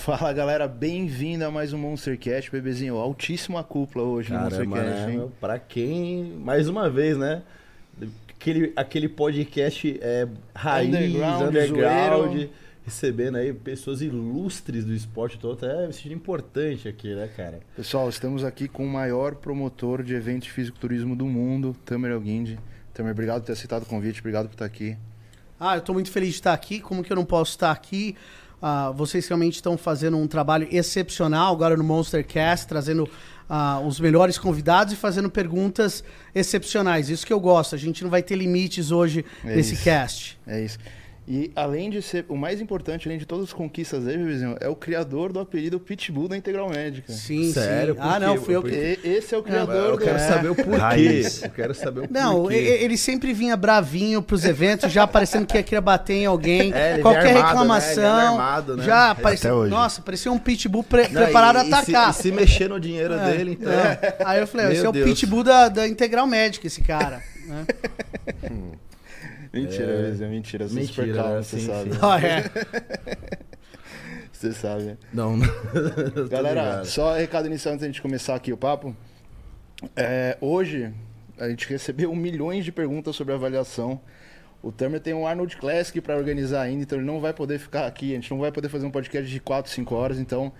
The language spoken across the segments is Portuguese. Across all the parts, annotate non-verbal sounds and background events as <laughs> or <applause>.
Fala galera, bem-vindo a mais um Monstercast, bebezinho. Altíssima cúpula hoje Caramba, no Monstercast, né, hein? Pra quem, mais uma vez, né? Aquele, aquele podcast é, raiz, Underground, underground, zoeiro. recebendo aí pessoas ilustres do esporte todo, até me sentindo importante aqui, né, cara? Pessoal, estamos aqui com o maior promotor de eventos de fisiculturismo do mundo, Tamer Elguindi. Tamer, obrigado por ter aceitado o convite, obrigado por estar aqui. Ah, eu tô muito feliz de estar aqui. Como que eu não posso estar aqui? Ah, vocês realmente estão fazendo um trabalho excepcional agora no Monstercast, trazendo ah, os melhores convidados e fazendo perguntas excepcionais. Isso que eu gosto. A gente não vai ter limites hoje É nesse isso. cast. É isso. E além de ser, o mais importante, além de todas as conquistas dele, bebezinho, é o criador do apelido Pitbull da Integral Médica. Sim, Sério? sim. Ah, não, fui eu que. Esse é o Eu criador do... quero É. saber o porquê. Raiz. Eu quero saber o Não, porquê. e- ele sempre vinha bravinho pros eventos, já parecendo que ia querer bater em alguém. É, ele qualquer armado, né? Ele reclamação. vinha armado, né? Já Até parecia. hoje. Nossa, parecia um pitbull pre- Não, preparado e- a e se- atacar. E se, mexer no dinheiro É, dele, então. é. Aí eu falei, Meu esse é o pitbull da, da Integral Médica, esse cara. né? <laughs> Mentira, É. mentira. Eu sou super Mentira, calmo, né? você Sim, sabe. sim. <laughs> Ah, é. Você sabe. Não, <laughs> Galera, ligado. só recado inicial antes da gente começar aqui o papo. É, hoje a gente recebeu milhões de perguntas sobre avaliação. O Tamer tem um Arnold Classic para organizar ainda, então ele não vai poder ficar aqui. A gente não vai poder fazer um podcast de 4, 5 horas. Então,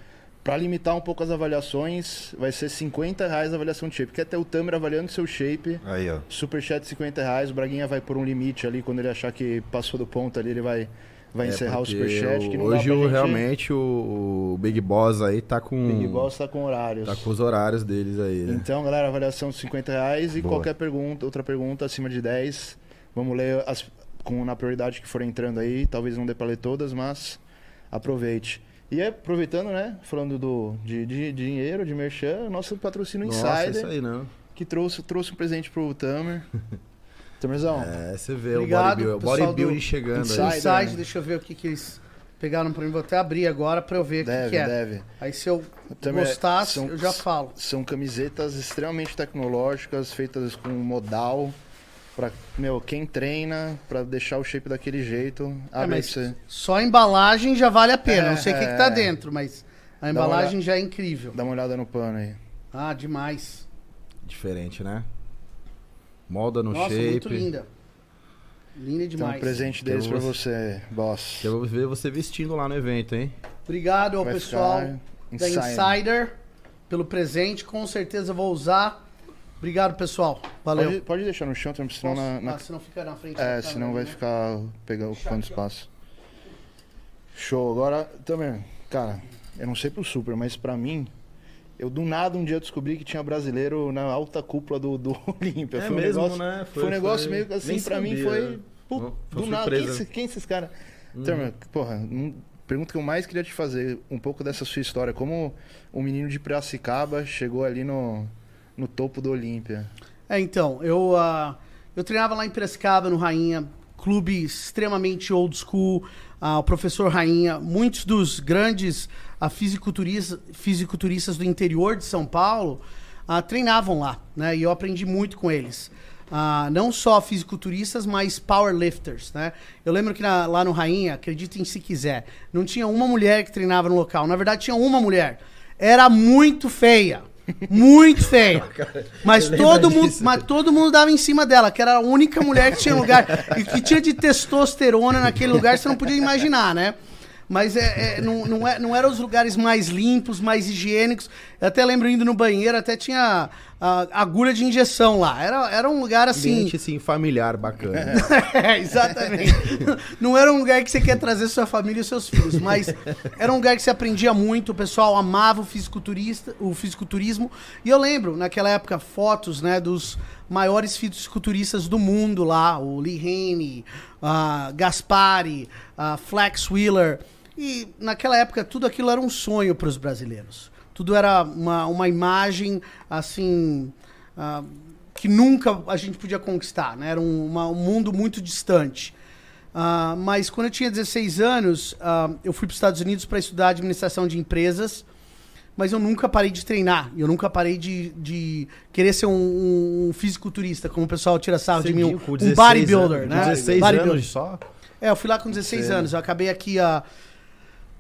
para limitar um pouco as avaliações, vai ser 50 reais a avaliação de shape. Quer ter o Tamer avaliando seu shape? Aí, ó. Superchat 50 reais. O Braguinha vai por um limite ali. Quando ele achar que passou do ponto ali, ele vai, vai É, encerrar o Superchat. Que não hoje dá pra gente... realmente o, o Big Boss aí tá com. Big Boss tá com horários. Tá com os horários deles aí, né? Então, galera, avaliação de 50 reais e Boa. qualquer pergunta, outra pergunta acima de 10. Vamos ler as, com, na prioridade que for entrando aí. Talvez não dê pra ler todas, mas aproveite. E é, aproveitando, né? Falando do, de, de dinheiro, de merchan, nosso patrocínio Nossa, Insider, isso aí não. que trouxe, trouxe um presente pro Tamer. <laughs> Tamerzão, É, você vê Obrigado, o bodybuilding, bodybuilding do chegando Insider. aí. Inside, deixa eu ver o que, que eles pegaram pra mim. Vou até abrir agora pra eu ver o que, que é. deve. Aí se eu Tamer, gostasse, são- eu já falo. São camisetas extremamente tecnológicas, feitas com modal. Pra, meu, quem treina, pra deixar o shape daquele jeito. É, mas só a embalagem já vale a pena. É, não sei o que, que é. tá dentro, mas a embalagem já é incrível. Dá uma olhada no pano aí. Ah, demais. Diferente, né? Molda no Nossa, shape. muito linda. Linda demais. um presente deles pra você- boss. Eu vou ver você vestindo lá no evento, hein? Obrigado ao Vai pessoal da Insider. Insider pelo presente. Com certeza vou usar. Obrigado, pessoal. Valeu. Pode, pode deixar no chão, senão Posso? na, na- Ah, senão fica na frente. É, senão vai né? ficar pegando ocupando espaço. Show. Agora, também, cara, eu não sei pro Super, mas pra mim, eu do nada um dia descobri que tinha brasileiro na alta cúpula do, do <laughs> Olímpia. É foi um mesmo, negócio, né? Foi, um negócio meio que assim, nem pra mim sabia, foi. né? pô, Foi do nada. Quem, surpresa. esse- quem esses caras? Turma, porra, um- pergunta que eu mais queria te fazer, um pouco dessa sua história. Como o menino de Piracicaba chegou ali no, no topo do Olímpia? É, então, eu, ah, eu treinava lá em Piracicaba, no Rainha, clube extremamente old school, ah, o professor Rainha, muitos dos grandes ah, fisiculturistas, fisiculturistas do interior de São Paulo ah, treinavam lá, né? E eu aprendi muito com eles. Ah, não só fisiculturistas, mas powerlifters, né? Eu lembro que na- lá no Rainha, acreditem se quiser, não tinha uma mulher que treinava no local. Na verdade, tinha uma mulher. Era muito feia. Muito feia. <laughs> Mas todo mundo, disso. mas todo mundo dava em cima dela, que era a única mulher que tinha lugar e que tinha de testosterona naquele lugar, você não podia imaginar, né? Mas é, é, não, não, é, não eram os lugares mais limpos, mais higiênicos. Eu até lembro indo no banheiro, até tinha ah, agulha de injeção lá. Era, era um lugar assim. Ambiente, assim, familiar, bacana. <laughs> É, exatamente. <laughs> Não era um lugar que você quer trazer sua família e seus filhos, mas era um lugar que você aprendia muito, o pessoal amava o fisiculturista, o fisiculturismo. E eu lembro, naquela época, fotos, né, dos maiores fisiculturistas do mundo lá, o Lee Haney, a Gaspari, a Flex Wheeler. E naquela época tudo aquilo era um sonho para os brasileiros. Tudo era uma, uma imagem assim ah, que nunca a gente podia conquistar, né? Era um, uma- um mundo muito distante. Ah, mas quando eu tinha 16 anos, ah, eu fui para os Estados Unidos para estudar administração de empresas, mas eu nunca parei de treinar. Eu nunca parei de, de querer ser um, um fisiculturista, como o pessoal tira sarro de mim, um, um 16 bodybuilder, anos, né? 16 Bodybuilder. anos só? É, eu fui lá com 16 Cedo. anos. Eu acabei aqui a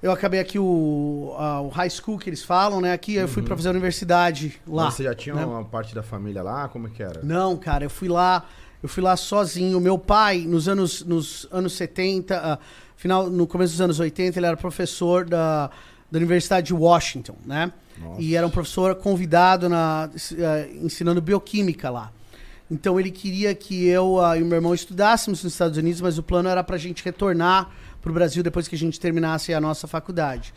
Eu acabei aqui o, a- o high school que eles falam, né? Aqui eu fui pra fazer a universidade lá. Mas você já tinha né? uma parte da família lá? Como é que era? Não, cara, eu fui lá, eu fui lá sozinho. Meu pai, nos anos, nos anos 70, ah, final, no começo dos anos 80, ele era professor da, da Universidade de Washington, né? Nossa. E era um professor convidado na, eh, ensinando bioquímica lá. Então ele queria que eu ah, e o meu irmão estudássemos nos Estados Unidos, mas o plano era pra gente retornar pro Brasil depois que a gente terminasse a nossa faculdade.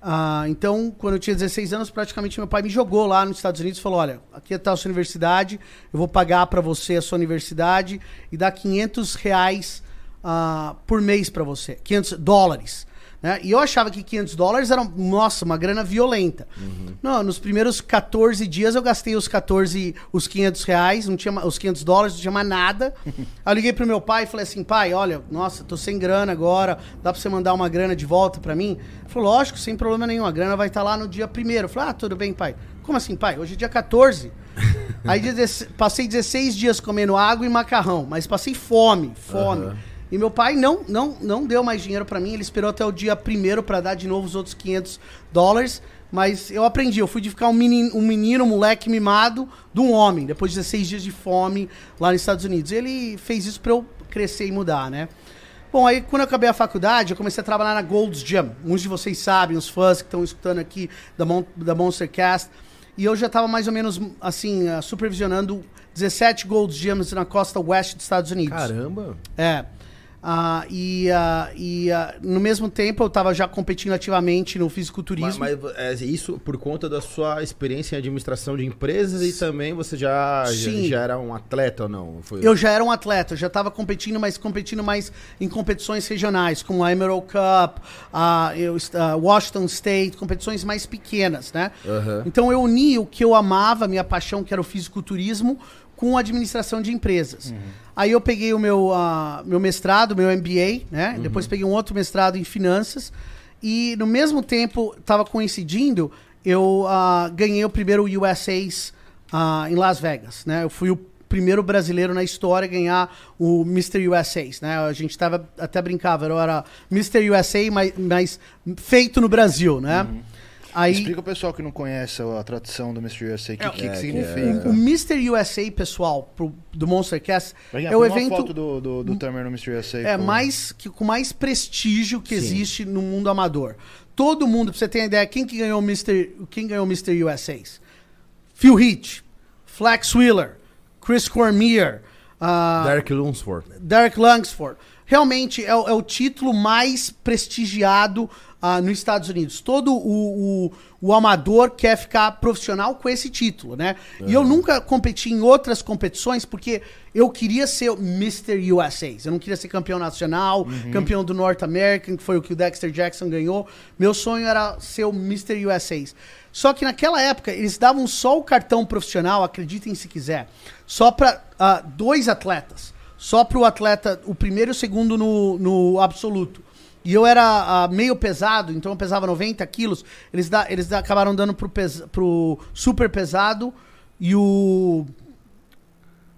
Ah, então, quando eu tinha 16 anos, praticamente meu pai me jogou lá nos Estados Unidos e falou: Olha, aqui está a sua universidade, eu vou pagar para você a sua universidade e dar 500 reais ah, por mês para você, 500 dólares. Né? E eu achava que 500 dólares era, nossa, uma grana violenta. Não, nos primeiros 14 dias eu gastei os 14, os 500 reais, não tinha, os 500 dólares, não tinha mais nada. <laughs> Aí eu liguei pro meu pai e falei assim, pai, olha, nossa, tô sem grana agora, dá pra você mandar uma grana de volta pra mim? Ele falou, lógico, sem problema nenhum, a grana vai estar lá no dia primeiro. Eu falei, ah, tudo bem, pai. Como assim, pai? Hoje é dia 14. <laughs> Aí passei 16 dias comendo água e macarrão, mas passei fome, fome. Aham. E meu pai não, não, não deu mais dinheiro pra mim, ele esperou até o dia primeiro pra dar de novo os outros 500 dólares. Mas eu aprendi, eu fui de ficar um menino, um menino, um moleque mimado de um homem, depois de 16 dias de fome lá nos Estados Unidos. Ele fez isso pra eu crescer e mudar, né? Bom, aí quando eu acabei a faculdade, eu comecei a trabalhar na Gold's Gym. Muitos de vocês sabem, os fãs que estão escutando aqui da, Mon da Monster Cast. E eu já estava mais ou menos, assim, ah, supervisionando 17 Gold's Gyms na costa oeste dos Estados Unidos. Caramba! É. Ah, e ah, e ah, no mesmo tempo eu estava já competindo ativamente no Mas, fisiculturismo. mas é isso por conta da sua experiência em administração de empresas e também você já, já, Sim. já era um atleta ou não? Foi... Eu já era um atleta, eu já estava competindo, mas competindo mais em competições regionais, como a Emerald Cup, a, eu, a Washington State, competições mais pequenas, né? Aham. Então eu uni o que eu amava, minha paixão, que era o fisiculturismo, com administração de empresas. Aí eu peguei o meu, ah, meu mestrado, meu MBA, né? Depois peguei um outro mestrado em finanças. E no mesmo tempo, estava coincidindo, eu ah, ganhei o primeiro USAs ah, em Las Vegas, né? Eu fui o primeiro brasileiro na história a ganhar o Mr. USAs, né? A gente tava até brincava, era Mr. USA, mas, mas feito no Brasil, né? Aí Explica o pessoal que não conhece a tradução do Mr. USA, o que, É, que, que que significa. o Mr. USA, pessoal, pro- do Monster Cast, Vai, é o evento foto do, do, do Turner no Mr. USA. é por- mais que com mais prestígio que Sim. existe no mundo amador. Todo mundo, pra você ter uma ideia, quem que ganhou o Mr. quem ganhou o Mr. USAs? Phil Heath, Flex Wheeler, Chris Cormier, ah, Derek Lunsford. Derek Langsford. Realmente é, o- é o título mais prestigiado ah, nos Estados Unidos. Todo o, o, o amador quer ficar profissional com esse título, né? E eu nunca competi em outras competições porque eu queria ser o Mr. USAs. Eu não queria ser campeão nacional, campeão do North American, que foi o que o Dexter Jackson ganhou. Meu sonho era ser o Mr. USAs. Só que naquela época eles davam só o cartão profissional, acreditem se quiser, só para dois atletas. Só para o atleta, o primeiro e o segundo no, no absoluto. E eu era ah, meio pesado, então eu pesava 90 quilos. Eles, dá, eles acabaram dando pro, pes, pro super pesado e o.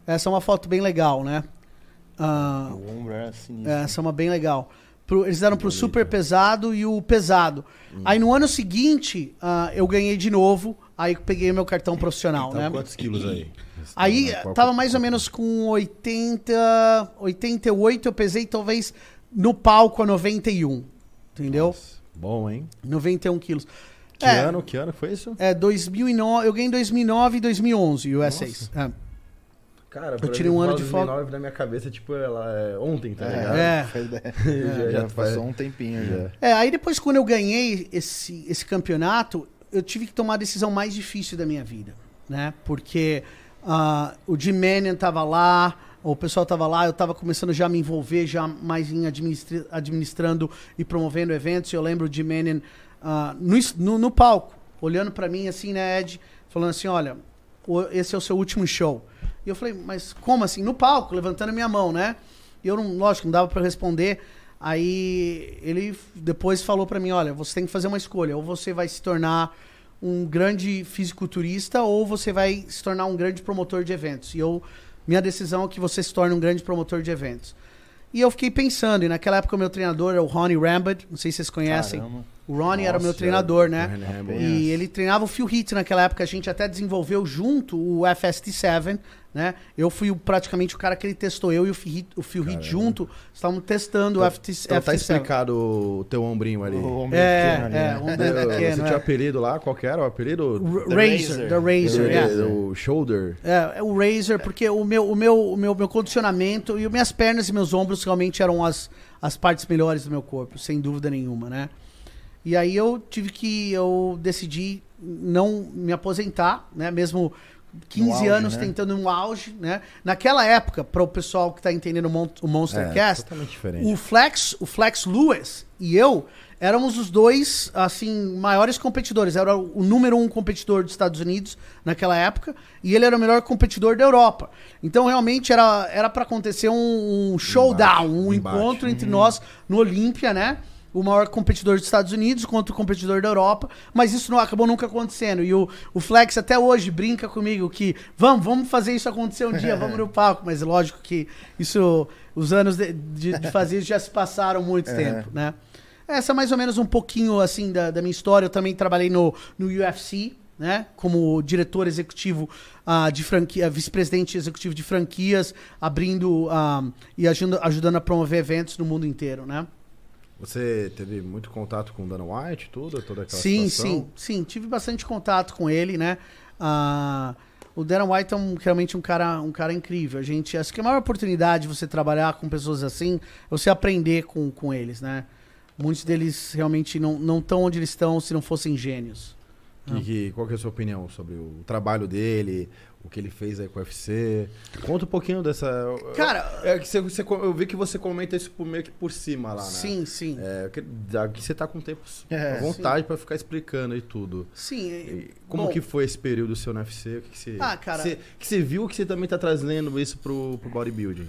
Essa é uma foto bem legal, né? Ah, O ombro era sinistro. essa é uma bem legal. Pro- eles deram pro super pesado e o pesado. Aí no ano seguinte, ah, eu ganhei de novo. Aí peguei meu cartão profissional, Então, né? quantos quilos aí? Aí Qual- tava mais ou menos com 80, 88, eu pesei talvez no palco a 91. Entendeu? Nossa, Bom, hein? 91 quilos. Que é, ano? Que ano foi isso? É, 2009, eu ganhei em 2009 e 2011 o USAs. É. Cara, Eu tirei um ano de folga. 2009 na minha cabeça, tipo, ela é ontem, tá É, ligado? É. <laughs> ideia. <laughs> Já- já, já passou um tempinho já. É, aí depois quando eu ganhei esse, esse campeonato, eu tive que tomar a decisão mais difícil da minha vida, né? Porque ah, o Mannion tava lá, o pessoal tava lá, eu tava começando já a me envolver já mais em administri- administrando e promovendo eventos. Eu lembro o Jim Mannion ah, no, no, no palco, olhando pra mim assim, né, Ed, falando assim, olha, esse é o seu último show. E eu falei, mas como assim? No palco, levantando minha mão, né? E eu não, lógico, não dava pra responder. Aí ele depois falou pra mim, olha, você tem que fazer uma escolha, ou você vai se tornar um grande fisiculturista ou você vai se tornar um grande promotor de eventos. E eu minha decisão é que você se torne um grande promotor de eventos. E eu fiquei pensando, e naquela época o meu treinador era o Ronnie Rambert, não sei se vocês conhecem. Caramba. O Ronnie era o meu Nossa, treinador, né? Hamilton. E ele treinava o Phil Heath naquela época. A gente até desenvolveu junto o FST7, né? Eu fui praticamente o cara que ele testou. Eu e o Phil Heath, o Phil Heath junto, estávamos testando o FT, Então tá FT7. explicado o teu ombrinho ali. O homem É, pequeno ali, é, né? Você pequeno, tinha é. apelido lá? Qual que era o apelido? The Razor, Razor. The Razor, O- yeah. O shoulder. É, é o Razer, porque o meu, o meu, o meu, meu condicionamento e minhas pernas e meus ombros realmente eram as, as partes melhores do meu corpo, sem dúvida nenhuma, né? E aí eu tive que, eu decidi não me aposentar, né? Mesmo 15 auge, anos né? tentando um auge, né? Naquela época, para o pessoal que tá entendendo o, Mon o Monster É, Cast, totalmente diferente. o Flex, o Flex Lewis e eu éramos os dois, assim, maiores competidores. Era o número um competidor dos Estados Unidos naquela época e ele era o melhor competidor da Europa. Então, realmente, era era para acontecer um, um showdown, um embate. encontro entre nós no Olímpia, né? O maior competidor dos Estados Unidos contra o competidor da Europa, mas isso não acabou nunca acontecendo. E o, o Flex até hoje brinca comigo que vamos, vamos fazer isso acontecer um dia, vamos no <laughs> palco. Mas lógico que isso, os anos de, de, de fazer isso já se passaram muito tempo, né? Essa é mais ou menos um pouquinho assim da, da minha história. Eu também trabalhei no, no UFC, né? Como diretor executivo ah, de franquia, vice-presidente executivo de franquias, abrindo ah, e ajudando, ajudando a promover eventos no mundo inteiro, né? Você teve muito contato com o Dana White, tudo, toda aquela Sim, situação? sim, sim. Tive bastante contato com ele, né? Ah, o Darren White é um- realmente um cara, um cara incrível. A gente, acho que a maior oportunidade de você trabalhar com pessoas assim é você aprender com, com eles, né? Muitos deles realmente não estão onde eles estão se não fossem gênios. Que, que- qual que é a sua opinião sobre o trabalho dele, o que ele fez aí com o UFC? Conta um pouquinho dessa. Cara, é que você, você- eu vi que você comenta isso por- meio que por cima lá, né? sim, sim. É, que- aqui você tá com tempo É, à vontade pra ficar explicando e tudo. Sim. E como bom, que foi esse período seu no UFC? O que, que você, Ah, cara- que você, que você viu que você também tá trazendo isso pro, pro bodybuilding?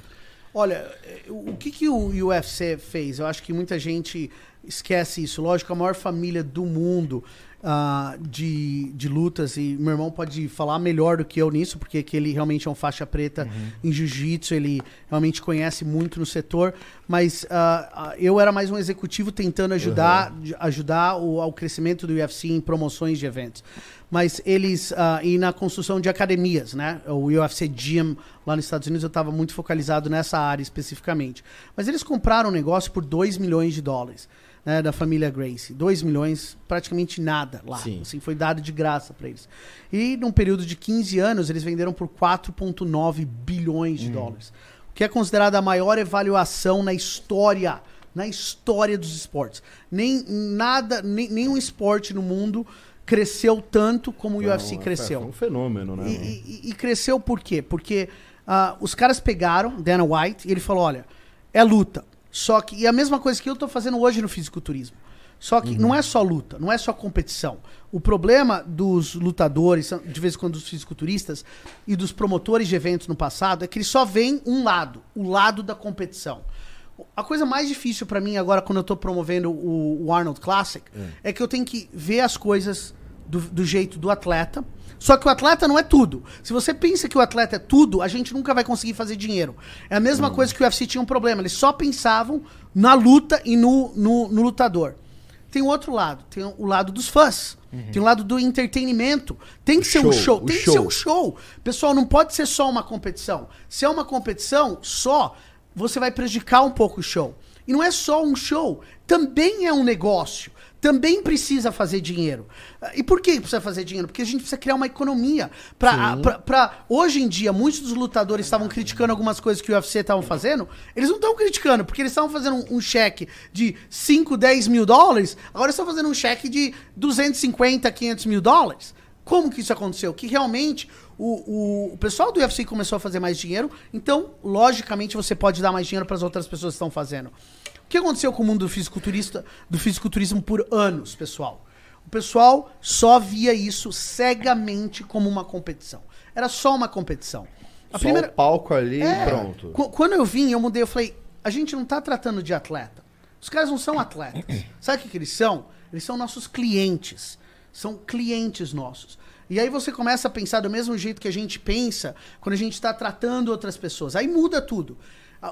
Olha, eh, o que, que o UFC fez? Eu acho que muita gente esquece isso. Lógico, a maior família do mundo ah, de, de lutas, e meu irmão pode falar melhor do que eu nisso, porque que ele realmente é um faixa preta em jiu-jitsu, ele realmente conhece muito no setor, mas ah, eu era mais um executivo tentando ajudar, de- ajudar o, ao crescimento do UFC em promoções de eventos. Mas eles, ah, e na construção de academias, né? O UFC Gym lá nos Estados Unidos, eu estava muito focalizado nessa área especificamente. Mas eles compraram um negócio por 2 milhões de dólares. Né, da família Gracie. 2 milhões, praticamente nada lá. Sim. Assim, foi dado de graça para eles. E num período de 15 anos, eles venderam por 4,9 bilhões de dólares. O que é considerada a maior avaliação na história. Na história dos esportes. Nem nada, nem, nenhum esporte no mundo cresceu tanto como o UFC Então, cresceu. Foi um fenômeno, né? E, e- e cresceu por quê? Porque ah, os caras pegaram Dana White e ele falou: olha, é luta. Só que. E a mesma coisa que eu tô fazendo hoje no fisiculturismo. Só que não é só luta, não é só competição. O problema dos lutadores, de vez em quando dos fisiculturistas e dos promotores de eventos no passado, é que eles só veem um lado, o lado da competição. A coisa mais difícil pra mim agora, quando eu tô promovendo o, o Arnold Classic, é. que eu tenho que ver as coisas do, do jeito do atleta. Só que o atleta não é tudo. Se você pensa que o atleta é tudo, a gente nunca vai conseguir fazer dinheiro. É a mesma coisa que o UFC tinha um problema. Eles só pensavam na luta e no, no, no lutador. Tem o outro lado, tem o lado dos fãs. Tem o lado do entretenimento. Tem que ser um show, tem que show. ser um show. Pessoal, não pode ser só uma competição. Se é uma competição só, você vai prejudicar um pouco o show. E não é só um show, também é um negócio. Também precisa fazer dinheiro. Ah, E por que precisa fazer dinheiro? Porque a gente precisa criar uma economia. Pra, pra, pra- hoje em dia, muitos dos lutadores estavam criticando algumas coisas que o UFC estavam fazendo. Eles não estão criticando, porque eles estavam fazendo um, um cheque de 5, 10 mil dólares, agora estão fazendo um cheque de 250, 500 mil dólares. Como que isso aconteceu? Que realmente o, o, o pessoal do UFC começou a fazer mais dinheiro, então, logicamente, você pode dar mais dinheiro para as outras pessoas que estão fazendo. O que aconteceu com o mundo do fisiculturista, do fisiculturismo por anos, pessoal? O pessoal só via isso cegamente como uma competição. Era só uma competição. A Só primeira, o palco ali É. e pronto. Qu- Quando eu vim, eu mudei, eu falei, a gente não tá tratando de atleta. Os caras não são atletas. <clears throat> Sabe o que, que eles são? Eles são nossos clientes. São clientes nossos. E aí você começa a pensar do mesmo jeito que a gente pensa quando a gente está tratando outras pessoas. Aí muda tudo.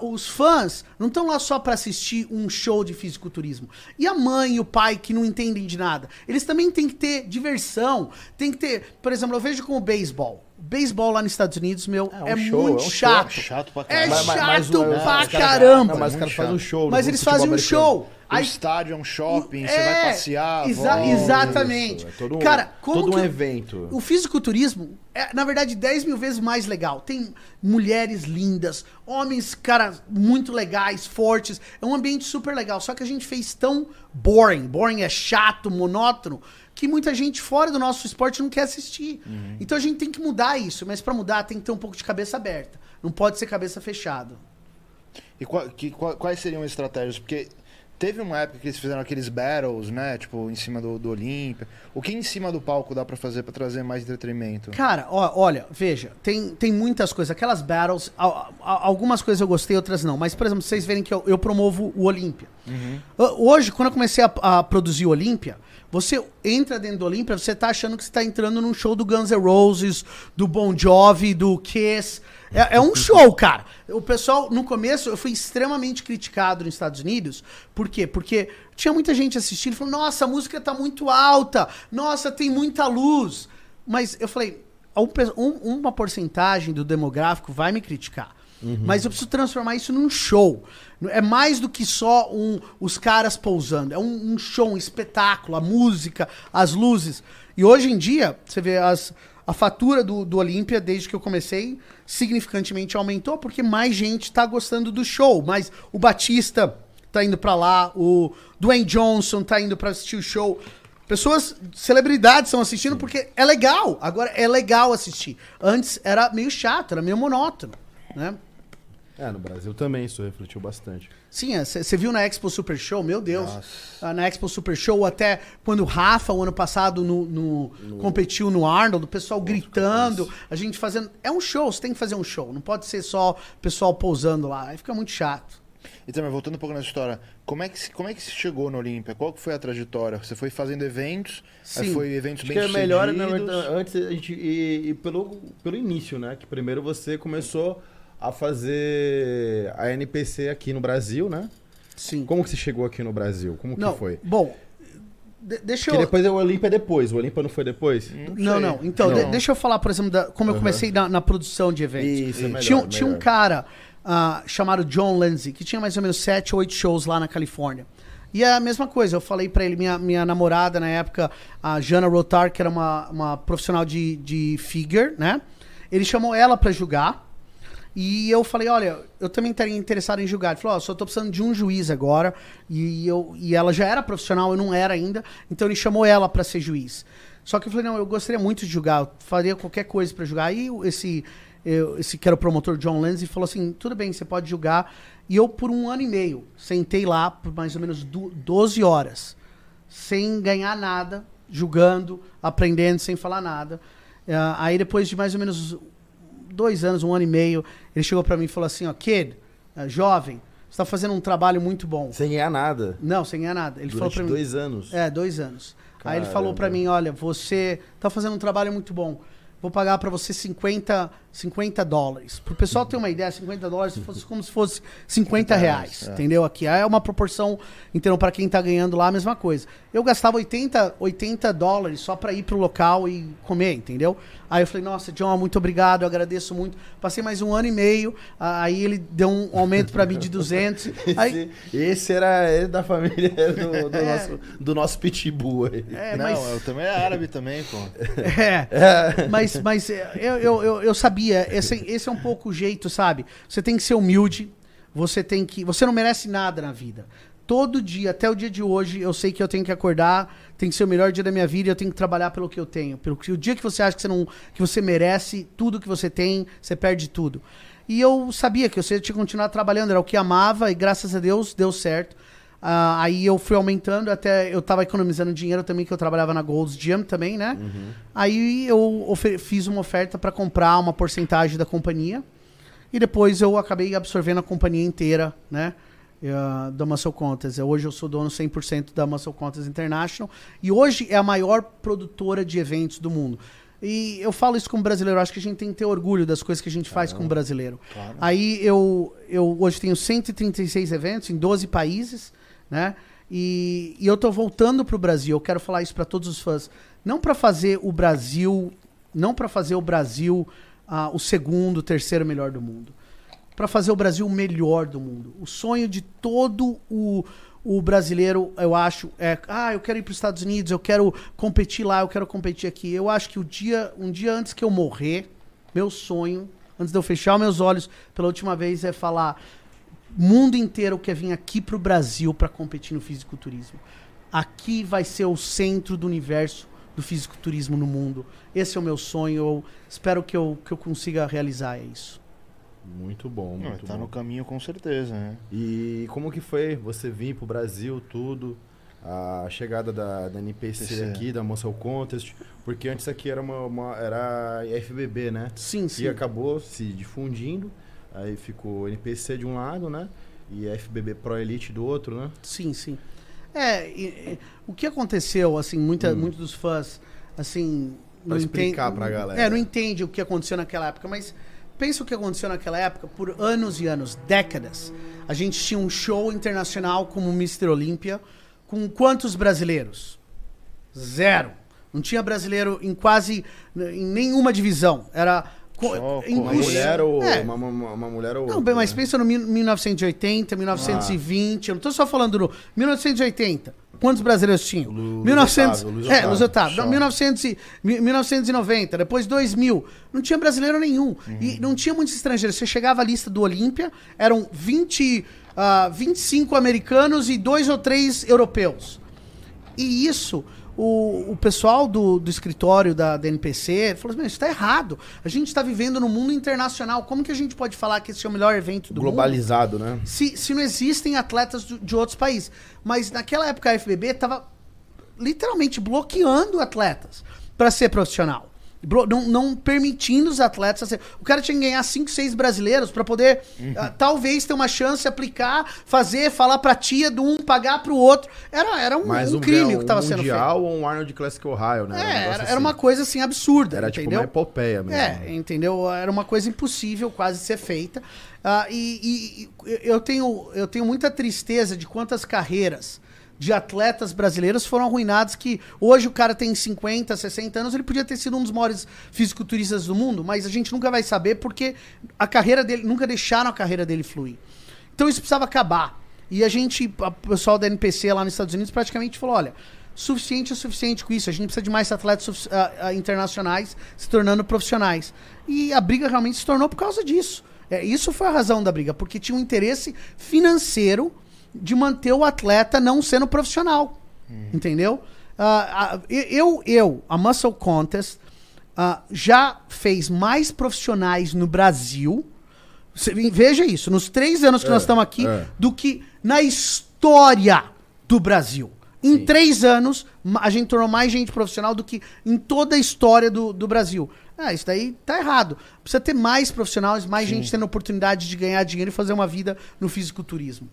Os fãs não estão lá só pra assistir um show de fisiculturismo. E a mãe e o pai que não entendem de nada, eles também têm que ter diversão, tem que ter, por exemplo, eu vejo como o beisebol. O beisebol lá nos Estados Unidos, meu, É um é, show, muito é um show. chato. Chato pra É caralho. chato o- pra os caras- caramba. Não, mas os caras fazem um chato. show. Mas eles fazem um americano. show. O Aí- estádio é um shopping, você É, vai passear, exa- volta. exatamente. Isso, é todo um- Cara, como todo um que- evento. O fisiculturismo é, na verdade, 10 mil vezes mais legal. Tem mulheres lindas, homens, cara, muito legais, fortes. É um ambiente super legal. Só que a gente fez tão boring. Boring é chato, monótono, que muita gente fora do nosso esporte não quer assistir. Então a gente tem que mudar isso. Mas pra mudar, tem que ter um pouco de cabeça aberta. Não pode ser cabeça fechada. E qua- que- qua- quais seriam as estratégias? Porque teve uma época que eles fizeram aqueles battles, né? Tipo, em cima do, do Olímpia. O que em cima do palco dá pra fazer pra trazer mais entretenimento? Cara, ó, olha, veja, tem, tem muitas coisas. Aquelas battles, algumas coisas eu gostei, outras não. Mas, por exemplo, vocês verem que eu, eu promovo o Olímpia. Ho- Hoje, quando eu comecei a, a produzir o Olímpia, você entra dentro do Olímpia, você tá achando que você tá entrando num show do Guns N' Roses, do Bon Jovi, do Kiss. É, é um show, cara. O pessoal, no começo, eu fui extremamente criticado nos Estados Unidos. Por quê? Porque tinha muita gente assistindo e falando, nossa, a música tá muito alta, nossa, tem muita luz. Mas eu falei, um um- uma porcentagem do demográfico vai me criticar. Mas eu preciso transformar isso num show. É mais do que só um, os caras pousando. É um, um show, um espetáculo, a música, as luzes. E hoje em dia, você vê as, a fatura do, do Olímpia, desde que eu comecei, significantemente aumentou, porque mais gente tá gostando do show. Mas o Batista tá indo pra lá, o Dwayne Johnson tá indo pra assistir o show. Pessoas, celebridades estão assistindo porque é legal. Agora é legal assistir. Antes era meio chato, era meio monótono, né? É, no Brasil também isso refletiu bastante. Sim, você viu na Expo Super Show, meu Deus. Ah, Na Expo Super Show, até quando o Rafa, o ano passado, no, no- competiu no Arnold, o pessoal gritando, a gente fazendo. É um show, você tem que fazer um show. Não pode ser só o pessoal pousando lá. Aí fica muito chato. E também, voltando um pouco nessa história, como é que se, como é que se chegou no Olímpia? Qual que foi a trajetória? Você foi fazendo eventos, aí Sim. foi eventos Acho bem que é melhor, na verdade, antes a gente ir, ir pelo, pelo início, né? Que primeiro você começou a fazer a NPC aqui no Brasil, né? Sim. Como que você chegou aqui no Brasil? Como que não, foi? bom, de- deixa Porque eu. depois é o Olímpia depois. O Olímpia não foi depois? Não, sei. não. Então, Não. de- deixa eu falar, por exemplo, da- como eu comecei na, na produção de eventos. Isso, é melhor, tinha, um- tinha um melhor. cara ah, chamado John Lindsay, que tinha mais ou menos sete, oito shows lá na Califórnia. E é a mesma coisa, eu falei pra ele, minha, minha namorada na época, a Jana Rotar, que era uma, uma profissional de, de figure, né? Ele chamou ela pra julgar. E eu falei, olha, eu também estaria interessado em julgar. Ele falou, ó, só tô precisando de um juiz agora. E, eu, e ela já era profissional, eu não era ainda. Então ele chamou ela pra ser juiz. Só que eu falei, não, eu gostaria muito de julgar, eu faria qualquer coisa pra julgar. Aí esse, eu- esse que era o promotor John Lindsay falou assim, tudo bem, você pode julgar. E eu, por um ano e meio, sentei lá por mais ou menos du- 12 horas, sem ganhar nada, julgando, aprendendo, sem falar nada. Ah, aí depois de mais ou menos dois anos, um ano e meio, ele chegou pra mim e falou assim, ó, kid, ah, jovem, você tá fazendo um trabalho muito bom. Sem ganhar nada. Não, sem ganhar nada. Ele falou Durante pra mim. dois anos. É, dois anos. Aí ele Caramba. falou pra mim, olha, você tá fazendo um trabalho muito bom. Vou pagar pra você 50, 50 dólares. Pro pessoal ter uma ideia, 50 dólares se fosse como se fosse 50 reais, é. entendeu? Aqui é uma proporção, então pra quem tá ganhando lá a mesma coisa. Eu gastava 80, 80 dólares só pra ir pro local e comer, entendeu? Aí eu falei, nossa, John, muito obrigado, eu agradeço muito. Passei mais um ano e meio, aí ele deu um aumento pra mim de 200. <laughs> Aí, Esse, esse era era da família <laughs> do, do É. nosso, do nosso pitbull aí. é, não, mas... eu também é árabe também, pô. <laughs> É, mas, mas é, eu, eu, eu, eu sabia, esse, esse é um pouco o jeito, sabe? Você tem que ser humilde, você tem que. Você não merece nada na vida. Todo dia, até o dia de hoje, eu sei que eu tenho que acordar, tem que ser o melhor dia da minha vida eu tenho que trabalhar pelo que eu tenho. Pelo que o dia que você acha que você não. que você merece tudo que você tem, você perde tudo. E eu sabia que eu tinha que continuar trabalhando, era o que amava, e graças a Deus deu certo. Ah, aí eu fui aumentando, até eu tava economizando dinheiro também, que eu trabalhava na Gold's Gym também, né? Aí eu fiz uma oferta para comprar uma porcentagem da companhia. E depois eu acabei absorvendo a companhia inteira, né? eh, da Muscle Contest. Hoje eu sou dono 100% da Muscle Contest International. E hoje é a maior produtora de eventos do mundo. E eu falo isso como brasileiro, acho que a gente tem que ter orgulho das coisas que a gente faz como brasileiro. Claro. Aí eu, eu hoje tenho 136 eventos em 12 países, né? E, e eu tô voltando pro Brasil. Eu quero falar isso para todos os fãs. Não para fazer o Brasil, não para fazer o Brasil ah, o segundo, terceiro melhor do mundo. Para fazer o Brasil o melhor do mundo. O sonho de todo o, o brasileiro, eu acho, é, ah, eu quero ir para os Estados Unidos, eu quero competir lá, eu quero competir aqui. Eu acho que o dia, um dia antes que eu morrer, meu sonho, antes de eu fechar meus olhos pela última vez, é falar: mundo inteiro quer vir aqui pro Brasil para competir no fisiculturismo. Aqui vai ser o centro do universo do fisiculturismo no mundo. Esse é o meu sonho. Eu espero que eu, que eu consiga realizar isso. Muito bom, Não, tá bom. no caminho com certeza, né? E como que foi você vir pro Brasil, tudo? A chegada da, da NPC PC. aqui, da Muscle Contest, porque antes aqui era uma, uma- era FBB, né? Sim, sim. E acabou se difundindo, aí ficou NPC de um lado, né? E FBB Pro Elite do outro, né? Sim, sim. É, e- e- o que aconteceu, assim, muita, Hum. muitos dos fãs, assim... Pra explicar pra galera. É, não entende o que aconteceu naquela época, mas pensa o que aconteceu naquela época, por anos e anos, décadas. A gente tinha um show internacional como Mr. Olímpia, com quantos brasileiros? Zero. Não tinha brasileiro em quase, em nenhuma divisão. Era... co- Só em- Uma mulher ou É. uma, uma, uma mulher ou Não, outra, bem, mas né? pensa no mil- 1980, 1920. Eu não tô só falando no 1980. Quantos brasileiros tinham? Lu- 1900, Luiz Otávio, Luiz é, Otávio, Luiz Otávio. só. 1900 e- mi- 1990, depois 2000. Não tinha brasileiro nenhum. Uhum. E não tinha muitos estrangeiros. Você chegava à lista do Olímpia, eram 20, ah, 25 americanos e dois ou três europeus. E isso, o, o pessoal do, do escritório da, da NPC falou assim, "Mas isso tá errado. A gente está vivendo no mundo internacional. Como que a gente pode falar que esse é o melhor evento do mundo? Globalizado, né? Se, se não existem atletas do- de outros países. Mas naquela época a FBB estava literalmente bloqueando atletas para ser profissional. Não, não permitindo os atletas a ser. O cara tinha que ganhar 5, 6 brasileiros para poder, ah, talvez, ter uma chance aplicar, fazer, falar pra tia de um, pagar pro outro. Era, era um, Mas um um, crime um que estava sendo feito. mundial ou um Arnold Classic Ohio, né? Um É, negócio era, assim. era uma coisa assim absurda. Era tipo entendeu? uma epopeia mesmo. É, entendeu? Era uma coisa impossível quase ser feita. E, e- e eu, tenho, eu tenho muita tristeza de quantas carreiras de atletas brasileiros foram arruinadas que hoje o cara tem 50, 60 anos, ele podia ter sido um dos maiores fisiculturistas do mundo, mas a gente nunca vai saber porque a carreira dele, nunca deixaram a carreira dele fluir. Então isso precisava acabar. E a gente, o pessoal da NPC lá nos Estados Unidos praticamente falou, olha, suficiente é suficiente com isso. A gente precisa de mais atletas ah, internacionais se tornando profissionais. E a briga realmente se tornou por causa disso. É, isso foi a razão da briga, porque tinha um interesse financeiro de manter o atleta não sendo profissional. Entendeu? Ah, ah, eu, eu, a Muscle Contest, ah, já fez mais profissionais no Brasil. Cê- Veja isso, nos três anos que É, nós estamos aqui, é. do que na história do Brasil. Em Sim. três anos, a gente tornou mais gente profissional do que em toda a história do, do Brasil. Ah, isso daí tá errado. Precisa ter mais profissionais, mais gente tendo oportunidade de ganhar dinheiro e fazer uma vida no fisiculturismo.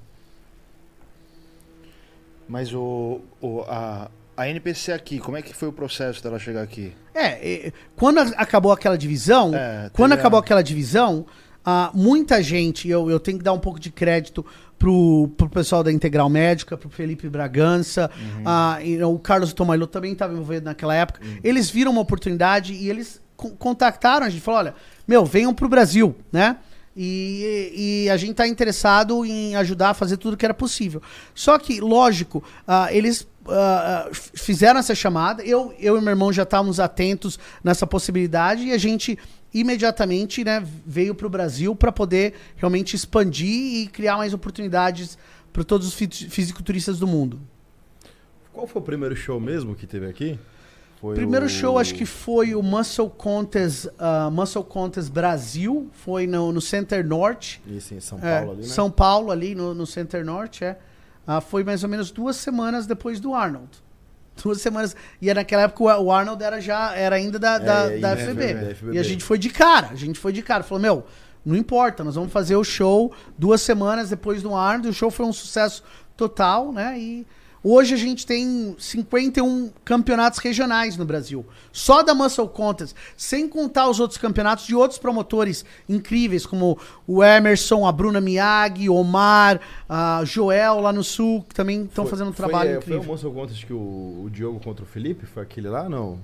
Mas o, o- a, a NPC aqui, como é que foi o processo dela chegar aqui? É, quando a- acabou aquela divisão, É, quando teve acabou a- aquela divisão, ah, muita gente, eu, eu tenho que dar um pouco de crédito pro, pro pessoal da Integral Médica, pro Felipe Bragança, Uhum. ah, o Carlos Tomailo também estava envolvido naquela época. Uhum. Eles viram uma oportunidade e eles con- contactaram a gente, falou, olha, meu, venham pro Brasil, né? E, e a gente tá interessado em ajudar a fazer tudo que era possível. Só que, lógico, ah, eles f- fizeram essa chamada. Eu, eu e meu irmão já estávamos atentos nessa possibilidade e a gente imediatamente né, veio para o Brasil para poder realmente expandir e criar mais oportunidades para todos os fi- fisiculturistas do mundo. Qual foi o primeiro show mesmo que teve aqui? Foi Primeiro o- show acho que foi o Muscle Contest, ah, Muscle Contest Brasil, foi no, no Center Norte. Isso em São É, Paulo ali, né? São Paulo, ali no, no Center Norte, é. Ah, foi mais ou menos duas semanas depois do Arnold. <laughs> Duas semanas. E era naquela época o Arnold era já era ainda da, da, É, da FB. é, da FBB. E a gente foi de cara. A gente foi de cara. Falou, meu, não importa, nós vamos fazer o show duas semanas depois do Arnold. O show foi um sucesso total, né? E Hoje a gente tem 51 campeonatos regionais no Brasil. Só da Muscle Contest, sem contar os outros campeonatos de outros promotores incríveis, como o Emerson, a Bruna Miyagi, Omar, a Joel lá no Sul, que também estão Foi- fazendo um foi, trabalho é, incrível. Foi o Monster Contest que o, o Diogo contra o Felipe? Foi aquele lá? Não.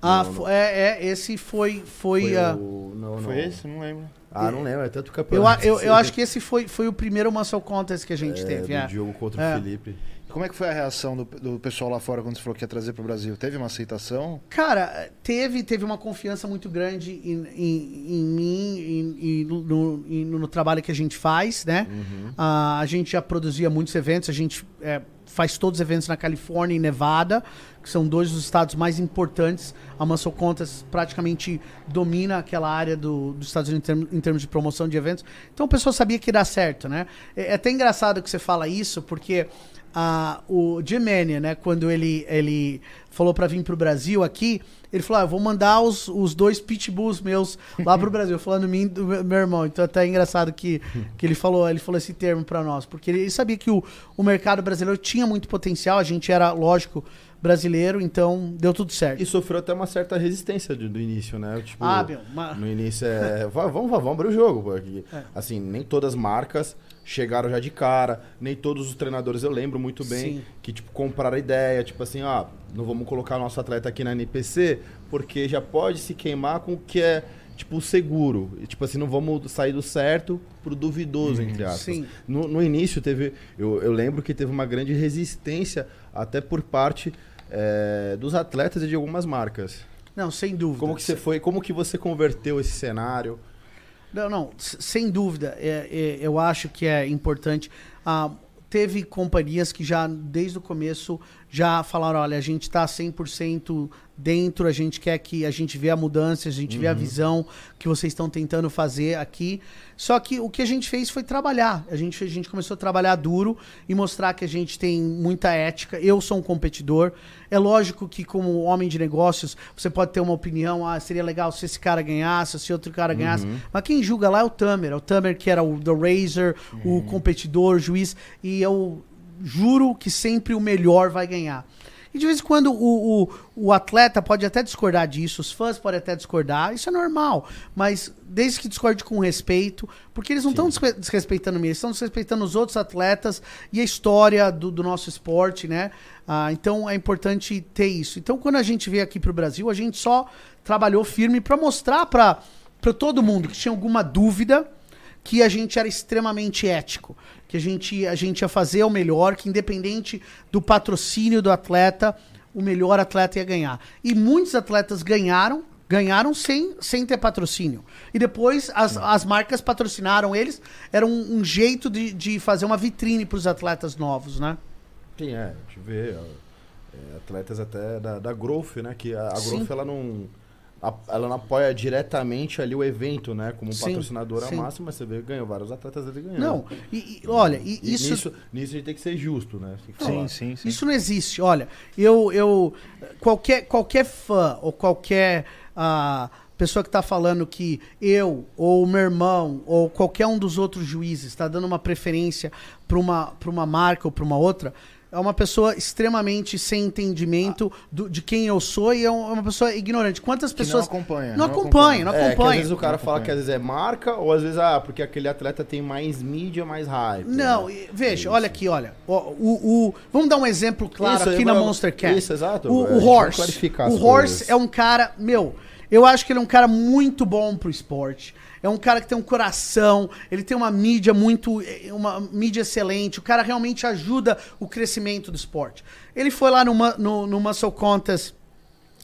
Ah, Não, não. É, é, esse foi. Foi, Foi ah, o... Não, não. Foi esse? Não lembro. Ah, não lembro. É tanto eu, campeonato. eu, eu acho que esse foi, foi o primeiro Muscle Contest que a gente é, teve. do é. Diogo contra É. o Felipe. Como é que foi a reação do, do pessoal lá fora quando você falou que ia trazer pro Brasil? Teve uma aceitação? Cara, teve, teve uma confiança muito grande em, em, em mim e, no, e no trabalho que a gente faz, né? Ah, a gente já produzia muitos eventos, a gente é, faz todos os eventos na Califórnia e Nevada, que são dois dos estados mais importantes. A Muscle Contest praticamente domina aquela área do, dos Estados Unidos em, termos- em termos de promoção de eventos. Então o pessoal sabia que ia dar certo, né? É, é até engraçado que você fala isso, porque ah, o Mannion, né, quando ele, ele falou pra vir pro Brasil aqui, ele falou: ah, eu vou mandar os, os dois pitbulls meus lá pro <laughs> Brasil, falando mim do meu meu irmão. Então até é engraçado que, que ele falou, ele falou esse termo pra nós, porque ele sabia que o, o mercado brasileiro tinha muito potencial, a gente era, lógico, brasileiro, então deu tudo certo. E sofreu até uma certa resistência do, do início, né? Tipo, Ah, meu, uma- No início é. "Vá, vamos, vá, vamos abrir o jogo. Porque, É. Assim, nem todas as marcas chegaram já de cara, nem todos os treinadores eu lembro muito bem Sim. que, tipo, compraram a ideia, tipo assim, ah, não vamos colocar nosso atleta aqui na NPC, porque já pode se queimar com o que é, tipo, seguro. E, tipo assim, não vamos sair do certo pro duvidoso, entre aspas. Sim. No, no início teve. Eu, eu lembro que teve uma grande resistência, até por parte eh, dos atletas e de algumas marcas. Não, sem dúvida. Como que você foi? Como que você converteu esse cenário? Não, não, sem dúvida. É, é, eu acho que é importante. Ah, teve companhias que já, desde o começo, já falaram: olha, a gente está 100% dentro, a gente quer que a gente vê a mudança, a gente vê a visão que vocês estão tentando fazer aqui. Só que o que a gente fez foi trabalhar. A gente, a gente começou a trabalhar duro e mostrar que a gente tem muita ética. Eu sou um competidor. É lógico que, como homem de negócios, você pode ter uma opinião. Ah, seria legal se esse cara ganhasse, se outro cara ganhasse. Mas quem julga lá é o Tamer. É o Tamer que era o The Razor, o competidor, o juiz. E eu juro que sempre o melhor vai ganhar. E de vez em quando o, o, o atleta pode até discordar disso, os fãs podem até discordar, isso é normal. Mas desde que discorde com respeito, porque eles não estão desrespeitando mim, eles estão desrespeitando os outros atletas e a história do, do nosso esporte, né? Ah, então é importante ter isso. Então quando a gente veio aqui para o Brasil, a gente só trabalhou firme para mostrar para todo mundo que tinha alguma dúvida que a gente era extremamente ético, que a gente, a gente ia fazer o melhor, que independente do patrocínio do atleta, o melhor atleta ia ganhar. E muitos atletas ganharam, ganharam sem, sem ter patrocínio. E depois as, as marcas patrocinaram eles, era um, um jeito de, de fazer uma vitrine para os atletas novos, né? Sim, é, a gente vê ó, é, atletas até da, da Growth, né? Que a, a. Growth, ela não, ela não apoia diretamente ali o evento, né? Como Sim, patrocinadora sim. máxima, você vê ganhou vários atletas ali ganhando. Não, e, e, olha, e, E isso... nisso, nisso a gente tem que ser justo, né? Falar. sim, sim. Isso não existe. Olha, eu, eu qualquer, qualquer fã ou qualquer ah, pessoa que está falando que eu ou meu irmão ou qualquer um dos outros juízes está dando uma preferência para uma, pra uma marca ou para uma outra, é uma pessoa extremamente sem entendimento do- de quem eu sou e é é uma pessoa ignorante. Quantas Que não pessoas acompanha, não não acompanham, não É, que às acompanham. vezes o cara fala acompanha. que às vezes é marca, ou às vezes, ah, porque aquele atleta tem mais mídia, mais hype. Não, né? veja, Isso. olha aqui, olha. O, o- o- vamos dar um exemplo claro Isso, aqui eu- na eu- Monster Cat. isso, exato. O, É, o vai Horse. O Horse coisas. é um cara, meu, eu acho que ele é um cara muito bom pro esporte. É um cara que tem um coração, ele tem uma mídia muito. eh, uma mídia excelente. O cara realmente ajuda o crescimento do esporte. Ele foi lá no, mu- no, no Muscle Contest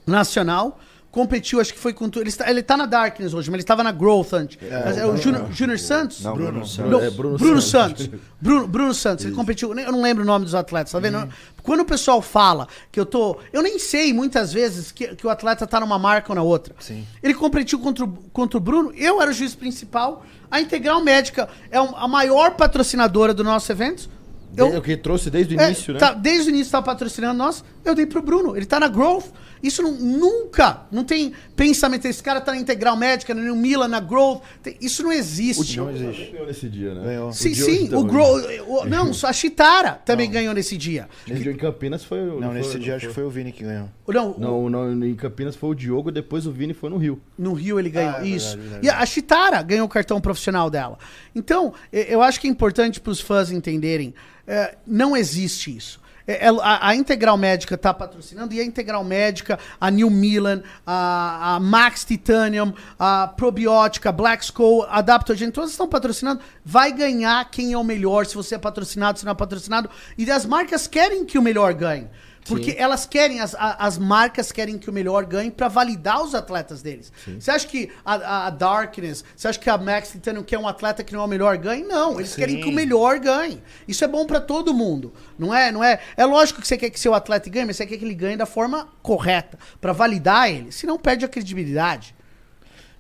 nacional. Competiu, acho que foi com. tu- Ele está, ele tá na Darkness hoje, mas ele estava na Growth antes. Mas é o Junior, Junior Santos? Não, Bruno Santos. Não, É, Bruno Bruno, Santos. Santos. Bruno, Bruno Santos, ele competiu. Eu não lembro o nome dos atletas, tá vendo? Quando o pessoal fala que eu tô. Eu nem sei muitas vezes que, que o atleta tá numa marca ou na outra. Sim. Ele competiu contra, o- contra o Bruno, eu era o juiz principal. A Integral Médica é um- a maior patrocinadora do nosso evento. Eu- Desde- o que trouxe desde o É, início, né? tá, desde o início tá patrocinando nós, eu dei pro Bruno. Ele tá na Growth. Isso não- nunca, não tem pensamento. Esse cara tá na Integral Médica, no Milan, na Growth. Tem- isso não existe. Não existe. ganhou nesse dia, né? Ganhou. Sim, sim, o. Growth. o- Não, <laughs> só a Chitara também ganhou nesse dia. Esse dia em Campinas foi. o- Não, foi- nesse dia não acho que foi o Vini que ganhou. Não, Não, não, em Campinas foi o Diogo, depois o Vini foi no Rio. No Rio ele ganhou. Ah, é isso. verdade, verdade. E a Chitara ganhou o cartão profissional dela. Então, eu acho que é importante para os fãs entenderem: é, não existe isso. É, é, a, a Integral Médica está patrocinando e a Integral Médica, a New Milan, a, a Max Titanium, a Probiótica, Black Skull, Adaptogen, todas estão patrocinando. Vai ganhar quem é o melhor, se você é patrocinado, se não é patrocinado. E as marcas querem que o melhor ganhe. Porque elas querem, as, as marcas querem que o melhor ganhe pra validar os atletas deles. Você acha que a, a- Darkness, você acha que a Max Titanium quer um atleta que não é o melhor ganhe? Não, eles Sim. querem que o melhor ganhe. Isso é bom pra todo mundo. Não é, não é? É lógico que você quer que seu atleta ganhe, mas você quer que ele ganhe da forma correta, Pra validar ele, senão perde a credibilidade.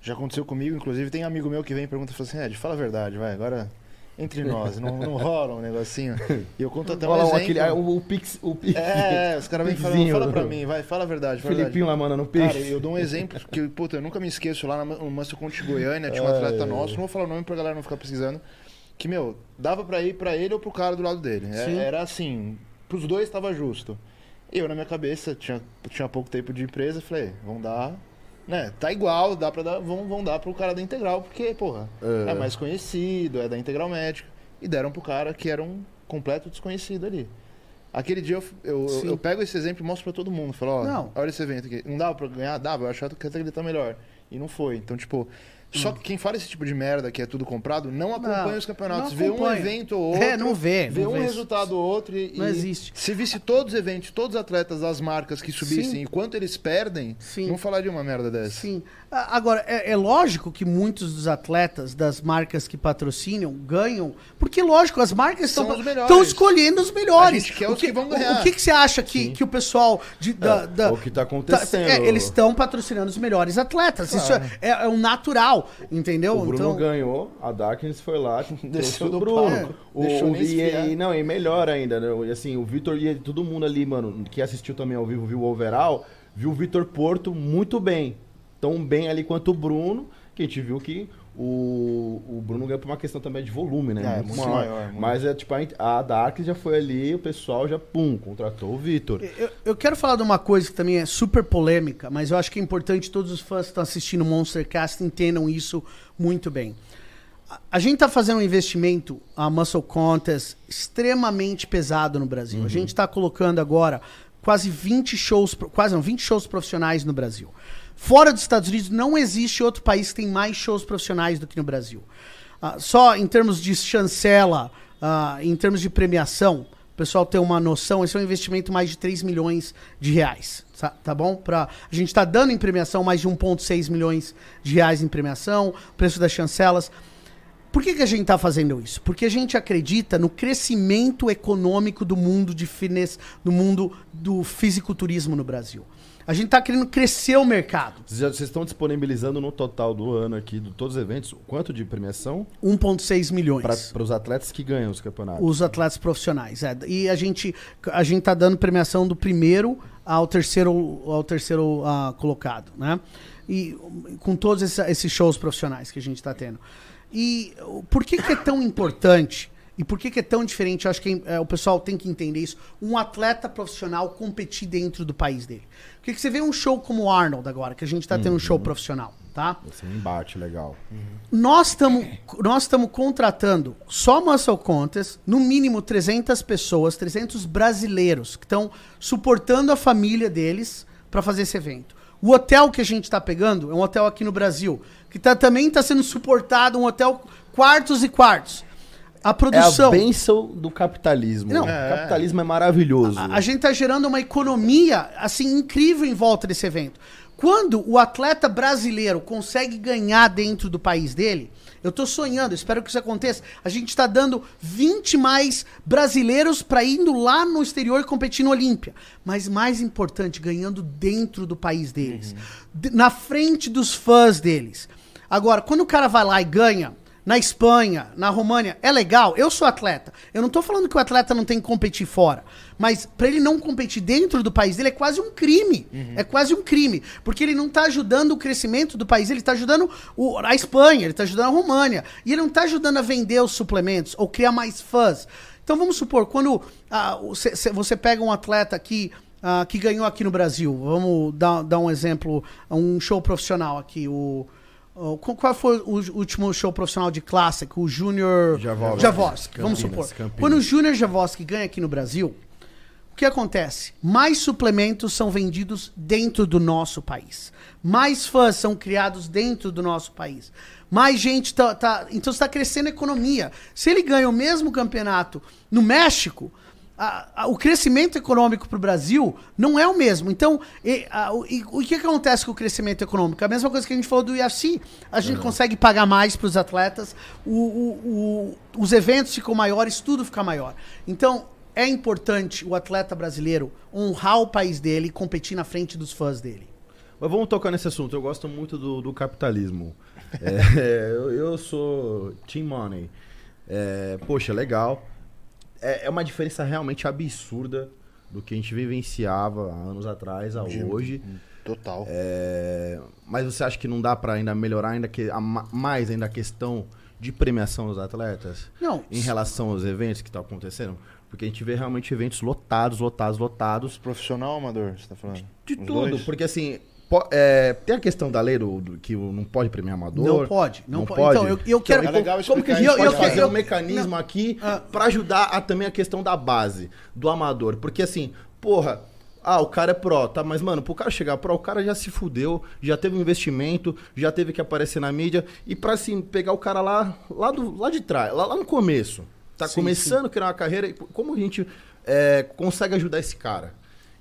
Já aconteceu comigo, inclusive tem amigo meu que vem e pergunta e fala assim, Ed, fala a verdade, vai, agora entre nós, não, não rola um negocinho. E eu conto até um exemplo. aquele, ah, o, o Pix. O Pix É, os caras vêm falando, fala pra mim, vai, fala a verdade, fala Filipinho lá, mano, no Pix. Cara, eu dou um exemplo que, puta, eu nunca me esqueço lá no Master Conte Goiânia, tinha um atleta nosso, não vou falar o nome pra galera não ficar pesquisando, que, meu, dava pra ir pra ele ou pro cara do lado dele. É- Sim. Era assim, pros dois tava justo. Eu, na minha cabeça, tinha, tinha pouco tempo de empresa, falei, vamos dar, né, tá igual, dá dar, vamos, vamos dar pro cara da Integral, porque, porra, É. é mais conhecido, é da Integral Médica. E deram pro cara que era um completo desconhecido ali. Aquele dia eu, eu, eu, eu pego esse exemplo e mostro pra todo mundo. Falo, ó, Não. olha esse evento aqui. Não dava pra ganhar? Dava, eu achava que ele tá melhor. E não foi. Então, tipo, só que quem fala esse tipo de merda que é tudo comprado, não acompanha Não, os campeonatos. Vê um evento ou outro. É, não vê, Vê não um vê. resultado ou outro e. Não e existe. Se visse todos os eventos, todos os atletas das marcas que subissem Sim. e quanto eles perdem, Sim. não falaria uma merda dessa. Sim. Agora, é, é lógico que muitos dos atletas das marcas que patrocinam ganham, porque, lógico, as marcas São estão escolhendo os melhores. A gente quer o os que vão o- ganhar. O, que, que você acha que, que o pessoal de, da, É, da- o que tá tá- acontecendo. é, eles estão patrocinando os melhores atletas. Isso Claro. é, é, é um natural, entendeu? O Bruno então, ganhou, a Darkness foi lá, <laughs> o do Bruno. palco. O, Deixou o, e, e- não, e melhor ainda, né? E assim, o Vitor e todo mundo ali, mano, que assistiu também ao vivo, viu o overall, viu o Vitor Porto muito bem. Tão bem ali quanto o Bruno, que a gente viu que o, o Bruno ganhou por uma questão também de volume, né? É, muito maior, muito. Mas é tipo, a, a Dark já foi ali, o pessoal já, pum, contratou o Vitor. Eu, eu quero falar de uma coisa que também é super polêmica, mas eu acho que é importante todos os fãs que estão assistindo o Monstercast entendam isso muito bem. A- A gente está fazendo um investimento, a Muscle Contest, extremamente pesado no Brasil. A gente está colocando agora quase 20 shows, quase não, 20 shows profissionais no Brasil. Fora dos Estados Unidos, não existe outro país que tem mais shows profissionais do que no Brasil. Ah, só em termos de chancela, ah, em termos de premiação, o pessoal ter uma noção, esse é um investimento mais de 3 milhões de reais, tá, tá bom? Pra, a gente está dando em premiação mais de 1,6 milhões de reais em premiação, preço das chancelas. Por que, que a gente está fazendo isso? Porque a gente acredita no crescimento econômico do mundo de fitness, do mundo do fisiculturismo no Brasil. A gente está querendo crescer o mercado. Vocês, estão disponibilizando no total do ano aqui, de todos os eventos, quanto de premiação 1,6 milhões. para os atletas que ganham os campeonatos? Os atletas profissionais. É. E a gente, a gente tá dando premiação do primeiro ao terceiro, ao terceiro ah, colocado, né? E com todos esses, shows profissionais que a gente está tendo. E por que, que é tão importante? E por que, que é tão diferente? Eu acho que é, o pessoal tem que entender isso. Um atleta profissional competir dentro do país dele. Por que, você vê um show como o Arnold agora, que a gente está tendo um show profissional, tá? Esse é um embate legal. Nós estamos nós estamos contratando só Muscle Contest, no mínimo 300 pessoas, 300 brasileiros que estão suportando a família deles para fazer esse evento. O hotel que a gente está pegando é um hotel aqui no Brasil, que tá, também está sendo suportado, um hotel quartos e quartos. A É produção. a bênção do capitalismo. Não. O capitalismo é maravilhoso. A, a gente está gerando uma economia assim incrível em volta desse evento. Quando o atleta brasileiro consegue ganhar dentro do país dele, eu tô sonhando, espero que isso aconteça. A gente está dando 20 mais brasileiros para indo lá no exterior competir no Olímpia. Mas mais importante, ganhando dentro do país deles. De- na frente dos fãs deles. Agora, quando o cara vai lá e ganha, na Espanha, na România, é legal. Eu sou atleta. Eu não tô falando que o atleta não tem que competir fora. Mas para ele não competir dentro do país dele é quase um crime. É quase um crime. Porque ele não tá ajudando o crescimento do país, ele tá ajudando o- a Espanha, ele tá ajudando a România. E ele não tá ajudando a vender os suplementos ou criar mais fãs. Então vamos supor, quando ah, você pega um atleta aqui ah, que ganhou aqui no Brasil, vamos dar, dar um exemplo, um show profissional aqui, o. qual- foi o último show profissional de clássico? O Júnior Javoski. Javoski, vamos supor. Campinas. Quando o Júnior Javoski ganha aqui no Brasil, o que acontece? Mais suplementos são vendidos dentro do nosso país. Mais fãs são criados dentro do nosso país. Mais gente tá. tá- então está crescendo a economia. Se ele ganha o mesmo campeonato no México, a- a- o crescimento econômico para o Brasil não é o mesmo. Então, e- a- o, e- o que acontece com o crescimento econômico? A mesma coisa que a gente falou do UFC. A gente consegue pagar mais para os atletas, o- o- o- os eventos ficam maiores, tudo fica maior. Então, é importante o atleta brasileiro honrar o país dele e competir na frente dos fãs dele. Mas vamos tocar nesse assunto. Eu gosto muito do, do capitalismo. <laughs> É, eu, eu sou Team Money. É, poxa, legal. É, é uma diferença realmente absurda do que a gente vivenciava há anos atrás a De- hoje. Total. É, mas você acha que não dá pra ainda melhorar ainda que, a ma- mais ainda a questão de premiação dos atletas Não, em relação aos eventos que estão acontecendo? Porque a gente vê realmente eventos lotados, lotados, lotados. Profissional amador, você tá falando? De Os tudo, dois? porque assim, é, tem a questão da lei do, do- que não pode premiar amador. Não pode, não pode. Então, eu- eu quero- e É legal como, que a gente pode Eu- eu- fazer eu- um mecanismo aqui Ah. pra ajudar a, também a questão da base, do amador? Porque assim, porra, ah, o cara é pró, tá? Mas, mano, pro cara chegar pró, o cara já se fudeu, já teve um investimento, já teve que aparecer na mídia. E pra, assim, pegar o cara lá, lá, do, lá de trás, lá, lá no começo, tá Sim, começando a criar uma carreira, como a gente é, consegue ajudar esse cara?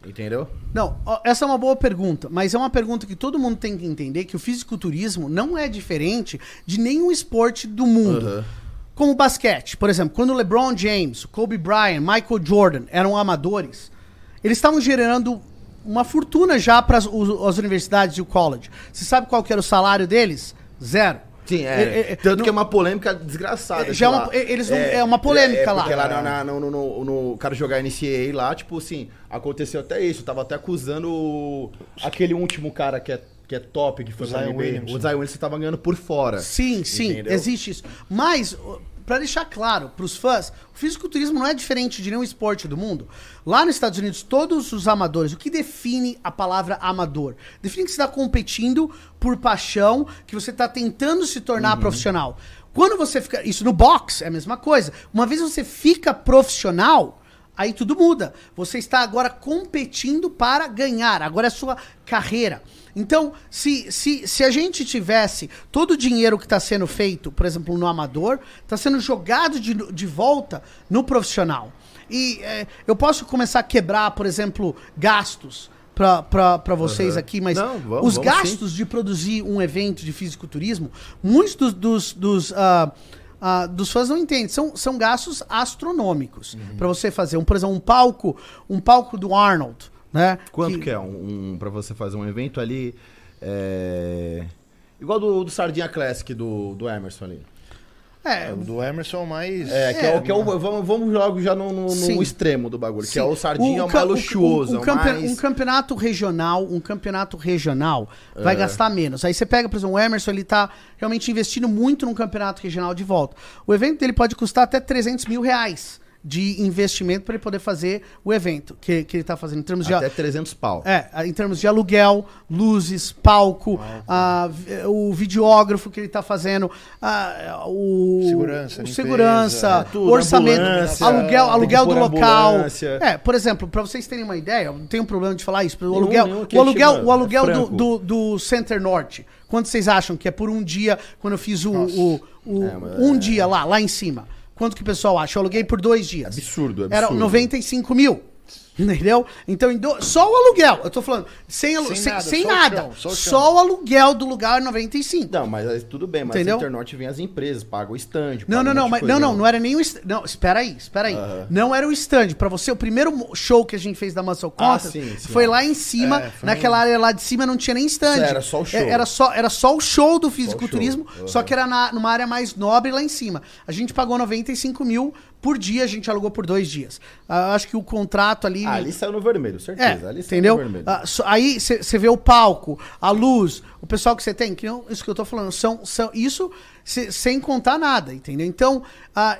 Entendeu? Não, essa é uma boa pergunta, mas é uma pergunta que todo mundo tem que entender que o fisiculturismo não é diferente de nenhum esporte do mundo. Aham. Como o basquete, por exemplo, quando o LeBron James, Kobe Bryant, Michael Jordan eram amadores, eles estavam gerando uma fortuna já para as universidades e o college. Você sabe qual que era o salário deles? Zero. Sim, é. É, é, Tanto não- que é uma polêmica desgraçada. É, já é uma- lá. eles não- é uma polêmica lá. Porque lá na- na- no, no, no- cara jogar NCAA lá, tipo assim, aconteceu até isso. Tava até acusando aquele último cara que é, que é top, que foi O Zion. Williamson. O Zion Williamson tava ganhando por fora. Sim, sim, Entendeu? existe isso. Mas, ó, pra deixar claro pros fãs, o fisiculturismo não é diferente de nenhum esporte do mundo. Lá nos Estados Unidos, todos os amadores, o que define a palavra amador? Define que você está competindo por paixão, que você está tentando se tornar Uhum. profissional. Quando você fica. Isso no boxe é a mesma coisa. Uma vez você fica profissional. Aí tudo muda. Você está agora competindo para ganhar. Agora é a sua carreira. Então, se, se, se a gente tivesse todo o dinheiro que está sendo feito, por exemplo, no amador, está sendo jogado de, de volta no profissional. E é, eu posso começar a quebrar, por exemplo, gastos para vocês Aham. aqui, mas Não, vamos- os vamos gastos de produzir um evento de fisiculturismo, muitos dos, dos, dos, ah, ah, dos fãs não entendem. São, são gastos astronômicos. Pra você fazer, um, por exemplo, um palco, um palco do Arnold, né? Quanto que, é um, um para você fazer um evento ali? é, Igual do, do Sardinha Classic do, do Emerson ali. É, O do Emerson é o mais. É, que é, o que é o. Vamos, vamos logo já no, no- no extremo do bagulho, que Sim. é o Sardinha, é o ca- mais luxuoso. um, é o campe- mais... um campeonato regional, um campeonato regional vai É. gastar menos. Aí você pega, por exemplo, o Emerson, ele tá realmente investindo muito num campeonato regional de volta. O evento dele pode custar até 300 mil reais de investimento para ele poder fazer o evento que, que ele tá fazendo. Em termos de, Até 300 pau. é, em termos de aluguel, luzes, palco, ah, o videógrafo que ele tá fazendo, ah, o Segurança, o limpeza, segurança, é, tudo, orçamento, aluguel, tem aluguel do local. É, por exemplo, para vocês terem uma ideia, eu não tenho problema de falar isso, o Nenhum, aluguel, nenhum, que o aluguel, o aluguel é do, do, do Center Norte, quanto vocês acham que é por um dia, quando eu fiz o, o, o- É, um é- dia lá, lá em cima? Quanto que o pessoal acha? Eu aluguei por dois dias. Absurdo, absurdo. Era 95 mil. Entendeu? Então, em do- só o aluguel. Eu tô falando, sem, alu- Sem sem, nada, sem só o nada. chão, só só, o o aluguel do lugar é 95. Não, mas aí tudo bem, mas Entendeu? a Internet vem as empresas, pagam o stand. Não, não, não, mas, de não, coisa, não, não era nem o stand. Não, espera aí, espera aí. Não era o stand. Pra você, o primeiro show que a gente fez da Muscle Ah, Contest sim, sim. foi lá em cima, É, naquela área lá de cima não tinha nem stand. Isso era só o show. É, Era só, era só o show do fisiculturismo, show. só que era na- numa área mais nobre lá em cima. A gente pagou 95 mil por dia, a gente alugou por dois dias. Ah, acho que o contrato ali. Ah, ali saiu no vermelho, É, certeza. ali saiu entendeu? no vermelho. Ah, so- aí você vê o palco, a luz, o pessoal que você tem, que não, isso que eu tô falando, são, são isso cê- sem contar nada, entendeu? Então, ah,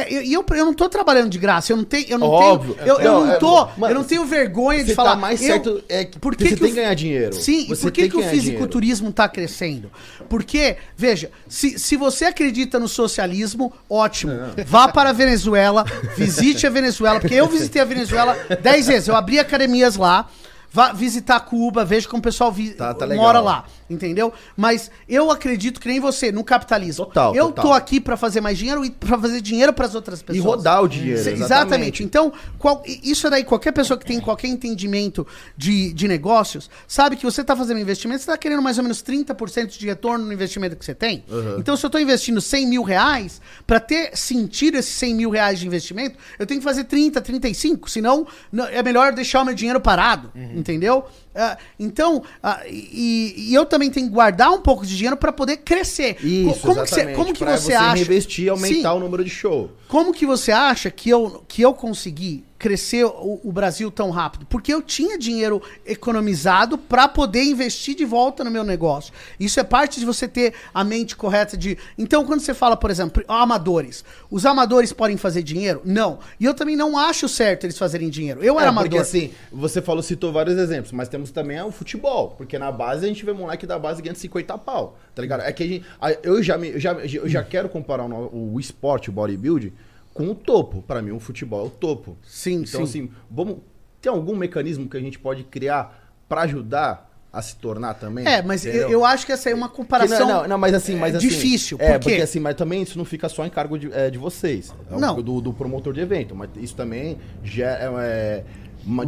é, e eu, eu não tô trabalhando de graça, eu não tenho, eu não Óbvio. tenho, eu, eu Não, não é, tô, eu não tenho vergonha de Você falar. tá mais eu- certo é que por porque você que tem que ganhar dinheiro. Sim, e Você por que, que o fisiculturismo está crescendo? Porque, veja, se, se você acredita no socialismo, ótimo. Vá para a Venezuela, visite a Venezuela, porque eu visitei a Venezuela dez vezes. Eu abri academias lá. Vá visitar Cuba, veja como o pessoal vi- Tá- tá mora lá, entendeu? Mas eu acredito que nem você, no capitalismo. Total, eu total. tô aqui para fazer mais dinheiro e para fazer dinheiro para as outras E pessoas. rodar o dinheiro. Cê- exatamente. Exatamente. Então, qual- isso daí, qualquer pessoa que tem qualquer entendimento de, de negócios, sabe que você está fazendo investimento, você está querendo mais ou menos 30% de retorno no investimento que você tem. Então, se eu estou investindo 100 mil reais, para ter sentido esses 100 mil reais de investimento, eu tenho que fazer 30, 35, senão não- é melhor deixar o meu dinheiro parado, entendeu? Ah, então, ah, e, e eu também tenho que guardar um pouco de dinheiro para poder crescer. Isso, como que você, exatamente, como que pra você acha? reinvestir e aumentar Sim. o número de show. Como que você acha que eu, que eu consegui crescer o, o Brasil tão rápido? Porque eu tinha dinheiro economizado para poder investir de volta no meu negócio. Isso é parte de você ter a mente correta de. Então, quando você fala, por exemplo, amadores, os amadores podem fazer dinheiro? Não. E eu também não acho certo eles fazerem dinheiro. Eu era É, amador. porque assim, você falou, citou vários exemplos, mas temos também o futebol. Porque na base a gente vê moleque da base ganhando 50 pau, tá ligado? É que a gente, eu já, me, eu já, eu já quero comparar o, o esporte, o bodybuilding, com o topo. Pra mim, o futebol é o topo. Sim, Então, sim. assim, vamos. Tem algum mecanismo que a gente pode criar pra ajudar a se tornar também? É, mas eu, eu acho que essa é uma Que comparação. não, não, não, mas assim, mas é assim, difícil. É, por quê? porque assim, mas também isso não fica só em cargo de, é, de vocês. É Não. Do, do promotor de evento. Mas isso também já é, é,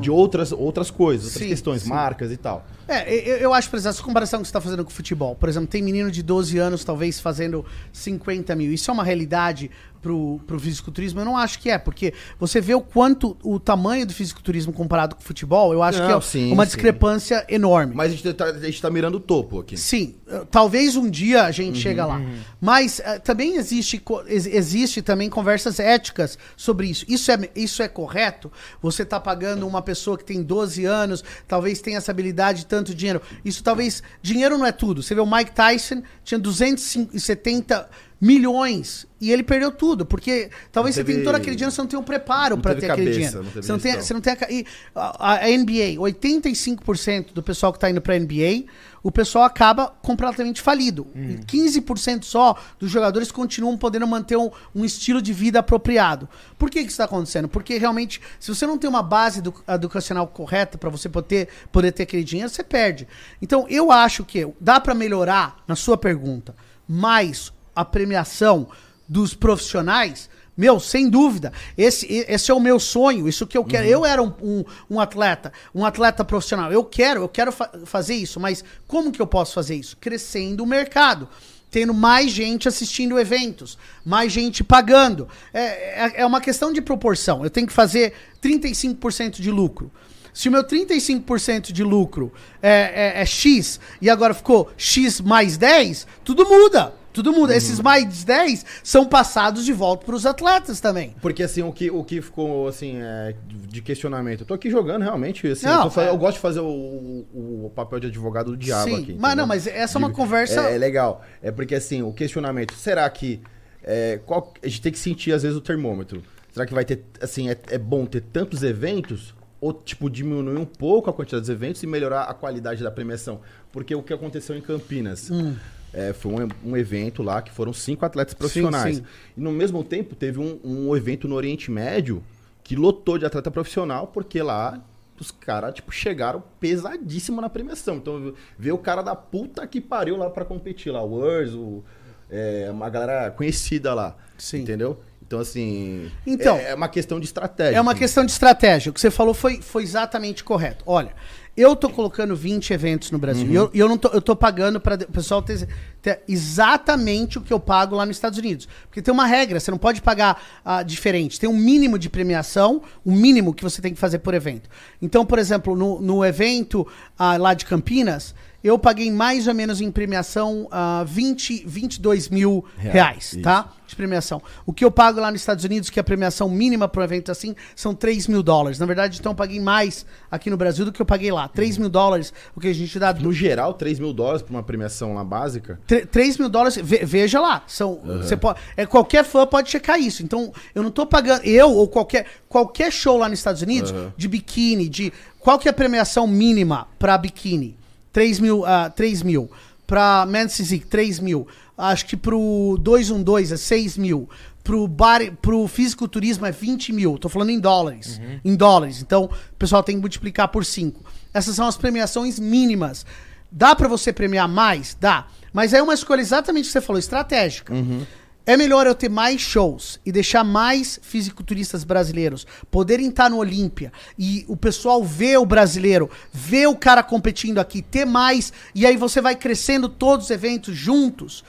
de outras, outras coisas, outras Sim, questões, sim. marcas e tal. É, eu, eu acho, por exemplo, essa comparação que você está fazendo com o futebol. Por exemplo, tem menino de 12 anos, talvez, fazendo 50 mil. Isso é uma realidade pro, pro fisiculturismo? Eu não acho que é, porque você vê o quanto o tamanho do fisiculturismo comparado com o futebol, eu acho Não, que é sim, uma sim. discrepância enorme. Mas a gente tá, a gente tá mirando o topo aqui. Sim, eh, talvez um dia a Uhum, gente chega lá. Mas eh, também existe, existe também conversas éticas sobre isso. Isso é, isso é correto? Você está pagando uma pessoa que tem 12 anos, talvez tenha essa habilidade, tanto dinheiro. Isso talvez. Dinheiro não é tudo. Você vê o Mike Tyson, tinha 270 milhões e ele perdeu tudo, porque talvez Não você teve- todo aquele dinheiro, você não tem um preparo para teve ter aquele cabeça, dinheiro. não teve Você não tem, você não tem a, e a, a NBA, 85% do pessoal que tá indo pra NBA, o pessoal acaba completamente falido. E 15% só dos jogadores continuam podendo manter um, um estilo de vida apropriado. Por que que isso está acontecendo? Porque realmente, se você não tem uma base edu- educacional correta para você poder, poder ter aquele dinheiro, você perde. Então, eu acho que dá para melhorar, na sua pergunta, mais a premiação dos profissionais, meu, sem dúvida. Esse, esse é o meu sonho, isso que eu quero. Eu era um, um, um atleta, um atleta profissional. Eu quero, eu quero fa- fazer isso, mas como que eu posso fazer isso? Crescendo o mercado. Tendo mais gente assistindo eventos, mais gente pagando. É, é, é uma questão de proporção. Eu tenho que fazer 35% de lucro. Se o meu 35% de lucro é, é- é X e agora ficou X mais 10, tudo muda. Tudo muda. Esses mais 10 são passados de volta para os atletas também. Porque assim, o que, o que ficou assim, é, de questionamento. Eu tô aqui jogando realmente, assim, Não, eu, tô é. eu gosto de fazer o, o- papel de advogado do diabo Sim, aqui. mas entendeu? não, mas essa é uma De- conversa- É, é legal. É porque assim, o questionamento, será que. é, qual- a gente tem que sentir, às vezes, o termômetro. Será que vai ter, assim, é, é bom ter tantos eventos? Ou, tipo, diminuir um pouco a quantidade dos eventos e melhorar a qualidade da premiação? Porque o que aconteceu em Campinas? Hum. É, foi um, um evento lá que foram cinco atletas profissionais. sim. E no mesmo tempo teve um, um evento no Oriente Médio que lotou de atleta profissional, porque lá os caras, tipo, chegaram pesadíssimo na premiação. Então, ver o cara da puta que pariu lá pra competir lá, o Words, o, é, uma galera conhecida lá. Sim. Entendeu? Então, assim. Então, é, é uma questão de estratégia. É uma questão de estratégia. O que você falou foi, foi exatamente correto. Olha, eu tô colocando 20 eventos no Brasil. E eu, eu não tô, eu tô pagando para o pessoal ter, ter exatamente o que eu pago lá nos Estados Unidos. Porque tem uma regra, você não pode pagar ah, diferente. Tem um mínimo de premiação, o um mínimo que você tem que fazer por evento. Então, por exemplo, no, no evento ah, lá de Campinas, eu paguei mais ou menos em premiação uh, 20, 22 mil reais, reais tá? De premiação. O que eu pago lá nos Estados Unidos, que a premiação mínima para um evento assim, são 3 mil dólares. Na verdade, então eu paguei mais aqui no Brasil do que eu paguei lá. 3 mil dólares, o que a gente dá. No geral, 3 mil dólares para uma premiação lá básica? 3 mil dólares, ve veja lá. São, uhum. você pode, é, qualquer fã pode checar isso. Então, eu não tô pagando. Eu ou qualquer, qualquer show lá nos Estados Unidos, uhum. de biquíni, de. Qual que é a premiação mínima para biquíni? 3 mil. Uh, 3 mil. Pra Physique, 3 mil. Acho que pro 212 é 6 mil. Pro, bar, pro fisiculturismo é 20 mil. Tô falando em dólares. Uhum. Em dólares. Então, o pessoal tem que multiplicar por 5. Essas são as premiações mínimas. Dá para você premiar mais? Dá. Mas é uma escolha exatamente o que você falou, estratégica. Uhum. É melhor eu ter mais shows e deixar mais fisiculturistas brasileiros poderem estar no Olímpia e o pessoal ver o brasileiro, ver o cara competindo aqui, ter mais, e aí você vai crescendo todos os eventos juntos.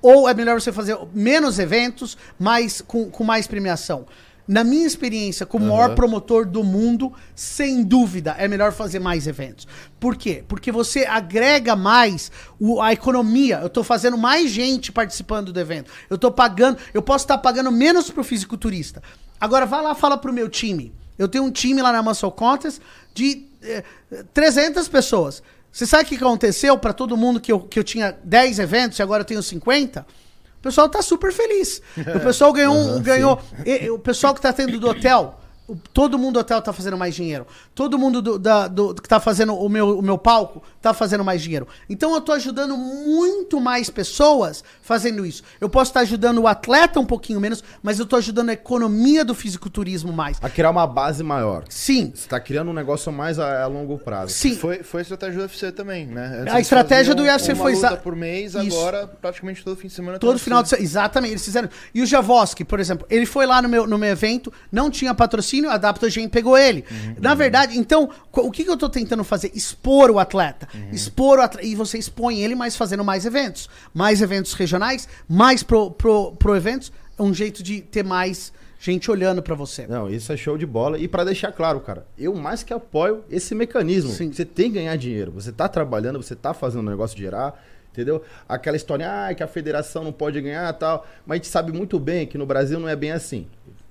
Ou é melhor você fazer menos eventos, mas com, com mais premiação? Na minha experiência como uhum. maior promotor do mundo, sem dúvida, é melhor fazer mais eventos. Por quê? Porque você agrega mais o, a economia. Eu estou fazendo mais gente participando do evento. Eu estou pagando, eu posso estar tá pagando menos pro fisiculturista. Agora vá lá fala pro meu time. Eu tenho um time lá na Muscle Contest de eh, 300 pessoas. Você sabe o que aconteceu para todo mundo que eu, que eu tinha 10 eventos e agora eu tenho 50? O pessoal tá super feliz. O pessoal ganhou, <laughs> uhum, ganhou. E, o pessoal que tá tendo do hotel Todo mundo do hotel tá fazendo mais dinheiro. Todo mundo do, da, do, que tá fazendo o meu, o meu palco tá fazendo mais dinheiro. Então eu tô ajudando muito mais pessoas fazendo isso. Eu posso estar tá ajudando o atleta um pouquinho menos, mas eu tô ajudando a economia do fisiculturismo mais. A criar uma base maior. Sim. Você tá criando um negócio mais a, a longo prazo. Sim. Foi, foi a estratégia do UFC também, né? Antes a estratégia do UFC foi luta por mês, isso. agora praticamente todo fim de semana. Todo final de semana. Exatamente. Eles fizeram. E o Javoski, por exemplo, ele foi lá no meu, no meu evento, não tinha patrocínio patrocínio, a Adaptogen pegou ele. Uhum. Na verdade, então, o que, que eu tô tentando fazer? Expor o atleta. Uhum. Expor o atleta. E você expõe ele, mas fazendo mais eventos. Mais eventos regionais, mais pro, pro, pro eventos. É um jeito de ter mais gente olhando para você. Não, isso é show de bola. E para deixar claro, cara, eu mais que apoio esse mecanismo. Sim. Você tem que ganhar dinheiro. Você tá trabalhando, você tá fazendo o negócio gerar. Entendeu? Aquela história, ah, que a federação não pode ganhar tal. Mas a gente sabe muito bem que no Brasil não é bem assim.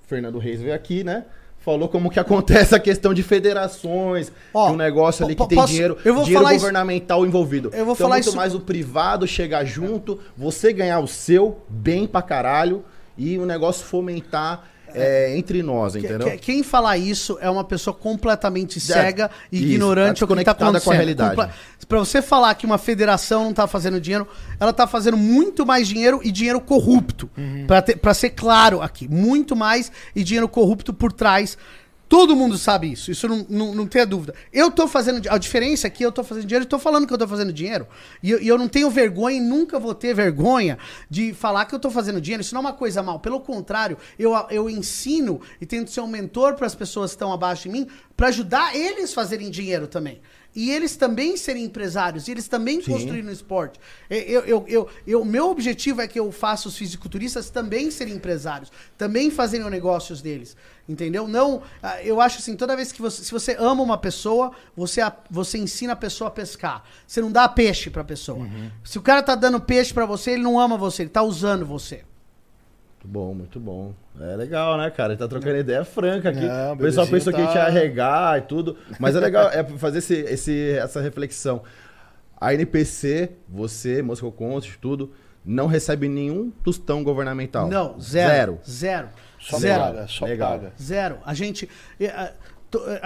Fernando Reis veio aqui, né? Falou como que acontece a questão de federações, Ó, um negócio ali que tem posso, dinheiro, dinheiro governamental isso, envolvido. Eu vou então, falar muito isso. mais o privado chegar junto, você ganhar o seu bem pra caralho e o negócio fomentar é, entre nós, entendeu? Que, quem falar isso é uma pessoa completamente cega, e ignorante ao que está acontecendo. com a realidade. Para você falar que uma federação não está fazendo dinheiro, ela está fazendo muito mais dinheiro e dinheiro corrupto. Uhum. Para ser claro aqui, muito mais e dinheiro corrupto por trás Todo mundo sabe isso, isso não, não, não tenha dúvida. Eu tô fazendo. A diferença é que eu tô fazendo dinheiro e tô falando que eu tô fazendo dinheiro. E eu, e eu, não tenho vergonha e nunca vou ter vergonha de falar que eu tô fazendo dinheiro. Isso não é uma coisa mal. Pelo contrário, eu, eu ensino e tento ser um mentor para as pessoas que estão abaixo de mim para ajudar eles a fazerem dinheiro também e eles também serem empresários, e eles também Sim. construírem o esporte. Eu, eu, eu, eu, meu objetivo é que eu faça os fisiculturistas também serem empresários, também fazerem os negócios deles. Entendeu? Não, ah, eu acho assim, toda vez que você, se você ama uma pessoa, você, você ensina a pessoa a pescar. Você não dá peixe para a pessoa. Uhum. Se o cara tá dando peixe para você, ele não ama você, ele tá usando você. Muito bom, muito bom. É legal, né, cara? Ele tá trocando ideia franca aqui. Não, o pessoal pensou tá... que a gente ia arregar e tudo. Mas é legal é fazer esse, esse, essa reflexão. A NPC, você, Moscow Conscious, tudo, não recebe nenhum tostão governamental. Não, zero. Zero. Zero. Só zero. paga, só legal. paga. Zero. A gente. A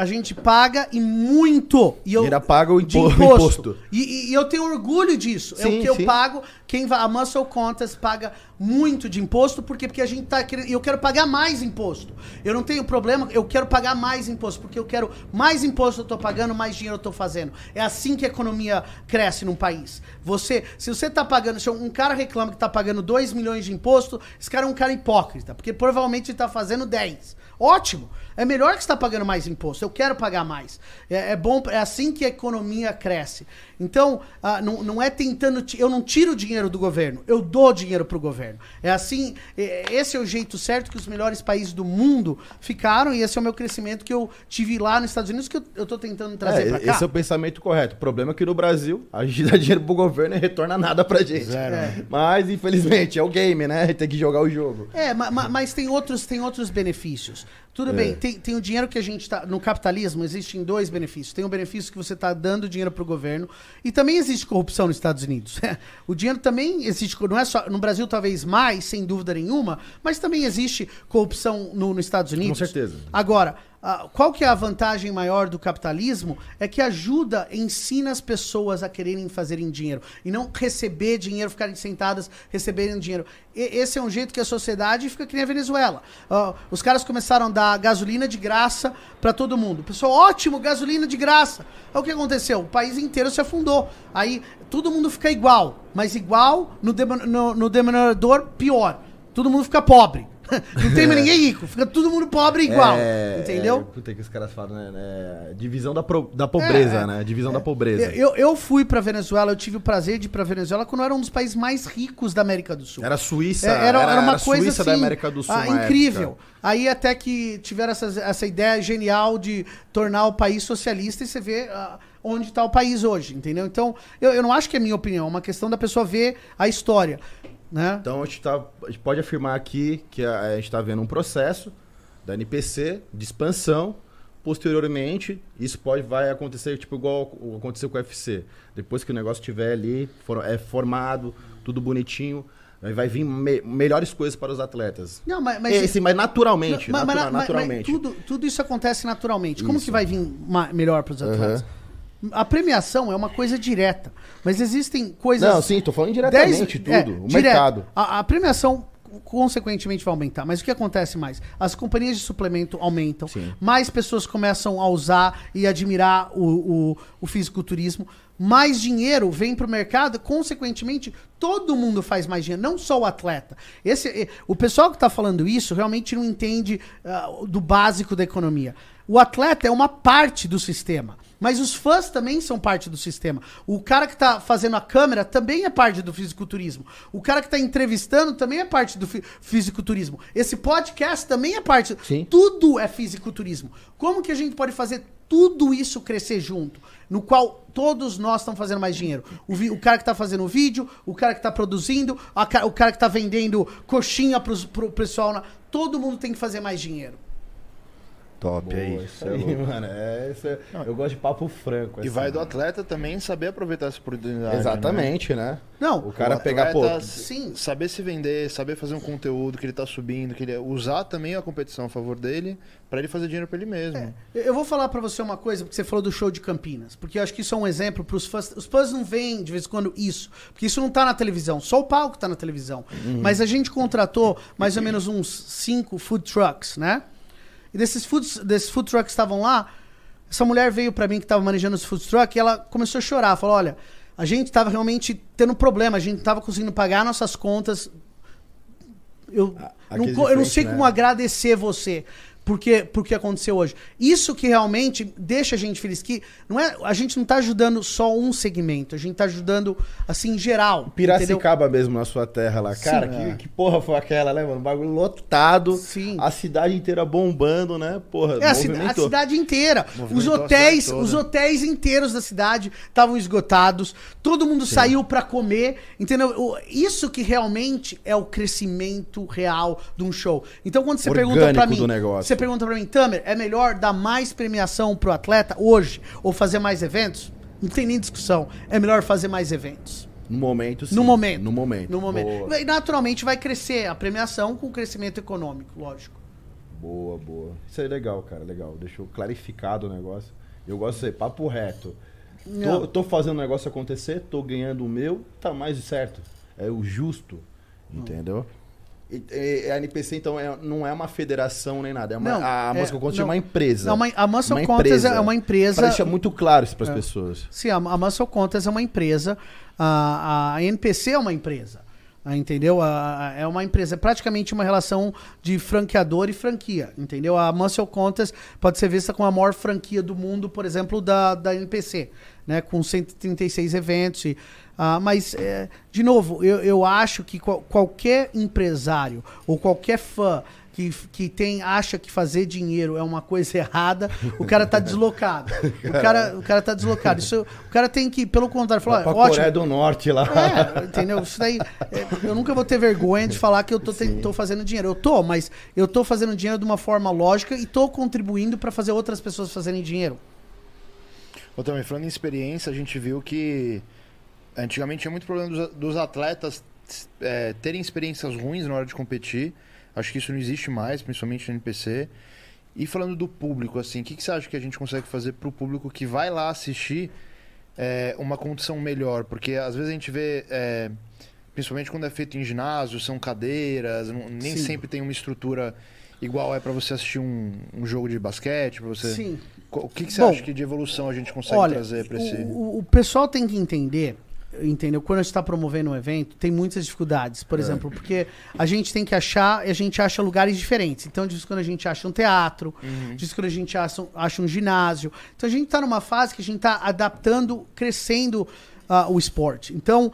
gente paga e muito. E eu, paga o impo <laughs> imposto. imposto. E, e, eu tenho orgulho disso. Sim, é o que sim. eu pago. Quem vai, a Muscle Contest paga muito de imposto, por quê? Porque a gente tá querendo. Eu quero pagar mais imposto. Eu não tenho problema, eu quero pagar mais imposto, porque eu quero mais imposto eu tô pagando, mais dinheiro eu tô fazendo. É assim que a economia cresce num país. Você, se você tá pagando, se um cara reclama que tá pagando 2 milhões de imposto, esse cara é um cara hipócrita, porque provavelmente ele tá fazendo 10. Ótimo. É melhor que você está pagando mais imposto. Eu quero pagar mais. É, é, bom, é assim que a economia cresce. Então, ah, não, não é tentando. Eu não tiro dinheiro do governo, eu dou dinheiro para o governo. É assim. É, esse é o jeito certo que os melhores países do mundo ficaram, e esse é o meu crescimento que eu tive lá nos Estados Unidos, que eu estou tentando trazer é, para cá. Esse é o pensamento correto. O problema é que no Brasil, a gente <laughs> dá dinheiro pro governo e retorna nada pra gente. É. Mas, infelizmente, é o game, né? Tem que jogar o jogo. É, ma, ma, mas tem outros, tem outros benefícios. Tudo É. bem, tem, tem o dinheiro que a gente tá. No capitalismo existem dois benefícios. Tem o benefício que você está dando dinheiro para o governo. E também existe corrupção nos Estados Unidos. <laughs> o dinheiro também existe. Não é só. No Brasil, talvez mais, sem dúvida nenhuma, mas também existe corrupção no, nos Estados Unidos. certeza. Agora, ah, qual que é a vantagem maior do capitalismo? É que ajuda, ensina as pessoas a quererem fazerem dinheiro. E não receber dinheiro, ficarem sentadas receberem dinheiro. E- esse é um jeito que a sociedade fica que nem a Venezuela. Ah, os caras começaram a dar gasolina de graça para todo mundo. Pessoal, ótimo, gasolina de graça. Aí o que aconteceu? O país inteiro se afundou. Aí todo mundo fica igual. Mas igual no, no, no pior. Todo mundo fica pobre. <laughs> Não tem mais ninguém rico. Fica todo mundo pobre igual. É, entendeu? É, puta que os caras falam, né? né, Divisão da, pro- da pobreza, É, é. né? Divisão da pobreza. Eu, eu fui pra Venezuela, eu tive o prazer de ir pra Venezuela quando era um dos países mais ricos da América do Sul. Era a Suíça. É, era, era uma coisa Suíça assim, da América do Sul. ah, incrível. época. Aí até que tiveram essas- essa ideia genial de tornar o país socialista e você vê ah, onde está o país hoje, entendeu? Então, eu, eu não acho que é minha opinião, é uma questão da pessoa ver a história, né? Então a gente, tá, a gente pode afirmar aqui que a, a gente está vendo um processo da NPC de expansão. Posteriormente, isso pode vai acontecer tipo igual aconteceu com o UFC. Depois que o negócio estiver ali, for- é formado, tudo bonitinho, vai vir me- melhores coisas para os atletas. Não, mas, mas, Esse, mas naturalmente, Mas- mas- natura- mas- naturalmente. tudo, tudo isso acontece naturalmente. Como Isso. que vai vir melhor para os atletas? A premiação é uma coisa direta, mas existem coisas. Não, sim, tô falando indiretamente Dez- tudo. é, o direto. mercado. A, a premiação, consequentemente, vai aumentar. Mas o que acontece mais? As companhias de suplemento aumentam, Sim. mais pessoas começam a usar e admirar o, o, o fisiculturismo, mais dinheiro vem para o mercado, consequentemente, todo mundo faz mais dinheiro, não só o atleta. Esse, o pessoal que está falando isso realmente não entende ah, do básico da economia. O atleta é uma parte do sistema. Mas os fãs também são parte do sistema. O cara que tá fazendo a câmera também é parte do fisiculturismo. O cara que tá entrevistando também é parte do fi- fisiculturismo. Esse podcast também é parte. Sim. Tudo é fisiculturismo. Como que a gente pode fazer tudo isso crescer junto? No qual todos nós estamos fazendo mais dinheiro. O, vi- o cara que tá fazendo o vídeo, o cara que tá produzindo, a o cara que tá vendendo coxinha pros, pro pessoal. na- Todo mundo tem que fazer mais dinheiro. Top Boa, aí. isso aí, <laughs> mano. É, isso é- eu gosto de papo franco. E assim, vai do né? atleta também saber aproveitar essa oportunidade. né? Exatamente, né? Não, O cara O pegar, pô. atleta sim. Saber se vender, saber fazer um conteúdo que ele tá subindo, que ele usar também a competição a favor dele, pra ele fazer dinheiro pra ele mesmo. Eu eu vou falar pra você uma coisa, porque você falou do show de Campinas. Porque eu acho que isso é um exemplo pros fãs. Os fãs não veem de vez em quando isso. Porque isso não tá na televisão. Só o palco tá na televisão. Mas a gente contratou mais ou menos uns cinco food trucks, né? E desses food, desses food trucks que estavam lá, essa mulher veio pra mim que tava manejando os food trucks e ela começou a chorar. Falou: olha, a gente tava realmente tendo problema, a gente não tava conseguindo pagar nossas contas. Eu, A- não, eu não sei né? como agradecer você porque porque aconteceu hoje. Isso que realmente deixa a gente feliz que não é a gente não tá ajudando só um segmento, a gente tá ajudando assim em geral. entendeu? Piracicaba mesmo na sua terra lá. Cara, Sim, que, é. que porra foi aquela, né, mano? Bagulho lotado. Sim. A cidade inteira bombando, né? Porra, É a, a cidade inteira. Os hotéis, os hotéis inteiros da cidade estavam esgotados. Todo mundo saiu pra comer, entendeu? Isso que realmente é o crescimento real de um show. Então quando você pergunta Orgânico pra mim, do negócio. você pergunta para mim, Tamer, é melhor dar mais premiação pro atleta hoje ou fazer mais eventos? Não tem nem discussão. É melhor fazer mais eventos. No momento, sim. No momento. No momento. No momento. Boa, E naturalmente vai crescer a premiação com o crescimento econômico, lógico. boa, boa. Isso é legal, cara, legal. Deixou clarificado o negócio. Eu gosto de ser papo reto. Tô, Não. tô fazendo o negócio acontecer, tô ganhando o meu, tá mais certo. É o justo. Entendeu? E a NPC, então, é- não é uma federação nem nada. É uma, Não, a é- Muscle Contas é não. uma empresa. Não, uma- a Muscle Uma Contas empresa. é uma empresa. Pra deixar muito claro isso pras É. pessoas. Sim, a, a Muscle Contas é uma empresa. A, a NPC é uma empresa. ah, Entendeu? A- a- é uma empresa, é praticamente uma relação de franqueador e franquia. Entendeu? A Muscle Contas pode ser vista como a maior franquia do mundo, por exemplo, da, da NPC, né? Com 136 eventos. E, ah, mas, é, de novo, eu, eu acho que qual- qualquer empresário ou qualquer fã que, que tem, acha que fazer dinheiro é uma coisa <laughs> errada, o cara tá deslocado. O cara, o cara tá deslocado. Isso, o cara tem que, pelo contrário, falar, pra ótimo. Coreia do Norte lá. É, entendeu? Isso daí, é, eu nunca vou ter vergonha de falar que eu tô, tô fazendo dinheiro. Eu tô, mas eu tô fazendo dinheiro de uma forma lógica e tô contribuindo para fazer outras pessoas fazerem dinheiro. Ô, também, falando em experiência, a gente viu que antigamente tinha muito problema dos, dos atletas é, terem experiências ruins na hora de competir. Acho que isso não existe mais, principalmente no NPC. E falando do público, assim, o que, que você acha que a gente consegue fazer pro público que vai lá assistir é, uma condição melhor? Porque às vezes a gente vê, é, principalmente quando é feito em ginásio, são cadeiras, não- nem Sim. sempre tem uma estrutura igual é para você assistir um, um jogo de basquete, para você... Sim. O que, que você Bom, acha que de evolução a gente consegue Olha, trazer para esse. o, o- o pessoal tem que entender, entendeu? Quando a gente está promovendo um evento, tem muitas dificuldades. É. Por exemplo, porque a gente tem que achar, a gente acha lugares diferentes. Então, diz quando a gente acha um teatro, Uhum. diz quando a gente acha, acha um ginásio. Então, a gente está numa fase que a gente está adaptando, crescendo ah, o esporte. Então,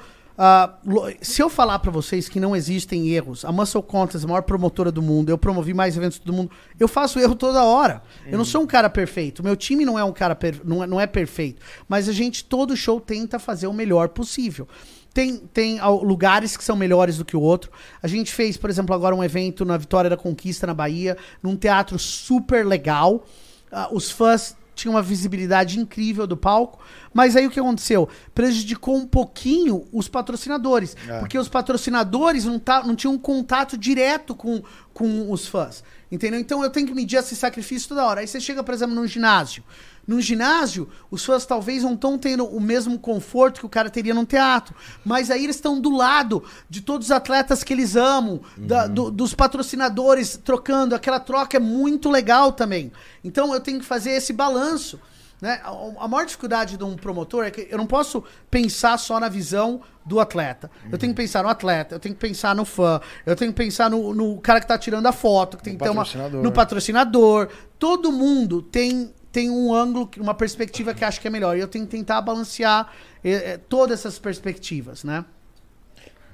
lo- se eu falar para vocês que não existem erros, a Muscle Contest, a maior promotora do mundo, eu promovi mais eventos do mundo, eu faço erro toda hora. Eu não sou um cara perfeito. Meu time não é um cara per- não, é, não é perfeito, mas a gente todo show tenta fazer o melhor possível. Tem, tem lugares que são melhores do que o outro. A gente fez, por exemplo, agora um evento na Vitória da Conquista, na Bahia, num teatro super legal. Ah, os fãs tinham uma visibilidade incrível do palco, mas aí o que aconteceu? Prejudicou um pouquinho os patrocinadores, É. porque os patrocinadores não, tá, não tinham contato direto com, com os fãs, entendeu? Então eu tenho que medir esse sacrifício toda hora. Aí você chega, por exemplo, num ginásio. Num ginásio, os fãs talvez não estão tendo o mesmo conforto que o cara teria num teatro. Mas aí eles estão do lado de todos os atletas que eles amam, da- do- dos patrocinadores trocando. Aquela troca é muito legal também. Então eu tenho que fazer esse balanço. Né? A, a maior dificuldade de um promotor é que eu não posso pensar só na visão do atleta. Eu tenho que pensar no atleta, eu tenho que pensar no fã, eu tenho que pensar no, no cara que tá tirando a foto, que tem No que ter uma. No patrocinador. Todo mundo tem, tem um ângulo, uma perspectiva que acha que é melhor. E eu tenho que tentar balancear eh, eh, todas essas perspectivas, né?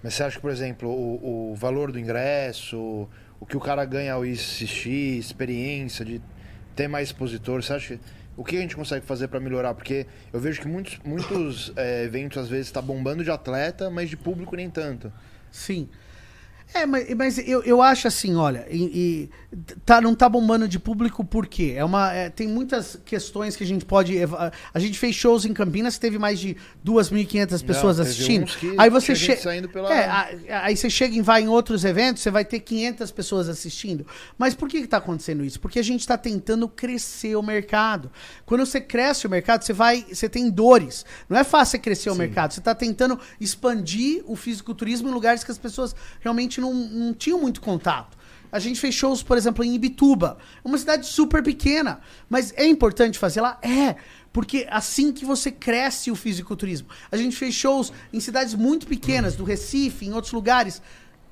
Mas você acha que, por exemplo, o, o valor do ingresso, o que o cara ganha ao ir assistir, experiência de ter mais expositor, você acha que, o que a gente consegue fazer para melhorar? Porque eu vejo que muitos, muitos eh, eventos às vezes tá bombando de atleta, mas de público nem tanto. Sim. É, mas, mas eu, eu acho assim, olha, e, e tá, não tá bombando de público por quê? É uma, é, tem muitas questões que a gente pode. A gente fez shows em Campinas, teve mais de 2.500 pessoas teve assistindo. que Aí você chega. pela- É, aí você chega e vai em outros eventos, você vai ter 500 pessoas assistindo. Mas por que está acontecendo isso? Porque a gente está tentando crescer o mercado. Quando você cresce o mercado, você vai, você tem dores. Não é fácil você crescer o mercado. Você está tentando expandir o fisiculturismo em lugares que as pessoas realmente não, não tinham muito contato. A gente fez shows, por exemplo, em Ibituba, uma cidade super pequena, mas é importante fazer lá? É, porque assim que você cresce o fisiculturismo. A gente fez shows em cidades muito pequenas, do Recife, em outros lugares.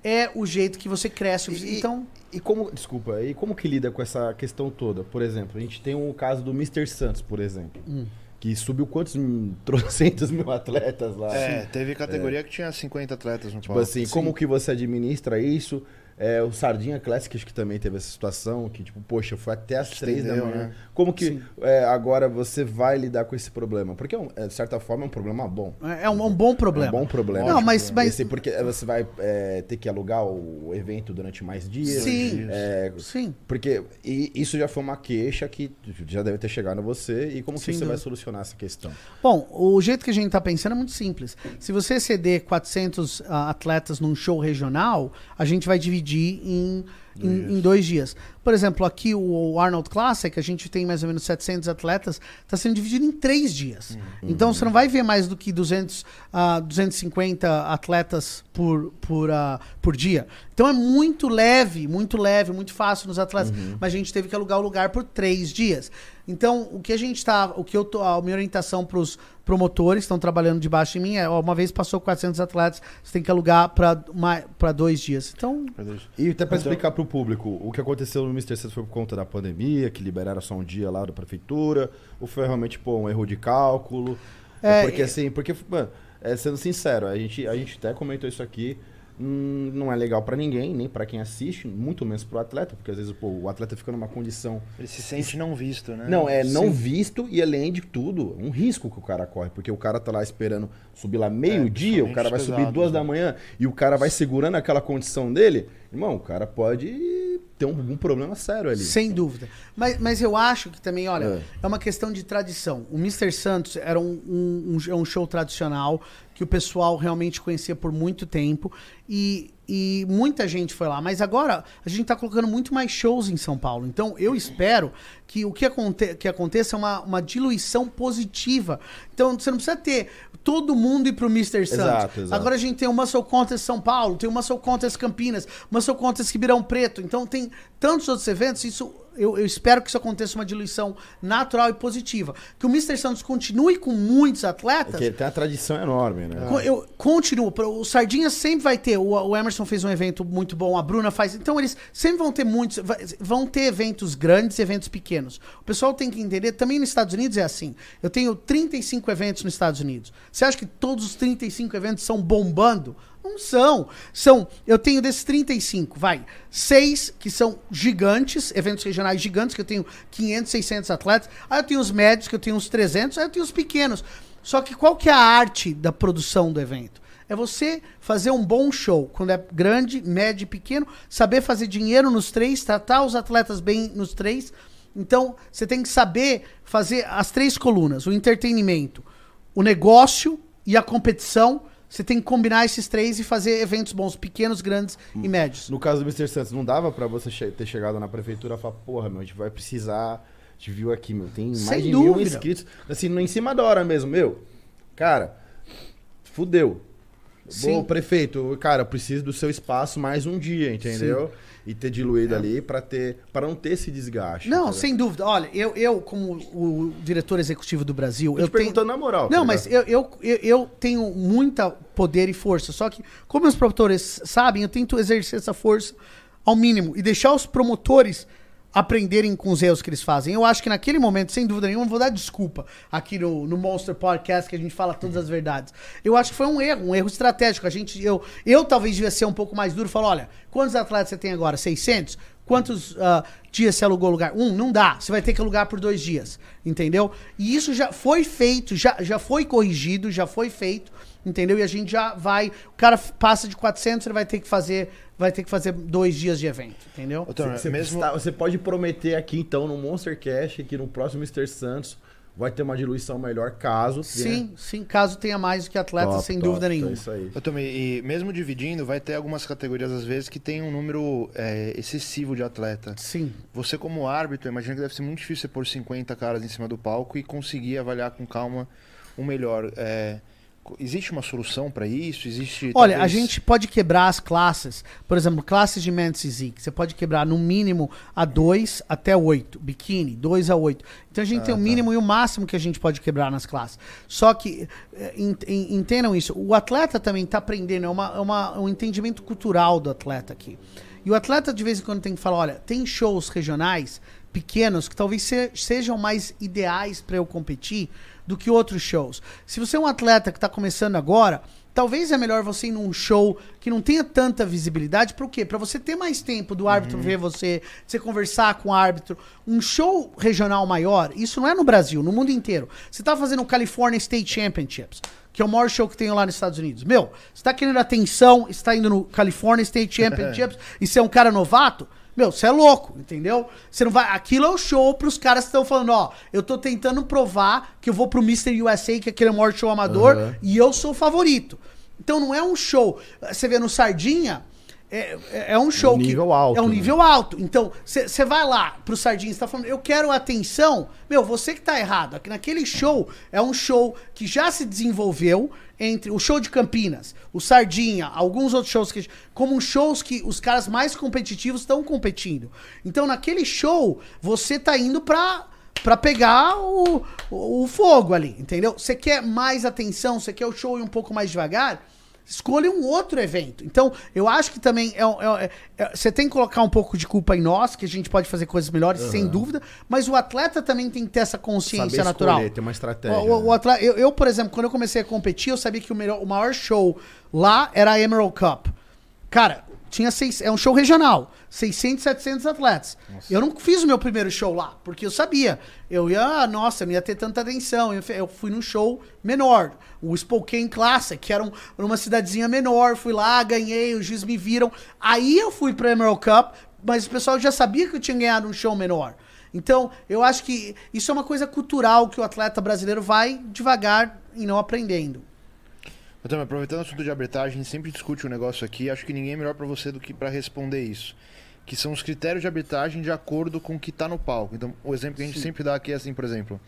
É o jeito que você cresce. o E- Então, E como, desculpa, e como que lida com essa questão toda? Por exemplo, a gente tem um caso do Mr. Santos, por exemplo, Hum. Que subiu quantos <laughs> trocentos mil atletas lá? É, teve categoria que tinha 50 atletas no Tipo palco. assim, como que você administra isso? É, o Sardinha Classic acho que também teve essa situação, que tipo, poxa, foi até as três da manhã. né? Como que é, agora você vai lidar com esse problema? Porque, é é, de certa forma, é um problema bom. é um, é um bom problema. É um bom problema. Não, mas- Esse, mas- porque você vai é, ter que alugar o evento durante mais dias. Sim. É, Sim. porque e isso já foi uma queixa que já deve ter chegado a você. E como que você vai solucionar essa questão? Bom, o jeito que a gente tá pensando é muito simples. Se você ceder 400 ah, atletas num show regional, a gente vai dividir em em, em dois dias. Por exemplo, aqui o Arnold Classic, a gente tem mais ou menos 700 atletas, está sendo dividido em três dias. Então você não vai ver mais do que 200, a 250 atletas por, por, ah, por dia. Então é muito leve, muito leve, muito fácil nos atletas. Mas a gente teve que alugar o lugar por três dias. Então, o que a gente está, o que eu tô, a minha orientação para os promotores estão trabalhando debaixo de mim é, ó, uma vez passou 400 atletas, você tem que alugar para dois dias. Então, E até pra Então- explicar pro público, o que aconteceu no Mr. Santos foi por conta da pandemia, que liberaram só um dia lá da prefeitura, ou foi realmente, pô, um erro de cálculo? É, É, porque assim, porque, mano, é, sendo sincero, a gente, a gente até comentou isso aqui, hum, não é legal pra ninguém, nem pra quem assiste, muito menos pro atleta, porque às vezes, pô, o atleta fica numa condição Ele se sente não visto, né? não, é não Sim. visto e além de tudo, um risco que o cara corre, porque o cara tá lá esperando subir lá meio-dia, o principalmente cara vai os subir duas né? da manhã e o cara vai segurando aquela condição dele, irmão, o cara pode ter um, algum problema sério ali. Sem dúvida. Mas, mas eu acho que também, olha, É. é, uma questão de tradição. O Mr. Santos era um, um, um- é um show tradicional que o pessoal realmente conhecia por muito tempo e, e muita gente foi lá. Mas agora a gente está colocando muito mais shows em São Paulo. Então eu espero que o que, aconte que aconteça é uma, uma diluição positiva. Então você não precisa ter todo mundo ir pro Mr. Santos. Exato, exato. Agora a gente tem o Muscle Contest São Paulo, tem o Muscle Contest Campinas, Muscle Contest Ribeirão Preto. Então tem tantos outros eventos, isso eu, eu espero que isso aconteça uma diluição natural e positiva. Que o Mr. Santos continue com muitos atletas. Porque tem uma tradição enorme, né? Co- Eu continuo. O Sardinha sempre vai ter. O, o Emerson fez um evento muito bom, a Bruna faz. Então eles sempre vão ter muitos. Vão ter eventos grandes e eventos pequenos. O pessoal tem que entender. Também nos Estados Unidos é assim. Eu tenho 35 eventos nos Estados Unidos. Você acha que todos os 35 eventos são bombando? Não são. São. Eu tenho desses 35, vai. Seis que são gigantes, eventos regionais gigantes, que eu tenho 500, 600 atletas. Aí eu tenho os médios, que eu tenho uns 300. Aí eu tenho os pequenos. Só que qual que é a arte da produção do evento? É você fazer um bom show, quando é grande, médio e pequeno, saber fazer dinheiro nos três, tratar os atletas bem nos três. Então, você tem que saber fazer as três colunas: o entretenimento, o negócio e a competição. Você tem que combinar esses três e fazer eventos bons, pequenos, grandes e médios. No caso do Mr. Santos, não dava pra você che- ter chegado na prefeitura e falar, porra, meu, a gente vai precisar. A gente viu aqui, meu, tem mais Sem de mil dúvida. inscritos. Assim, em cima da hora mesmo, meu. Cara, fudeu. Sim. Bom, prefeito, cara, eu preciso do seu espaço mais um dia, entendeu? E ter diluído ali pra ter. para não ter esse desgaste. Não, tá sem dúvida. Olha, eu, eu como o diretor executivo do Brasil, eu Eu te tenho... perguntando na moral. tá Não, mas eu, eu, eu tenho muita poder e força. Só que, como os promotores sabem, eu tento exercer essa força ao mínimo e deixar os promotores aprenderem com os erros que eles fazem. Eu acho que naquele momento, sem dúvida nenhuma, vou dar desculpa aqui no, no Monster Podcast que a gente fala todas as verdades. Eu acho que foi um erro, um erro estratégico. A gente, eu, eu talvez devia ser um pouco mais duro falar, olha, quantos atletas você tem agora? 600? Quantos ah, dias você alugou lugar? Um, não dá. Você vai ter que alugar por dois dias, entendeu? E isso já foi feito, já, já foi corrigido, já foi feito, entendeu? E a gente já vai, o cara passa de 400, ele vai ter que fazer, vai ter que fazer dois dias de evento, entendeu? Ô, Tom, Você, mesmo... está- você pode prometer aqui, então, no Monster Cash, que no próximo Mr. Santos vai ter uma diluição melhor, caso. Sim, sim, caso tenha mais do que atleta, Top, sem top, dúvida então é nenhuma. isso aí. Eu também, e mesmo dividindo, vai ter algumas categorias às vezes que tem um número é, excessivo de atleta. Sim. Você como árbitro, imagina que deve ser muito difícil você pôr 50 caras em cima do palco e conseguir avaliar com calma o melhor. É, existe uma solução para isso? Existe Olha, a talvez- gente pode quebrar as classes. Por exemplo, classes de men's physique. Você pode quebrar no mínimo a 2 até 8. Biquíni, 2 a 8. Então a gente tem o mínimo e o máximo que a gente pode quebrar nas classes. Só que, eh, en- en- entendam isso, o atleta também está aprendendo, é, uma, é uma- um entendimento cultural do atleta aqui. E o atleta de vez em quando tem que falar, olha, tem shows regionais pequenos que talvez se- sejam mais ideais para eu competir do que outros shows. Se você é um atleta que está começando agora, talvez é melhor você ir num show que não tenha tanta visibilidade. Para o quê? Para você ter mais tempo do árbitro ver você, você conversar com o árbitro. Um show regional maior, isso não é no Brasil, no mundo inteiro. Você está fazendo o California State Championships. Que é o maior show que tem lá nos Estados Unidos. Meu, você tá querendo atenção, está indo no California State <laughs> Championships e você é um cara novato, meu, você é louco, entendeu? Você não vai. Aquilo é o show pros caras que estão falando, ó, eu tô tentando provar que eu vou pro Mr. USA, que é aquele maior show amador, Aham. e eu sou o favorito. Então não é um show. Você vê no Sardinha, é, é- é um show um que nível alto, é um né? nível alto. Então, você vai lá pro Sardinha, você tá falando, eu quero atenção. Meu, você que tá errado. Naquele show é um show que já se desenvolveu entre o show de Campinas, o Sardinha, alguns outros shows que como shows que os caras mais competitivos estão competindo. Então, naquele show, você tá indo pra Pra pegar o, o, o fogo ali, entendeu? Você quer mais atenção, você quer o show ir um pouco mais devagar, escolha um outro evento. Então, eu acho que também é, um- é- é- você tem que colocar um pouco de culpa em nós, que a gente pode fazer coisas melhores, sem dúvida, mas o atleta também tem que ter essa consciência Saber natural. escolher, ter uma estratégia. O- o- né? o atleta- eu, eu, por exemplo, quando eu comecei a competir, eu sabia que o, melhor- o maior show lá era a Emerald Cup. Cara, tinha seis, é um show regional, 600, 700 atletas. Eu não fiz o meu primeiro show lá, porque eu sabia. Eu ia, ah, nossa, não ia ter tanta atenção. Eu, fui num show menor, o Spokane Classic, que era um- uma cidadezinha menor. Fui lá, ganhei, os juízes me viram. Aí eu fui pra Emerald Cup, mas o pessoal já sabia que eu tinha ganhado um show menor. Então, eu acho que isso é uma coisa cultural que o atleta brasileiro vai devagar e não aprendendo. Então, aproveitando o assunto de arbitragem, a gente sempre discute um negócio aqui, acho que ninguém é melhor pra você do que pra responder isso. Que são os critérios de arbitragem de acordo com o que tá no palco. Então, o exemplo que a gente sempre dá aqui é assim, por exemplo,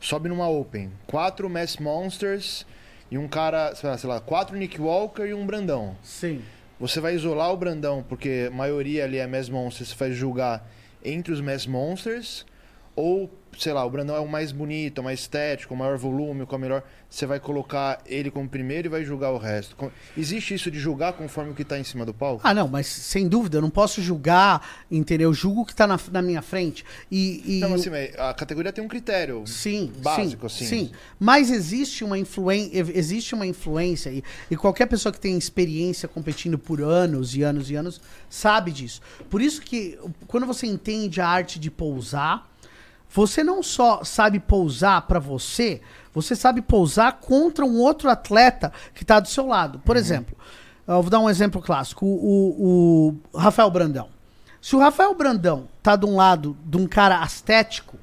sobe numa Open, quatro Mass Monsters e um cara, sei lá, sei lá, quatro Nick Walker e um Brandão. Sim. Você vai isolar o Brandão, porque a maioria ali é Mass Monsters, você vai julgar entre os Mass Monsters, ou, sei lá, o Brandão é o mais bonito, o mais estético, o maior volume, com a melhor. Você vai colocar ele como primeiro e vai julgar o resto. Existe isso de julgar conforme o que tá em cima do palco? Ah, não, mas sem dúvida, eu não posso julgar, entendeu? Eu julgo o que tá na, na minha frente. E, e Não, o- assim, a categoria tem um critério Sim, básico, sim, assim. sim. Mas existe uma influência, existe uma influência e, e qualquer pessoa que tem experiência competindo por anos e anos e anos sabe disso. Por isso que quando você entende a arte de pousar, você não só sabe pousar pra você, você sabe pousar contra um outro atleta que tá do seu lado. Por exemplo, eu vou dar um exemplo clássico, o, o- o Rafael Brandão. Se o Rafael Brandão tá de um lado de um cara estético,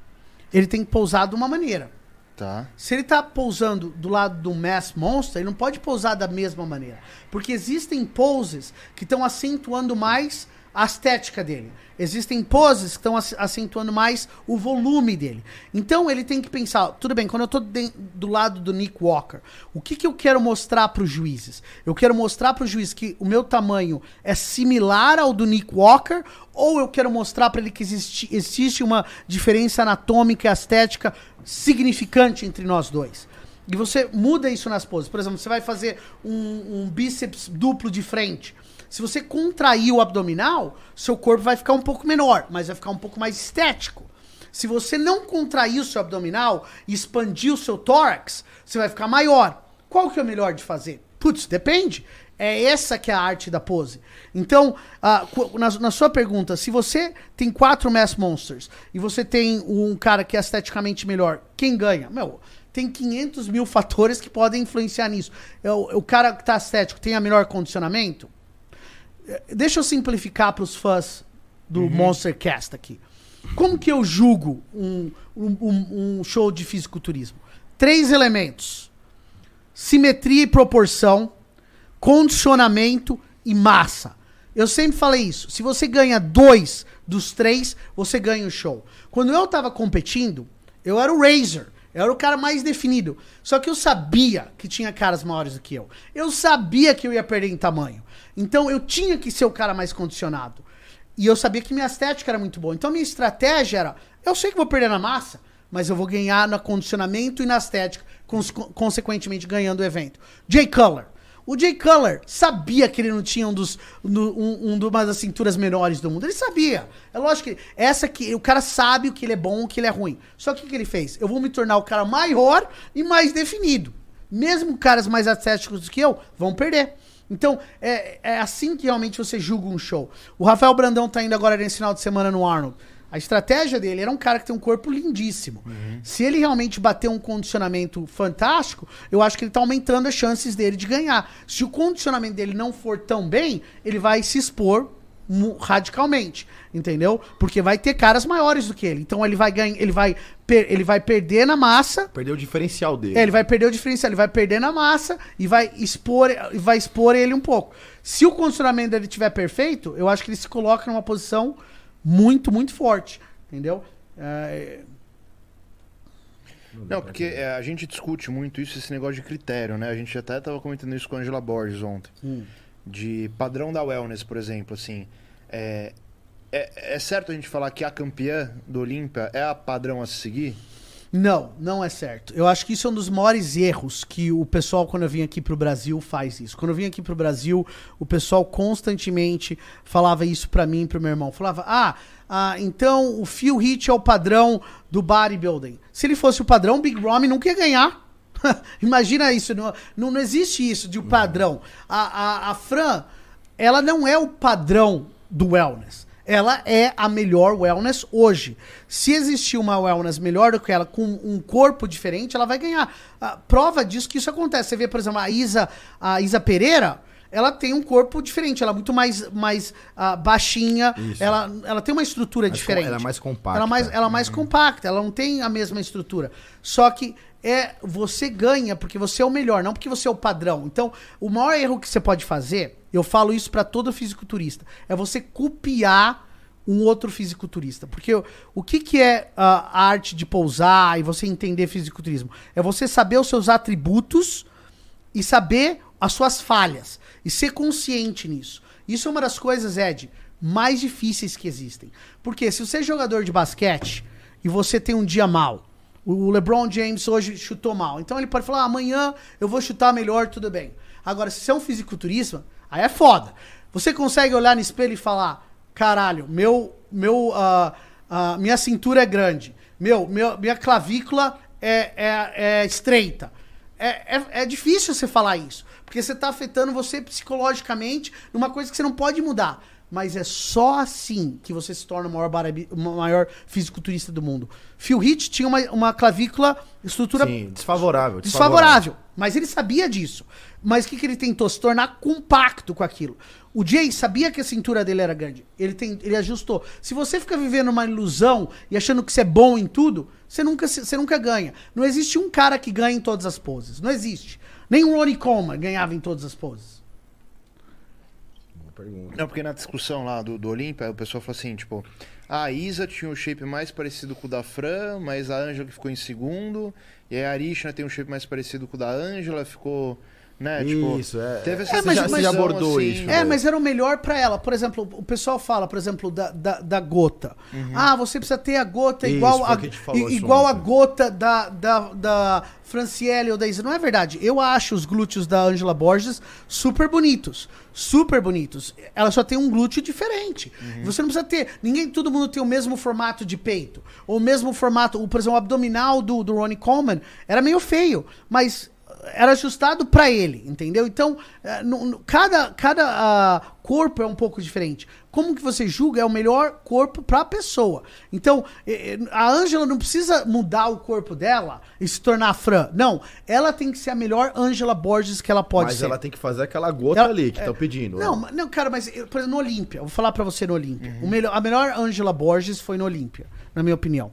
ele tem que pousar de uma maneira. Tá. Se ele tá pousando do lado do Mass Monster, ele não pode pousar da mesma maneira. Porque existem poses que estão acentuando mais a estética dele. Existem poses que estão ac- acentuando mais o volume dele. Então ele tem que pensar, tudo bem, quando eu de- do lado do Nick Walker, o que, que eu quero mostrar para os juízes? Eu quero mostrar para os juízes que o meu tamanho é similar ao do Nick Walker ou eu quero mostrar para ele que existe, existe uma diferença anatômica e estética significante entre nós dois? E você muda isso nas poses. Por exemplo, você vai fazer um, um bíceps duplo de frente. Se você contrair o abdominal, seu corpo vai ficar um pouco menor, mas vai ficar um pouco mais estético. Se você não contrair o seu abdominal e expandir o seu tórax, você vai ficar maior. Qual que é o melhor de fazer? Putz, depende. É essa que é a arte da pose. Então, qu- na, na sua pergunta, se você tem quatro Mass Monsters e você tem um cara que é esteticamente melhor, quem ganha? Meu, tem 500 mil fatores que podem influenciar nisso. É o, o cara que tá estético tem a melhor condicionamento? É, Deixa eu simplificar para os fãs do Monster Cast aqui. Como que eu julgo um, um- um- show de fisiculturismo? Três elementos: simetria e proporção, condicionamento e massa. Eu sempre falei isso. Se você ganha dois dos três, você ganha o show. Quando eu tava competindo, eu era o Razor. Eu era o cara mais definido. Só que eu sabia que tinha caras maiores do que eu. Eu sabia que eu ia perder em tamanho. Então eu tinha que ser o cara mais condicionado. E eu sabia que minha estética era muito boa. Então minha estratégia era: eu sei que vou perder na massa, mas eu vou ganhar no condicionamento e na estética, cons- consequentemente ganhando o evento. Jay Cutler. O Jay Cutler sabia que ele não tinha um dos um, um uma das cinturas menores do mundo. Ele sabia. É lógico que essa que o cara sabe o que ele é bom, o que ele é ruim. Só que o que ele fez? Eu vou me tornar o cara maior e mais definido. Mesmo caras mais atléticos do que eu vão perder. Então, é, é assim que realmente você julga um show. O Rafael Brandão tá indo agora nesse final de semana no Arnold. A estratégia dele era um cara que tem um corpo lindíssimo. Se ele realmente bater um condicionamento fantástico, eu acho que ele tá aumentando as chances dele de ganhar. Se o condicionamento dele não for tão bem, ele vai se expor radicalmente, entendeu? Porque vai ter caras maiores do que ele. Então ele vai ganhar, ele vai ele vai perder na massa, Perdeu o diferencial dele. é, ele vai perder o diferencial, ele vai perder na massa e vai expor, e vai expor ele um pouco. Se o condicionamento dele estiver perfeito, eu acho que ele se coloca numa posição muito, muito forte, entendeu? É, Não, porque é, a gente discute muito isso, esse negócio de critério, né? A gente até tava comentando isso com a Angela Borges ontem. De padrão da wellness, por exemplo, assim. É, é, é certo a gente falar que a campeã do Olímpia é a padrão a se seguir? Não, não é certo. Eu acho que isso é um dos maiores erros que o pessoal, quando eu vim aqui pro Brasil, faz isso. Quando eu vim aqui pro Brasil, o pessoal constantemente falava isso pra mim e pro meu irmão. Falava, ah, ah, então o Phil Heath é o padrão do bodybuilding. Se ele fosse o padrão, Big Ramy nunca ia ganhar. <laughs> Imagina isso, não, não, não existe isso de um padrão. A, a, a Fran, ela não é o padrão do wellness. Ela é a melhor wellness hoje. Se existir uma wellness melhor do que ela, com um corpo diferente, ela vai ganhar. A prova disso que isso acontece. Você vê, por exemplo, a Isa, a Isa Pereira, ela tem um corpo diferente. Ela é muito mais, mais ah, baixinha. Isso. Ela, ela tem uma estrutura Mais com- diferente. ela é mais compacta. Ela é mais, ela é mais compacta. Ela não tem a mesma estrutura. Só que é você ganha porque você é o melhor, não porque você é o padrão. Então, o maior erro que você pode fazer, eu falo isso pra todo fisiculturista, é você copiar um outro fisiculturista. Porque o, o que, que é ah, a arte de pousar e você entender fisiculturismo? É você saber os seus atributos e saber as suas falhas e ser consciente nisso. Isso é uma das coisas, Ed, mais difíceis que existem. Porque se você é jogador de basquete e você tem um dia mal, o LeBron James hoje chutou mal, então ele pode falar: "Ah, amanhã eu vou chutar melhor, tudo bem. Agora, se você é um fisiculturista, aí é foda. Você consegue olhar no espelho e falar: caralho, meu, meu, ah, ah, minha cintura é grande, meu, meu minha clavícula é, é, é estreita. É, é, é difícil você falar isso, porque você está afetando você psicologicamente numa coisa que você não pode mudar. Mas é só assim que você se torna o maior, barabi- o maior fisiculturista do mundo. Phil Heath tinha uma, uma clavícula, estrutura Sim, desfavorável, desfavorável. Mas ele sabia disso. Mas o que, que ele tentou? Se tornar compacto com aquilo. O Jay sabia que a cintura dele era grande. Ele, tem, ele ajustou. Se você fica vivendo uma ilusão e achando que você é bom em tudo, você nunca, se- você nunca ganha. Não existe um cara que ganha em todas as poses. Não existe. Nem o Ronnie Coleman ganhava em todas as poses. Boa pergunta. Não, porque na discussão lá do, do Olímpia, o pessoal falou assim, tipo, a Isa tinha um shape mais parecido com o da Fran, mas a Ângela que ficou em segundo, e aí a Arishna tem um shape mais parecido com o da Ângela, ficou, né, tipo... Isso, é. Teve essa É, mas- você, já, mas- você já abordou assim, isso. É, né? mas era o melhor pra ela. Por exemplo, o pessoal fala, por exemplo, da, da, da gota. Ah, você precisa ter a gota Isso, igual, a, a igual a gota da, da, da Franciele ou da Isa. Não é verdade. Eu acho os glúteos da Angela Borges super bonitos. Super bonitos. Ela só tem um glúteo diferente. Você não precisa ter. Ninguém, todo mundo tem o mesmo formato de peito. Ou o mesmo formato. O, por exemplo, o abdominal do, do Ronnie Coleman era meio feio. Mas era ajustado pra ele, entendeu? Então, no- no- cada, cada ah, corpo é um pouco diferente. Como que você julga é o melhor corpo pra pessoa. Então, a Ângela não precisa mudar o corpo dela e se tornar a Fran. Não, ela tem que ser a melhor Ângela Borges que ela pode Mas ser. ela tem que fazer aquela gota Ela- ali que é- estão pedindo. Não, né? mas- não, cara, mas, por exemplo, no Olímpia, vou falar pra você no Olímpia. O melhor, a melhor Ângela Borges foi no Olímpia, na minha opinião.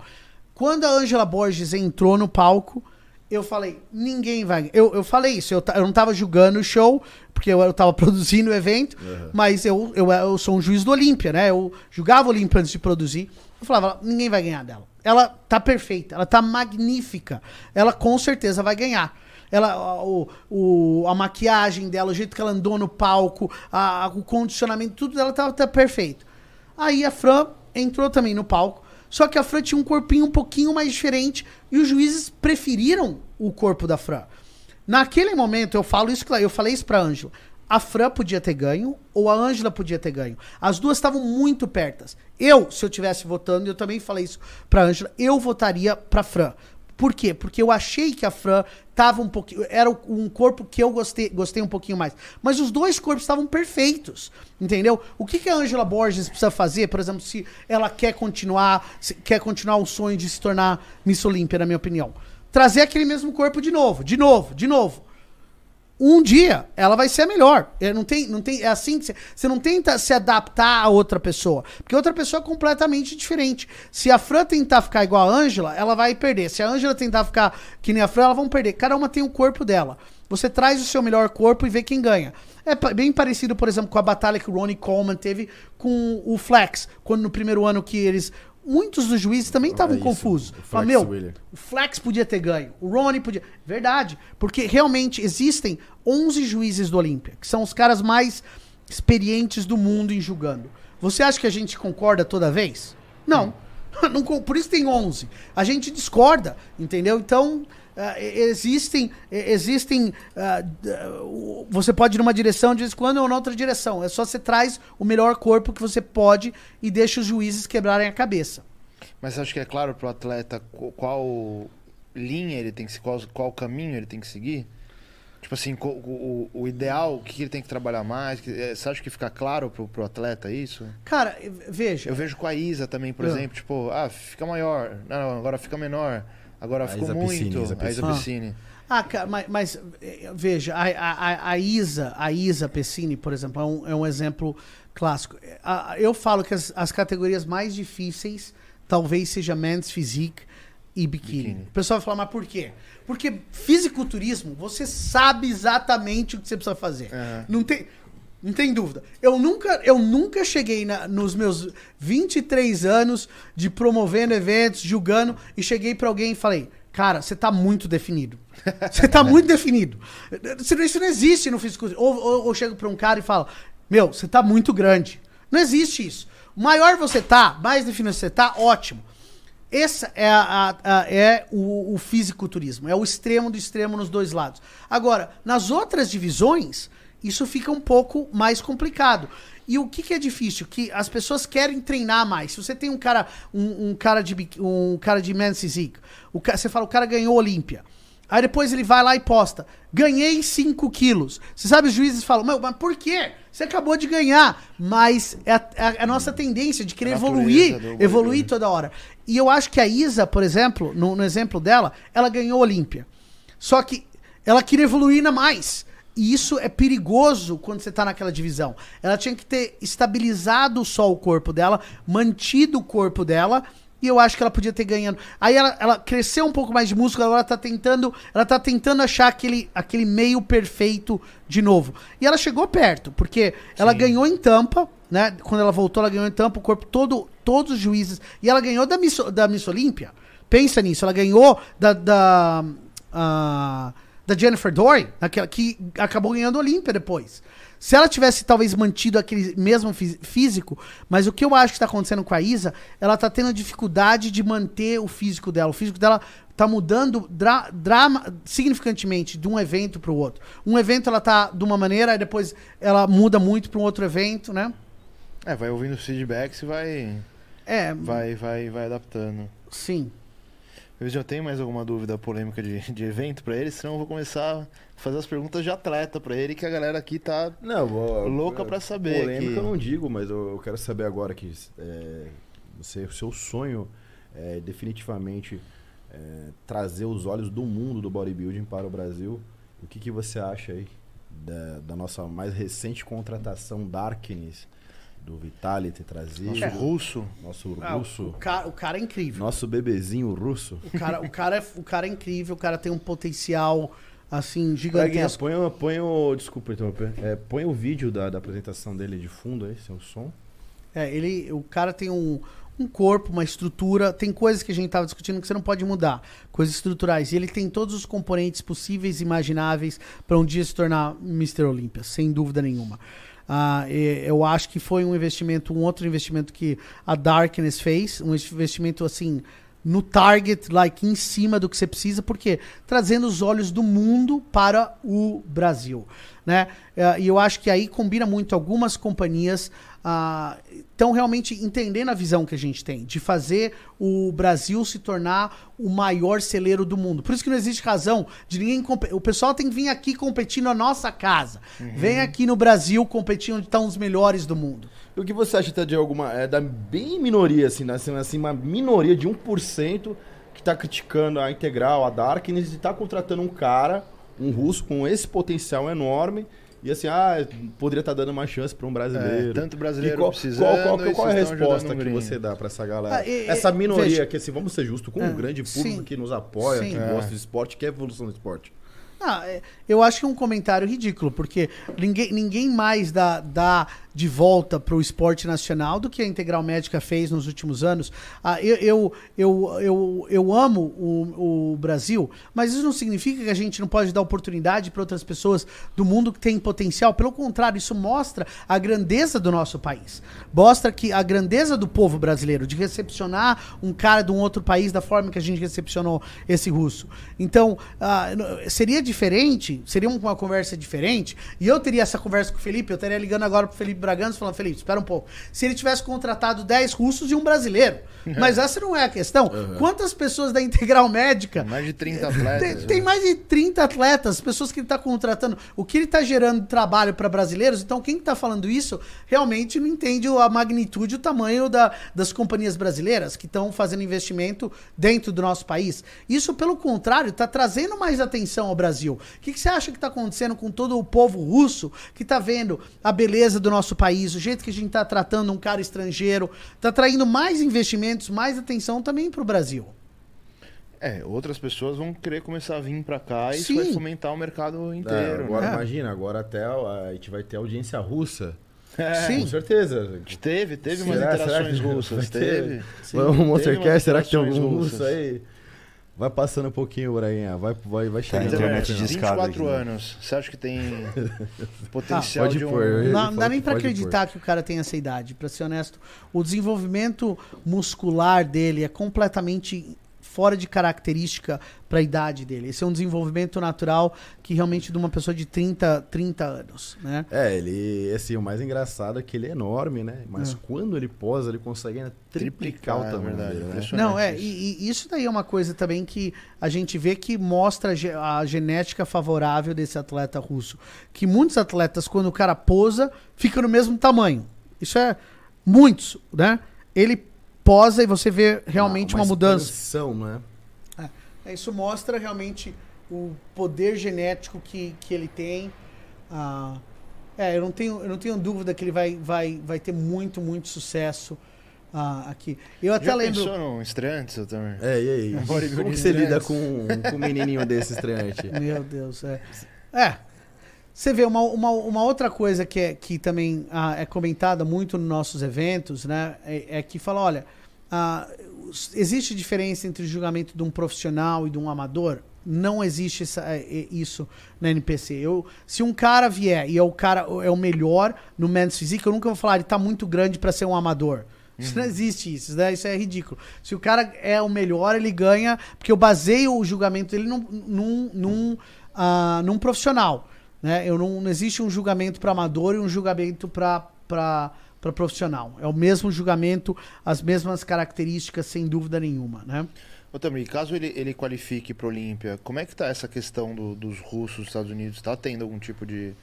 Quando a Ângela Borges entrou no palco, eu falei, ninguém vai. Eu, eu falei isso, eu, eu não tava julgando o show, porque eu, eu tava <laughs> produzindo o evento, mas eu, eu, eu sou um juiz do Olímpia, né? Eu julgava o Olímpia antes de produzir. Eu falava, ninguém vai ganhar dela. Ela tá perfeita, ela tá magnífica. Ela com certeza vai ganhar. Ela, a- o, o- a maquiagem dela, o jeito que ela andou no palco, a- o condicionamento, tudo dela tá, tá perfeito. Aí a Fran entrou também no palco. Só que a Fran tinha um corpinho um pouquinho mais diferente e os juízes preferiram o corpo da Fran. Naquele momento, eu falo isso, eu falei isso pra Ângela. A Fran podia ter ganho ou a Ângela podia ter ganho. As duas estavam muito pertas. Eu, se eu tivesse votando, eu também falei isso pra Ângela, eu votaria pra Fran. Por quê? Porque eu achei que a Fran tava um pouquinho. Era um corpo que eu gostei, gostei um pouquinho mais. Mas os dois corpos estavam perfeitos. Entendeu? O que, que a Angela Borges precisa fazer, por exemplo, se ela quer continuar, quer continuar o sonho de se tornar Miss Olímpia, na minha opinião? Trazer aquele mesmo corpo de novo, de novo, de novo. Um dia ela vai ser a melhor. É, não tem, não tem, é assim que você, você não tenta se adaptar a outra pessoa, porque outra pessoa é completamente diferente. Se a Fran tentar ficar igual a Ângela, ela vai perder. Se a Ângela tentar ficar que nem a Fran, ela vão perder. Cada uma tem o corpo dela. Você traz o seu melhor corpo e vê quem ganha. É bem parecido, por exemplo, com a batalha que o Ronnie Coleman teve com o Flex, quando no primeiro ano que eles muitos dos juízes também estavam É isso, confusos. o Flex Fala, meu, o Flex podia ter ganho, o Ronnie podia. Verdade, porque realmente existem 11 juízes do Olímpia, que são os caras mais experientes do mundo em julgando. Você acha que a gente concorda toda vez? Não. <laughs> Não con- Por isso tem 11. A gente discorda, entendeu? Então, ah, existem. e- existem ah, o- você pode ir numa direção de vez em quando ou na outra direção. É só você traz o melhor corpo que você pode e deixa os juízes quebrarem a cabeça. Mas acho que é claro pro atleta qu- qual linha ele tem que seguir, qual, qual caminho ele tem que seguir? Tipo assim, co- o, o ideal, o que ele tem que trabalhar mais? é, Você acha que fica claro pro, pro atleta isso? Cara, veja. Eu vejo com a Isa também, por Ah. exemplo, tipo, ah, fica maior, não, agora fica menor, agora A ficou Isa muito, Piscine, Isa a Isa Piscine. Piscine. Ah, cara, mas, mas, eh, veja, a, a, a- a Isa, a Isa Pessini, por exemplo, é um, é um exemplo clássico. Eh, eu falo que as, as categorias mais difíceis talvez seja men's physique e biquíni. Biquíni. O pessoal vai falar, mas por quê? Porque fisiculturismo, você sabe exatamente o que você precisa fazer. Aham. Não tem. Não tem dúvida. Eu nunca, eu nunca cheguei na- nos meus 23 anos de promovendo eventos, julgando, e cheguei pra alguém e falei: Cara, você tá muito definido. Você tá <laughs> muito definido. Isso não- existe no fisiculturismo. Ou, ou, ou chego pra um cara e falo: Meu, você tá muito grande. Não existe isso. Maior você tá, mais definido você tá, ótimo. Esse é, a- a- é o, o fisiculturismo, é o extremo do extremo nos dois lados. Agora, nas outras divisões, isso fica um pouco mais complicado. E o que, que é difícil? Que as pessoas querem treinar mais. Se você tem um cara, um, um cara de um cara de men's physique, o ca- você fala, o cara ganhou Olímpia. Aí depois ele vai lá e posta. Ganhei 5 quilos. Você sabe, os juízes falam, "Meu, mas por quê? Você acabou de ganhar. Mas é a, é a- a nossa tendência de querer evoluir, evoluir bodybuilding. toda hora. E eu acho que a Isa, por exemplo, no, no exemplo dela, ela ganhou Olímpia. Só que ela queria evoluir ainda mais. E isso é perigoso quando você tá naquela divisão. Ela tinha que ter estabilizado só o corpo dela, mantido o corpo dela. E eu acho que ela podia ter ganhando. Aí ela, ela cresceu um pouco mais de músculo, agora ela tá tentando, ela tá tentando achar aquele, aquele meio perfeito de novo. E ela chegou perto, porque ela ganhou em tampa, né? Quando ela voltou, ela ganhou em tampa, o corpo todo, todos os juízes. E ela ganhou da Miss, da Miss Olímpia. Pensa nisso, ela ganhou da. da ah, da Jennifer Dory, naquela, que acabou ganhando a Olímpia depois. Se ela tivesse talvez mantido aquele mesmo fí- físico, mas o que eu acho que está acontecendo com a Isa, ela tá tendo dificuldade de manter o físico dela. O físico dela tá mudando dra drama, significantemente de um evento para o outro. Um evento ela tá de uma maneira, e depois ela muda muito para um outro evento, né? É, vai ouvindo os feedbacks e vai, É, vai, vai, vai adaptando. sim. Eu já tenho mais alguma dúvida polêmica de, de evento pra ele, senão eu vou começar a fazer as perguntas de atleta pra ele, que a galera aqui tá Não, vou, louca pra saber. Polêmica que- eu não digo, mas eu, eu quero saber agora que é, você, o seu sonho é definitivamente é, trazer os olhos do mundo do bodybuilding para o Brasil. O que, que você acha aí da, da nossa mais recente contratação Darkness, do Vitaly ter trazido? Nosso russo. Nosso Ah, o, russo. o cara, o cara é incrível. Nosso bebezinho russo. O cara, o, cara é, o cara é incrível, o cara tem um potencial assim gigantesco. põe, o- põe o. Desculpa interromper. É, põe o vídeo da, da apresentação dele de fundo aí, seu som. É, ele, o cara tem um, um corpo, uma estrutura, tem coisas que a gente tava discutindo que você não pode mudar, coisas estruturais. E ele tem todos os componentes possíveis e imagináveis para um dia se tornar Mr. Olympia, sem dúvida nenhuma. Ah, eu acho que foi um investimento, um outro investimento que a Darkness fez, um investimento assim no target, like em cima do que você precisa, porque trazendo os olhos do mundo para o Brasil, né? Eh, E eu acho que aí combina muito algumas companhias estão realmente entendendo a visão que a gente tem de fazer o Brasil se tornar o maior celeiro do mundo. Por isso que não existe razão de ninguém o pessoal tem que vir aqui competir na nossa casa. Vem aqui no Brasil competir onde estão os melhores do mundo. E o que você acha tá, de alguma. É, da bem minoria, assim, assim, assim, uma minoria de 1% que tá criticando a Integral, a Darkness, e tá contratando um cara, um russo com esse potencial enorme e assim, ah, poderia estar dando uma chance para um brasileiro. É, tanto brasileiro E qual, precisando. qual, qual, e qual é a resposta que você dá para essa galera? Ah, e- essa minoria veja. que, assim, vamos ser justos, com É, um grande público sim. que nos apoia, Sim. que É. gosta de esporte, que é a evolução do esporte. Ah, é, eu acho que é um comentário ridículo, porque ninguém, ninguém mais dá, dá de volta para o esporte nacional do que a Integral Médica fez nos últimos anos. Ah, eu, eu, eu, eu, eu amo o, o Brasil, mas isso não significa que a gente não pode dar oportunidade para outras pessoas do mundo que têm potencial. Pelo contrário, isso mostra a grandeza do nosso país. Mostra que a grandeza do povo brasileiro, de recepcionar um cara de um outro país da forma que a gente recepcionou esse russo. Então, ah, seria diferente, seria uma conversa diferente, e eu teria essa conversa com o Felipe, eu estaria ligando agora pro Felipe Bragança falando, Felipe, espera um pouco. Se ele tivesse contratado 10 russos e um brasileiro. Mas essa não é a questão. Quantas pessoas da Integral Médica Mais de 30 tem, atletas. tem mais de 30 atletas, pessoas que ele está contratando. O que ele está gerando trabalho para brasileiros, então quem está falando isso realmente não entende a magnitude, o tamanho da- das companhias brasileiras que estão fazendo investimento dentro do nosso país. Isso, pelo contrário, está trazendo mais atenção ao Brasil. O que, que você acha que está acontecendo com todo o povo russo que está vendo a beleza do nosso país, o jeito que a gente está tratando um cara estrangeiro, está traindo mais investimentos, mais atenção também para o Brasil. É, outras pessoas vão querer começar a vir pra cá e isso Sim. vai fomentar o mercado É, inteiro. agora, né? imagina, agora até a, a gente vai ter audiência russa. É, Sim. Com certeza. Teve, teve umas Será- será interações que russas. Teve. Teve Monstercast, umas será que tem algum russo aí? Vai passando um pouquinho, Brainha. Vai, vai, vai Tá, chegando. internet de escada 24 aqui, né? anos. Você acha que tem <laughs> potencial pode de um... pôr, Não, não dá nem pode acreditar que o cara tem essa idade, pra ser honesto. O desenvolvimento muscular dele é completamente fora de característica pra idade dele. Esse é um desenvolvimento natural que realmente de uma pessoa de 30, 30 anos, né? É, ele, assim, o mais engraçado é que ele é enorme, né? Mas É. quando ele posa, ele consegue ainda triplicar, Triplicar, o é tamanho verdade, dele, né? Não, é, isso. e, e isso daí é uma coisa também que a gente vê que mostra a a genética favorável desse atleta russo. Que muitos atletas, quando o cara posa, fica no mesmo tamanho. Isso é muitos, né? Ele posa e você vê realmente uma, mudança. expansão, né? É, Isso mostra realmente o poder genético que, que ele tem. Ah, é, eu não tenho, eu não tenho dúvida que ele vai, vai, vai ter muito, muito sucesso ah, aqui. Eu até Já lembro. pensou num estreante, seu Tamer? É, e aí? <laughs> Como que você lida com, com um menininho desse estreante? Meu Deus, é. É. Você vê, uma, uma, uma outra coisa que, é, que também ah, é comentada muito nos nossos eventos, né? É, é que fala, olha, ah, existe diferença entre o julgamento de um profissional e de um amador? Não existe essa- é, é, isso na NPC. Eu, se um cara vier e é o cara é o melhor no men's physique, eu nunca vou falar, ele tá muito grande para ser um amador. Isso não existe isso, né? Isso é ridículo. Se o cara é o melhor, ele ganha, porque eu baseio o julgamento dele num, num, num, ah, num profissional. Né? Eu não, não existe um julgamento para amador e um julgamento para profissional. É o mesmo julgamento, as mesmas características, sem dúvida nenhuma. Né? E caso ele, ele qualifique para Olímpia, como é que tá essa questão do- dos russos dos Estados Unidos? Tá tendo algum tipo de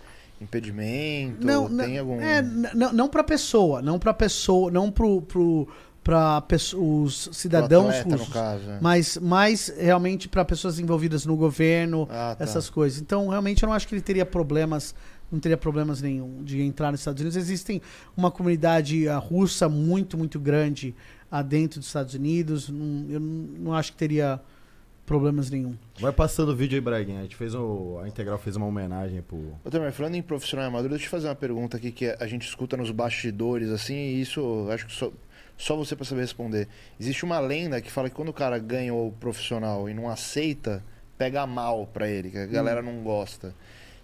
impedimento? Não, Tem não, algum... é, não, não para pessoa, não para pessoa, não pro, pro, para os cidadãos atleta, no russos. caso, é. mas mais realmente para pessoas envolvidas no governo, Ah, tá. essas coisas. Então, realmente, eu não acho que ele teria problemas, não teria problemas nenhum de entrar nos Estados Unidos. Existem uma comunidade ah, russa muito, muito grande ah, dentro dos Estados Unidos. Eu não acho que teria problemas nenhum. Vai passando o vídeo aí, Braguinha. A gente fez o. A Integral fez uma homenagem pro. Ô, Tamer, falando em profissional amador, deixa eu te fazer uma pergunta aqui que a gente escuta nos bastidores, assim, e isso acho que só, só você pra saber responder. Existe uma lenda que fala que quando o cara ganha o profissional e não aceita, pega mal pra ele, que a galera não gosta.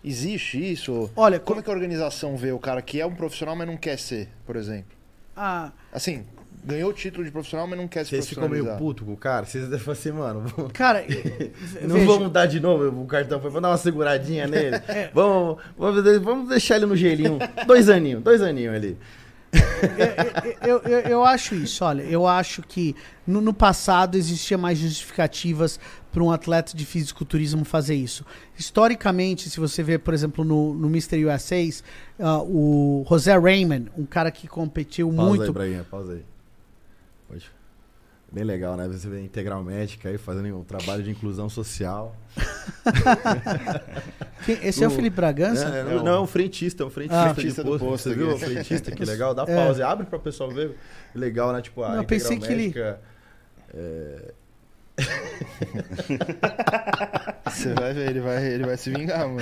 Existe isso? Olha, Como é que a organização vê o cara que é um profissional, mas não quer ser, por exemplo? Ah, Assim, ganhou o título de profissional, mas não quer se Vocês ficam meio puto com o cara? Vocês devem falar assim, mano. vamos- <laughs> cara, <laughs> Não veja, vamos dar de novo o cartão, vamos dar uma seguradinha nele. <laughs> É. Vamos, vamos, vamos deixar ele no gelinho. Dois aninhos, dois aninhos ali. <laughs> eu, eu, eu acho isso, olha, eu acho que no, no passado existia mais justificativas para um atleta de fisiculturismo fazer isso. Historicamente, se você vê, por exemplo, no, no Mr. USA, ah, o José Raymond, um cara que competiu Pausa aí, muito. Braguinha, pausa aí. Bem legal, né? Você vê a Integral Médica aí fazendo um trabalho de inclusão social. <laughs> Quem- esse é o Felipe Bragança? É, É não, o- não, é um frentista, é um frentista, Ah. de Frentista do posto. posto Você viu o frentista? Que legal. Dá É. pause, abre pra pessoal ver. Legal, né? Tipo, a Não, Integral que ele- Médica... é, Você vai ver, ele vai, ele vai se vingar, mano.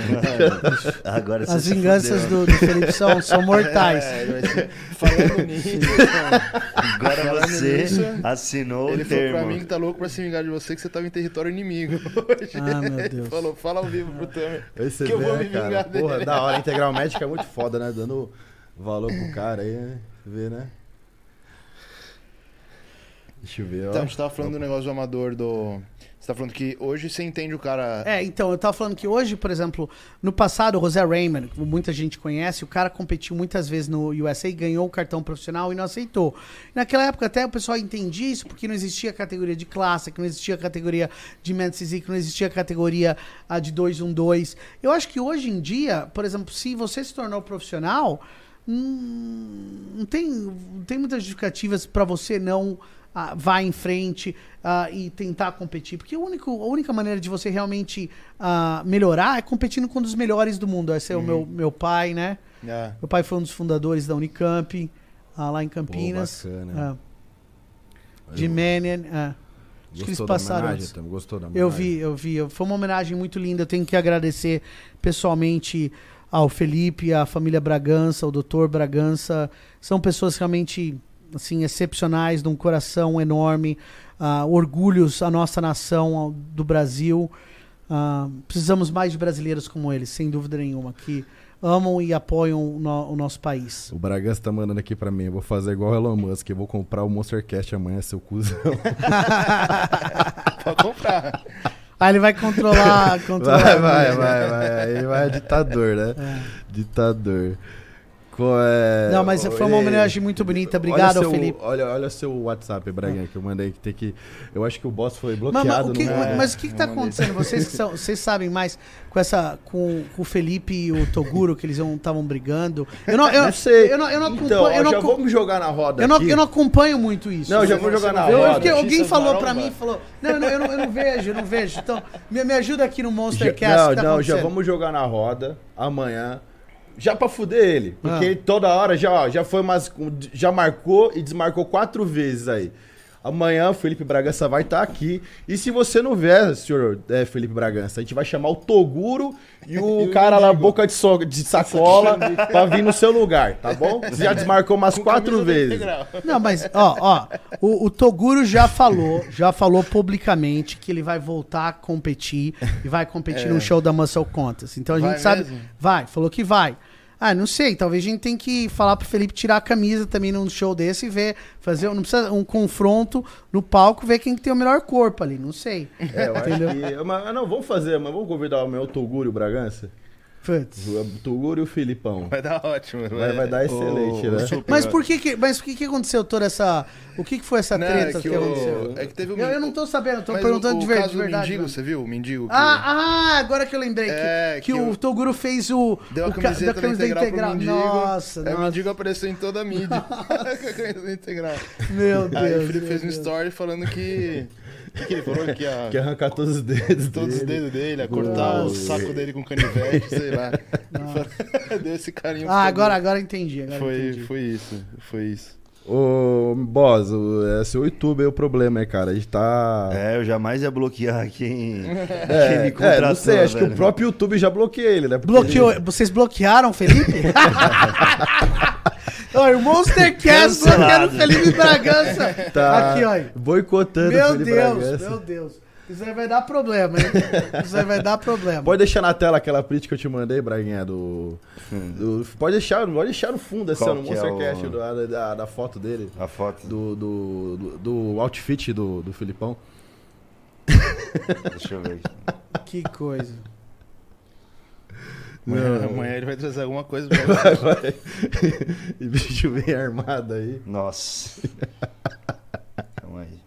<laughs> Agora As vinganças do, do Felipe são, são mortais. É, ele vai se... Falando nisso, <laughs> Agora Falando você nisso, assinou ele o falou termo. pra mim que tá louco pra se vingar de você, que você tava em território inimigo hoje. <laughs> Ah, meu Ele Deus. falou, fala ao vivo pro Tamer. Que eu vê, vou me cara? vingar dele. Porra, da hora. A Integral Médica é muito foda, né? Dando valor pro cara aí, né? Vê, né? Deixa eu ver, ó. Então, a gente tava falando do negócio do amador, do... Você tá falando que hoje você entende o cara... É, então, eu tava falando que hoje, por exemplo, no passado, o José Raymond, como muita gente conhece, o cara competiu muitas vezes no USA, ganhou o cartão profissional e não aceitou. Naquela época até o pessoal entendia isso porque não existia categoria de classe, que não existia categoria de Men's Physique, não existia categoria ah, de 212. Eu acho que hoje em dia, por exemplo, se você se tornou profissional, hum, não tem, não tem muitas justificativas para você não ah, vá em frente ah, e tentar competir. Porque o único, a única maneira de você realmente ah, melhorar é competindo com um dos melhores do mundo. Esse é o meu, meu pai, né? É. Meu pai foi um dos fundadores da Unicamp, lá em Campinas. Pô, bacana. Ah, de Manian. ah. Acho que eles da passaram. Tam? Gostou da Eu vi, eu vi. Foi uma homenagem muito linda. Eu tenho que agradecer pessoalmente ao Felipe, à família Bragança, ao doutor Bragança. São pessoas realmente assim excepcionais, de um coração enorme, ah, orgulhos à nossa nação, ao- do Brasil. Ah, precisamos mais de brasileiros como eles, sem dúvida nenhuma, que amam e apoiam o, no- o nosso país. O Bragança tá mandando aqui pra mim. Eu vou fazer igual o Elon Musk. Eu vou comprar o Monstercast amanhã, seu cuzão. <laughs> Pode comprar. Aí ele vai controlar, <laughs> controlar. Vai, vai, vai, vai. Aí vai ditador, né? Ditador. É... Não, mas foi uma homenagem muito bonita. Obrigado, olha seu, Felipe. Olha, olha seu WhatsApp, Bragança, que eu mandei que tem que. Eu acho que o boss foi Mas, bloqueado. mas o que, não é? mas o que, que tá eu mandei. acontecendo? Vocês que são, vocês sabem mais com essa com, com o Felipe e o Toguro que eles estavam brigando. Eu não, eu, Não sei. Eu não, eu não acompanho. então, eu, não, já vamos jogar na roda eu, não, aqui. eu não acompanho muito isso. Não, eu já vou jogar na Eu, roda. porque alguém falou maromba? mim, falou, não, eu não, eu não, eu não vejo, eu não vejo. Então, me, me ajuda aqui no <laughs> Já- Monstercast. não, tá não, já vamos jogar na roda amanhã. Já pra fuder ele. Porque Ah. toda hora já, ó, já foi umas. Já marcou e desmarcou quatro vezes aí. Amanhã o Felipe Bragança vai estar aqui. E se você não vier, senhor é, Felipe Bragança, a gente vai chamar o Toguro e o <laughs> E cara lá, boca de, so- de sacola, <laughs> pra vir no seu lugar, tá bom? Você <laughs> já desmarcou umas Com quatro vezes. Não, mas, ó, ó, o, o Toguro já falou, já falou publicamente que ele vai voltar a competir e vai competir É. no show da Muscle Contest. Então a Vai gente sabe. mesmo? Vai, falou que vai. Ah, não sei, talvez a gente tem que falar pro Felipe tirar a camisa também num show desse e ver, fazer, não precisa um confronto no palco, ver quem que tem o melhor corpo ali, não sei. É, eu acho que. Mas, não, vamos fazer, mas vamos convidar o meu Toguro Bragança? Putz. O Toguro e o Filipão. Vai dar ótimo. Vai, vai dar excelente, O- né? o super- Mas por que que, mas por que que aconteceu toda essa, o que que foi essa Não, treta é que, que, aconteceu? o... é que teve um... Eu, eu não tô sabendo, tô Mas perguntando o, de, o verdade. mendigo, mano. você viu? O mendigo que... Ah, ah, agora que eu lembrei É, que, que, que o o- Toguro fez o. Deu a o ca- camiseta da camisa integral, mendigo. Nossa, Aí o mendigo apareceu em toda a mídia. <laughs> <laughs> Com a camisa da integral. Meu Deus. Aí o Felipe fez um story falando que... O que, que ele falou? Que ia... Que arrancar todos os dedos Todos os dele. dedos dele, a cortar o saco dele com canivete, sei lá. <laughs> Deu esse carinho. Ah, agora, agora entendi. Agora Foi, entendi. foi isso, foi isso. Ô, Boss, o, é, seu YouTube é o problema, né, cara? A gente tá. É, eu jamais ia bloquear quem, É, quem me é, contratou. não sei, acho que o velho. próprio YouTube já bloqueia ele, né? Porque Bloqueou. ele- Vocês bloquearam o Felipe? <laughs> Olha, o Monstercast bloqueando o Felipe Bragança. Tá Aqui, ó. boicotando o Meu Felipe Deus, Bragança. meu Deus. Isso aí vai dar problema, hein? Isso aí vai dar problema. Pode deixar na tela aquela print que eu te mandei, Braguinha, do. do- pode, deixar, pode deixar no fundo, assim, Qual ó, no que é Monstercast, o- da, da, da foto dele. A foto. Do, do, do, do outfit do, do Filipão. Deixa eu ver aqui. Que coisa. Amanhã, amanhã ele vai trazer alguma coisa pra <laughs> você. Vai, vai. e bicho bem armado aí. Nossa. Calma aí.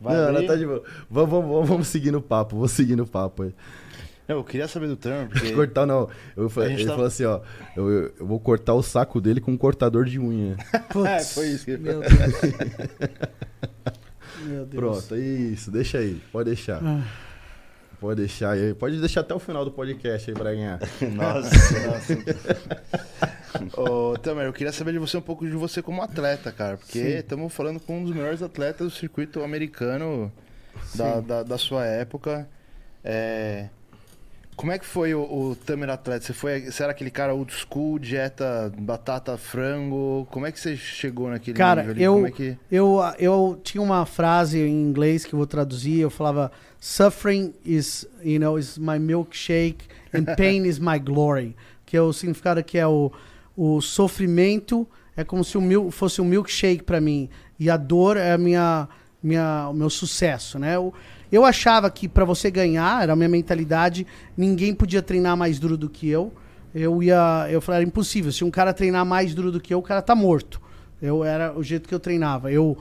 Vai não, ela tá de boa. Vamos, vamos, vamos, vamos seguir no papo, vou seguir no papo aí. Não, eu queria saber do Trump, porque... <laughs> Cortar não. Eu, ele tava- falou assim, ó. Eu, eu- eu vou cortar o saco dele com um cortador de unha. Putz, <laughs> É, foi isso que- Meu Deus. Meu Deus. Pronto, isso, deixa aí, pode deixar. Ah. Pode deixar aí, pode deixar até o final do podcast aí, Braguinha. <laughs> Nossa, nossa. <laughs> Ô, Tamer, eu queria saber de você um pouco de você como atleta, cara. Porque estamos falando com um dos melhores atletas do circuito americano da, da, da sua época. É, Como é que foi o, o Tamer atleta? Você, foi, você era aquele cara old school, dieta batata, frango? Como é que você chegou naquele Cara, nível ali? eu, é que... eu, eu tinha uma frase em inglês que eu vou traduzir. Eu falava: Suffering is, you know, is my milkshake and pain is my glory. <laughs> Que é o significado que é o, o sofrimento é como se o mil, fosse um milkshake pra mim e a dor é a minha, minha, o meu sucesso, né? Eu, eu achava que pra você ganhar, era a minha mentalidade, ninguém podia treinar mais duro do que eu. Eu ia, eu falei, era impossível. Se um cara treinar mais duro do que eu, o cara tá morto. Eu era o jeito que eu treinava. Eu,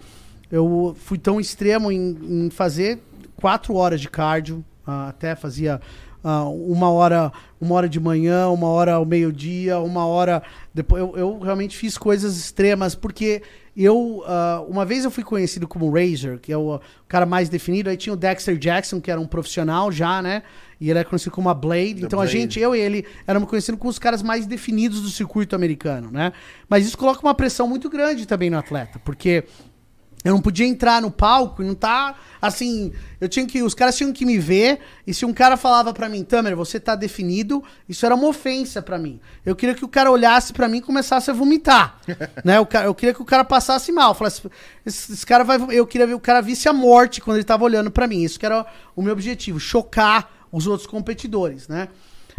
eu fui tão extremo em, em fazer quatro horas de cardio, ah, até fazia ah, uma hora, uma hora de manhã, uma hora ao meio-dia, uma hora depois. Eu, eu realmente fiz coisas extremas porque eu ah, uma vez eu fui conhecido como Razor, que é o cara mais definido. Aí tinha o Dexter Jackson, que era um profissional já, né? E ele era conhecido como a Blade. The então a Blade. gente, eu e ele, éramos conhecidos como os caras mais definidos do circuito americano, né? Mas isso coloca uma pressão muito grande também no atleta, porque eu não podia entrar no palco e não tá assim. Eu tinha que. Os caras tinham que me ver. E se um cara falava pra mim, Tamer, você tá definido, isso era uma ofensa pra mim. Eu queria que o cara olhasse pra mim e começasse a vomitar. <laughs> né? cara, eu queria que o cara passasse mal. Falasse, esse, esse cara vai. Eu queria ver o cara visse a morte quando ele tava olhando pra mim. Isso que era o meu objetivo, chocar os outros competidores, né?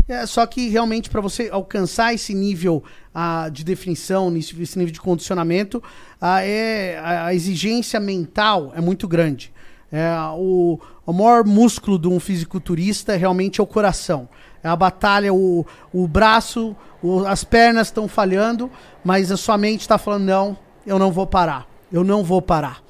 É, só que realmente para você alcançar esse nível ah, de definição, esse nível de condicionamento, ah, é, a, a exigência mental é muito grande. É, o, o maior músculo de um fisiculturista realmente é o coração. É a batalha, o, o braço, o- as pernas estão falhando, mas a sua mente está falando: não, eu não vou parar, eu não vou parar.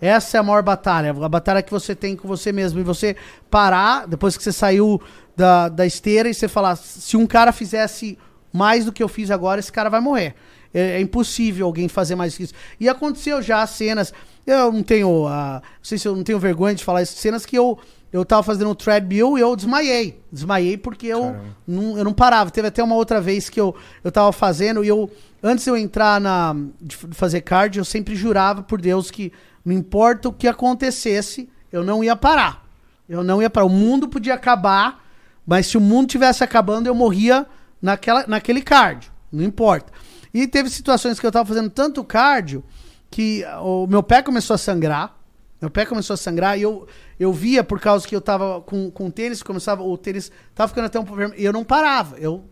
Essa é a maior batalha, a batalha que você tem com você mesmo. E você parar, depois que você saiu da, da esteira, e você falar: se um cara fizesse mais do que eu fiz agora, esse cara vai morrer. É, é impossível alguém fazer mais que isso. E aconteceu já cenas. Eu não tenho. ah, não sei se eu não tenho vergonha de falar isso. Cenas que eu. Eu tava fazendo um treadmill e eu desmaiei. Desmaiei porque eu não, eu não parava. Teve até uma outra vez que eu, eu tava fazendo e eu. Antes de eu entrar na. de fazer cardio, eu sempre jurava por Deus que não importa o que acontecesse, eu não ia parar. Eu não ia parar. O mundo podia acabar, mas se o mundo tivesse acabando, eu morria naquela, naquele cardio. Não importa. E teve situações que eu tava fazendo tanto cardio que ah, o meu pé começou a sangrar. Meu pé começou a sangrar e eu, eu via por causa que eu tava com, com tênis, começava, o tênis tava ficando até um vermelho, e eu não parava. Eu,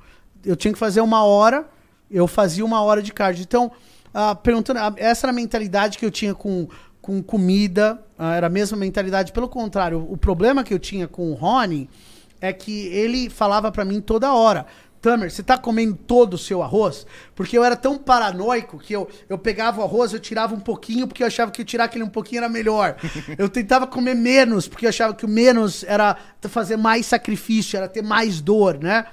eu tinha que fazer uma hora, eu fazia uma hora de cardio. Então, ah, perguntando, ah, essa era a mentalidade que eu tinha com, com comida, ah, era a mesma mentalidade. Pelo contrário, o problema que eu tinha com o Rony é que ele falava pra mim toda hora. Tamer, você tá comendo todo o seu arroz? Porque eu era tão paranoico que eu, eu pegava o arroz, eu tirava um pouquinho, porque eu achava que eu tirar aquele um pouquinho era melhor. <laughs> Eu tentava comer menos, porque eu achava que o menos era fazer mais sacrifício, era ter mais dor, né?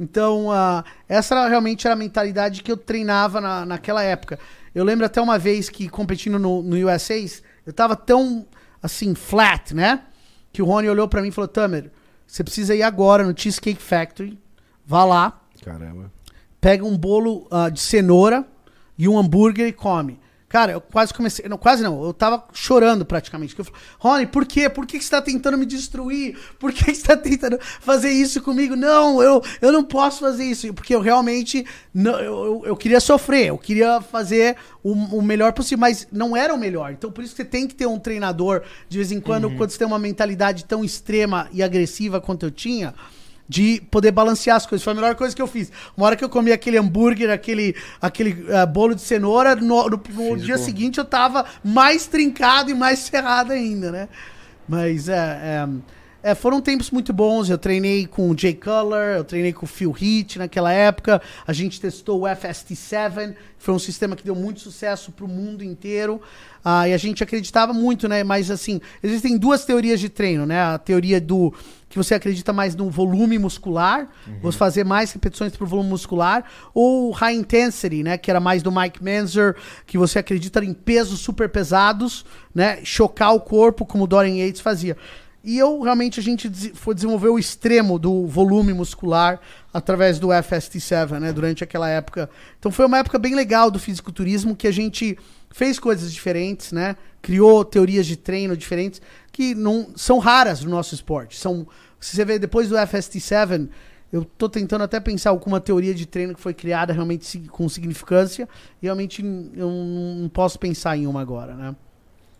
Então, ah, essa era, realmente era a mentalidade que eu treinava na, naquela época. Eu lembro até uma vez que competindo no, no USA, eu tava tão, assim, flat, né? Que o Rony olhou pra mim e falou, Tamer, você precisa ir agora no Cheesecake Factory, vá lá, Caramba. pega um bolo ah, de cenoura e um hambúrguer e come. Cara, eu quase comecei. Não, quase não. Eu tava chorando praticamente. Eu falei, Rony, por quê? Por que, que você tá tentando me destruir? Por que, que você tá tentando fazer isso comigo? Não, eu, eu não posso fazer isso. Porque eu realmente. Não, eu, eu, queria sofrer, eu queria fazer o, o melhor possível, mas não era o melhor. Então por isso que você tem que ter um treinador de vez em quando, quando você tem uma mentalidade tão extrema e agressiva quanto eu tinha de poder balancear as coisas. Foi a melhor coisa que eu fiz. Uma hora que eu comi aquele hambúrguer, aquele, aquele ah, bolo de cenoura, no, no- no dia seguinte eu tava mais trincado e mais <laughs> ferrado ainda, né? Mas é, é, é, foram tempos muito bons. Eu treinei com o Jay Cutler, eu treinei com o Phil Heath naquela época. A gente testou o FST7, foi um sistema que deu muito sucesso pro mundo inteiro. Ah, e a gente acreditava muito, né? Mas assim, existem duas teorias de treino, né? A teoria do que você acredita mais no volume muscular, você fazer mais repetições pro volume muscular, ou high intensity, né? Que era mais do Mike Manzer, que você acredita em pesos super pesados, né? Chocar o corpo, como o Dorian Yates fazia. E eu realmente a gente foi desenvolver o extremo do volume muscular através do FST7, né, durante aquela época. Então foi uma época bem legal do fisiculturismo que a gente fez coisas diferentes, né? Criou teorias de treino diferentes que não são raras no nosso esporte. São se você vê depois do FST7, eu tô tentando até pensar alguma teoria de treino que foi criada realmente com significância, e realmente eu não posso pensar em uma agora, né?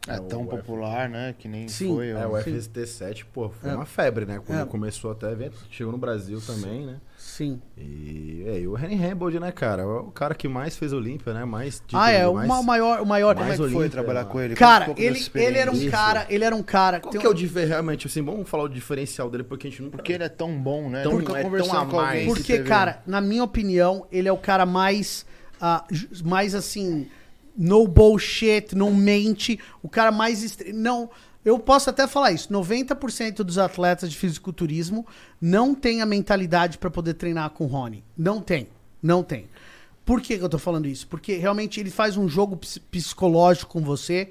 É É, tão popular, né? Que nem Sim. foi. É, o Sim. FST7, pô, foi É. uma febre, né? Quando É. começou até evento, chegou no Brasil também, né? Sim. E, é, e o Henry Hambold, né, cara? É o cara que mais fez Olímpia, né? Mais título, ah, é, o mais... ma- o maior, o maior. Como é que Mais foi trabalhar né? com ele? Cara, um ele, ele era um cara, ele era um cara. Qual que é o um- diferencial, realmente, assim, vamos falar o diferencial dele, porque a gente nunca... Porque ele é tão bom, né? Tão- Nunca é tão conversando com alguém Porque, cara, na minha opinião, ele é o cara mais. ju- mais assim. No bullshit, não mente. O cara mais. Não. Eu posso até falar isso. 90% dos atletas de fisiculturismo não tem a mentalidade pra poder treinar com o Rony. Não tem. Não tem. Por que, que eu tô falando isso? Porque realmente ele faz um jogo ps- psicológico com você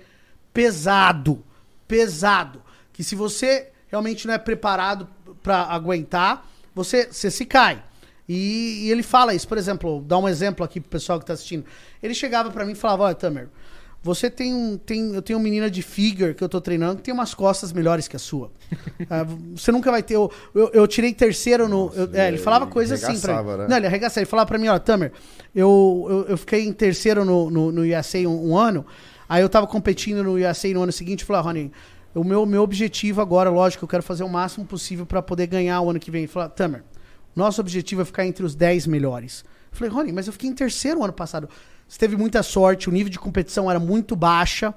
pesado. Pesado. Que se você realmente não é preparado pra aguentar, você, você se cai. E, e ele fala isso, por exemplo, dá um exemplo aqui pro pessoal que tá assistindo. Ele chegava pra mim e falava: Olha, Tamer, você tem um. Tem, eu tenho uma menina de figure que eu tô treinando que tem umas costas melhores que a sua. <laughs> Ah, você nunca vai ter. Eu, eu, eu tirei terceiro no. eu- é, ele falava ele coisa assim pra mim. né? Não, ele arregaçava. Ele falava pra mim: Ó, Tamer, eu, eu, eu fiquei em terceiro no, no, no USA um, um ano. Aí eu tava competindo no USA no ano seguinte. Eu falei: ah, Rony, o meu, meu objetivo agora, lógico, eu quero fazer o máximo possível pra poder ganhar o ano que vem. Ele falou: Tamer, nosso objetivo é ficar entre os 10 melhores. Eu falei, Rony, mas eu fiquei em terceiro ano passado. Você teve muita sorte, o nível de competição era muito baixa.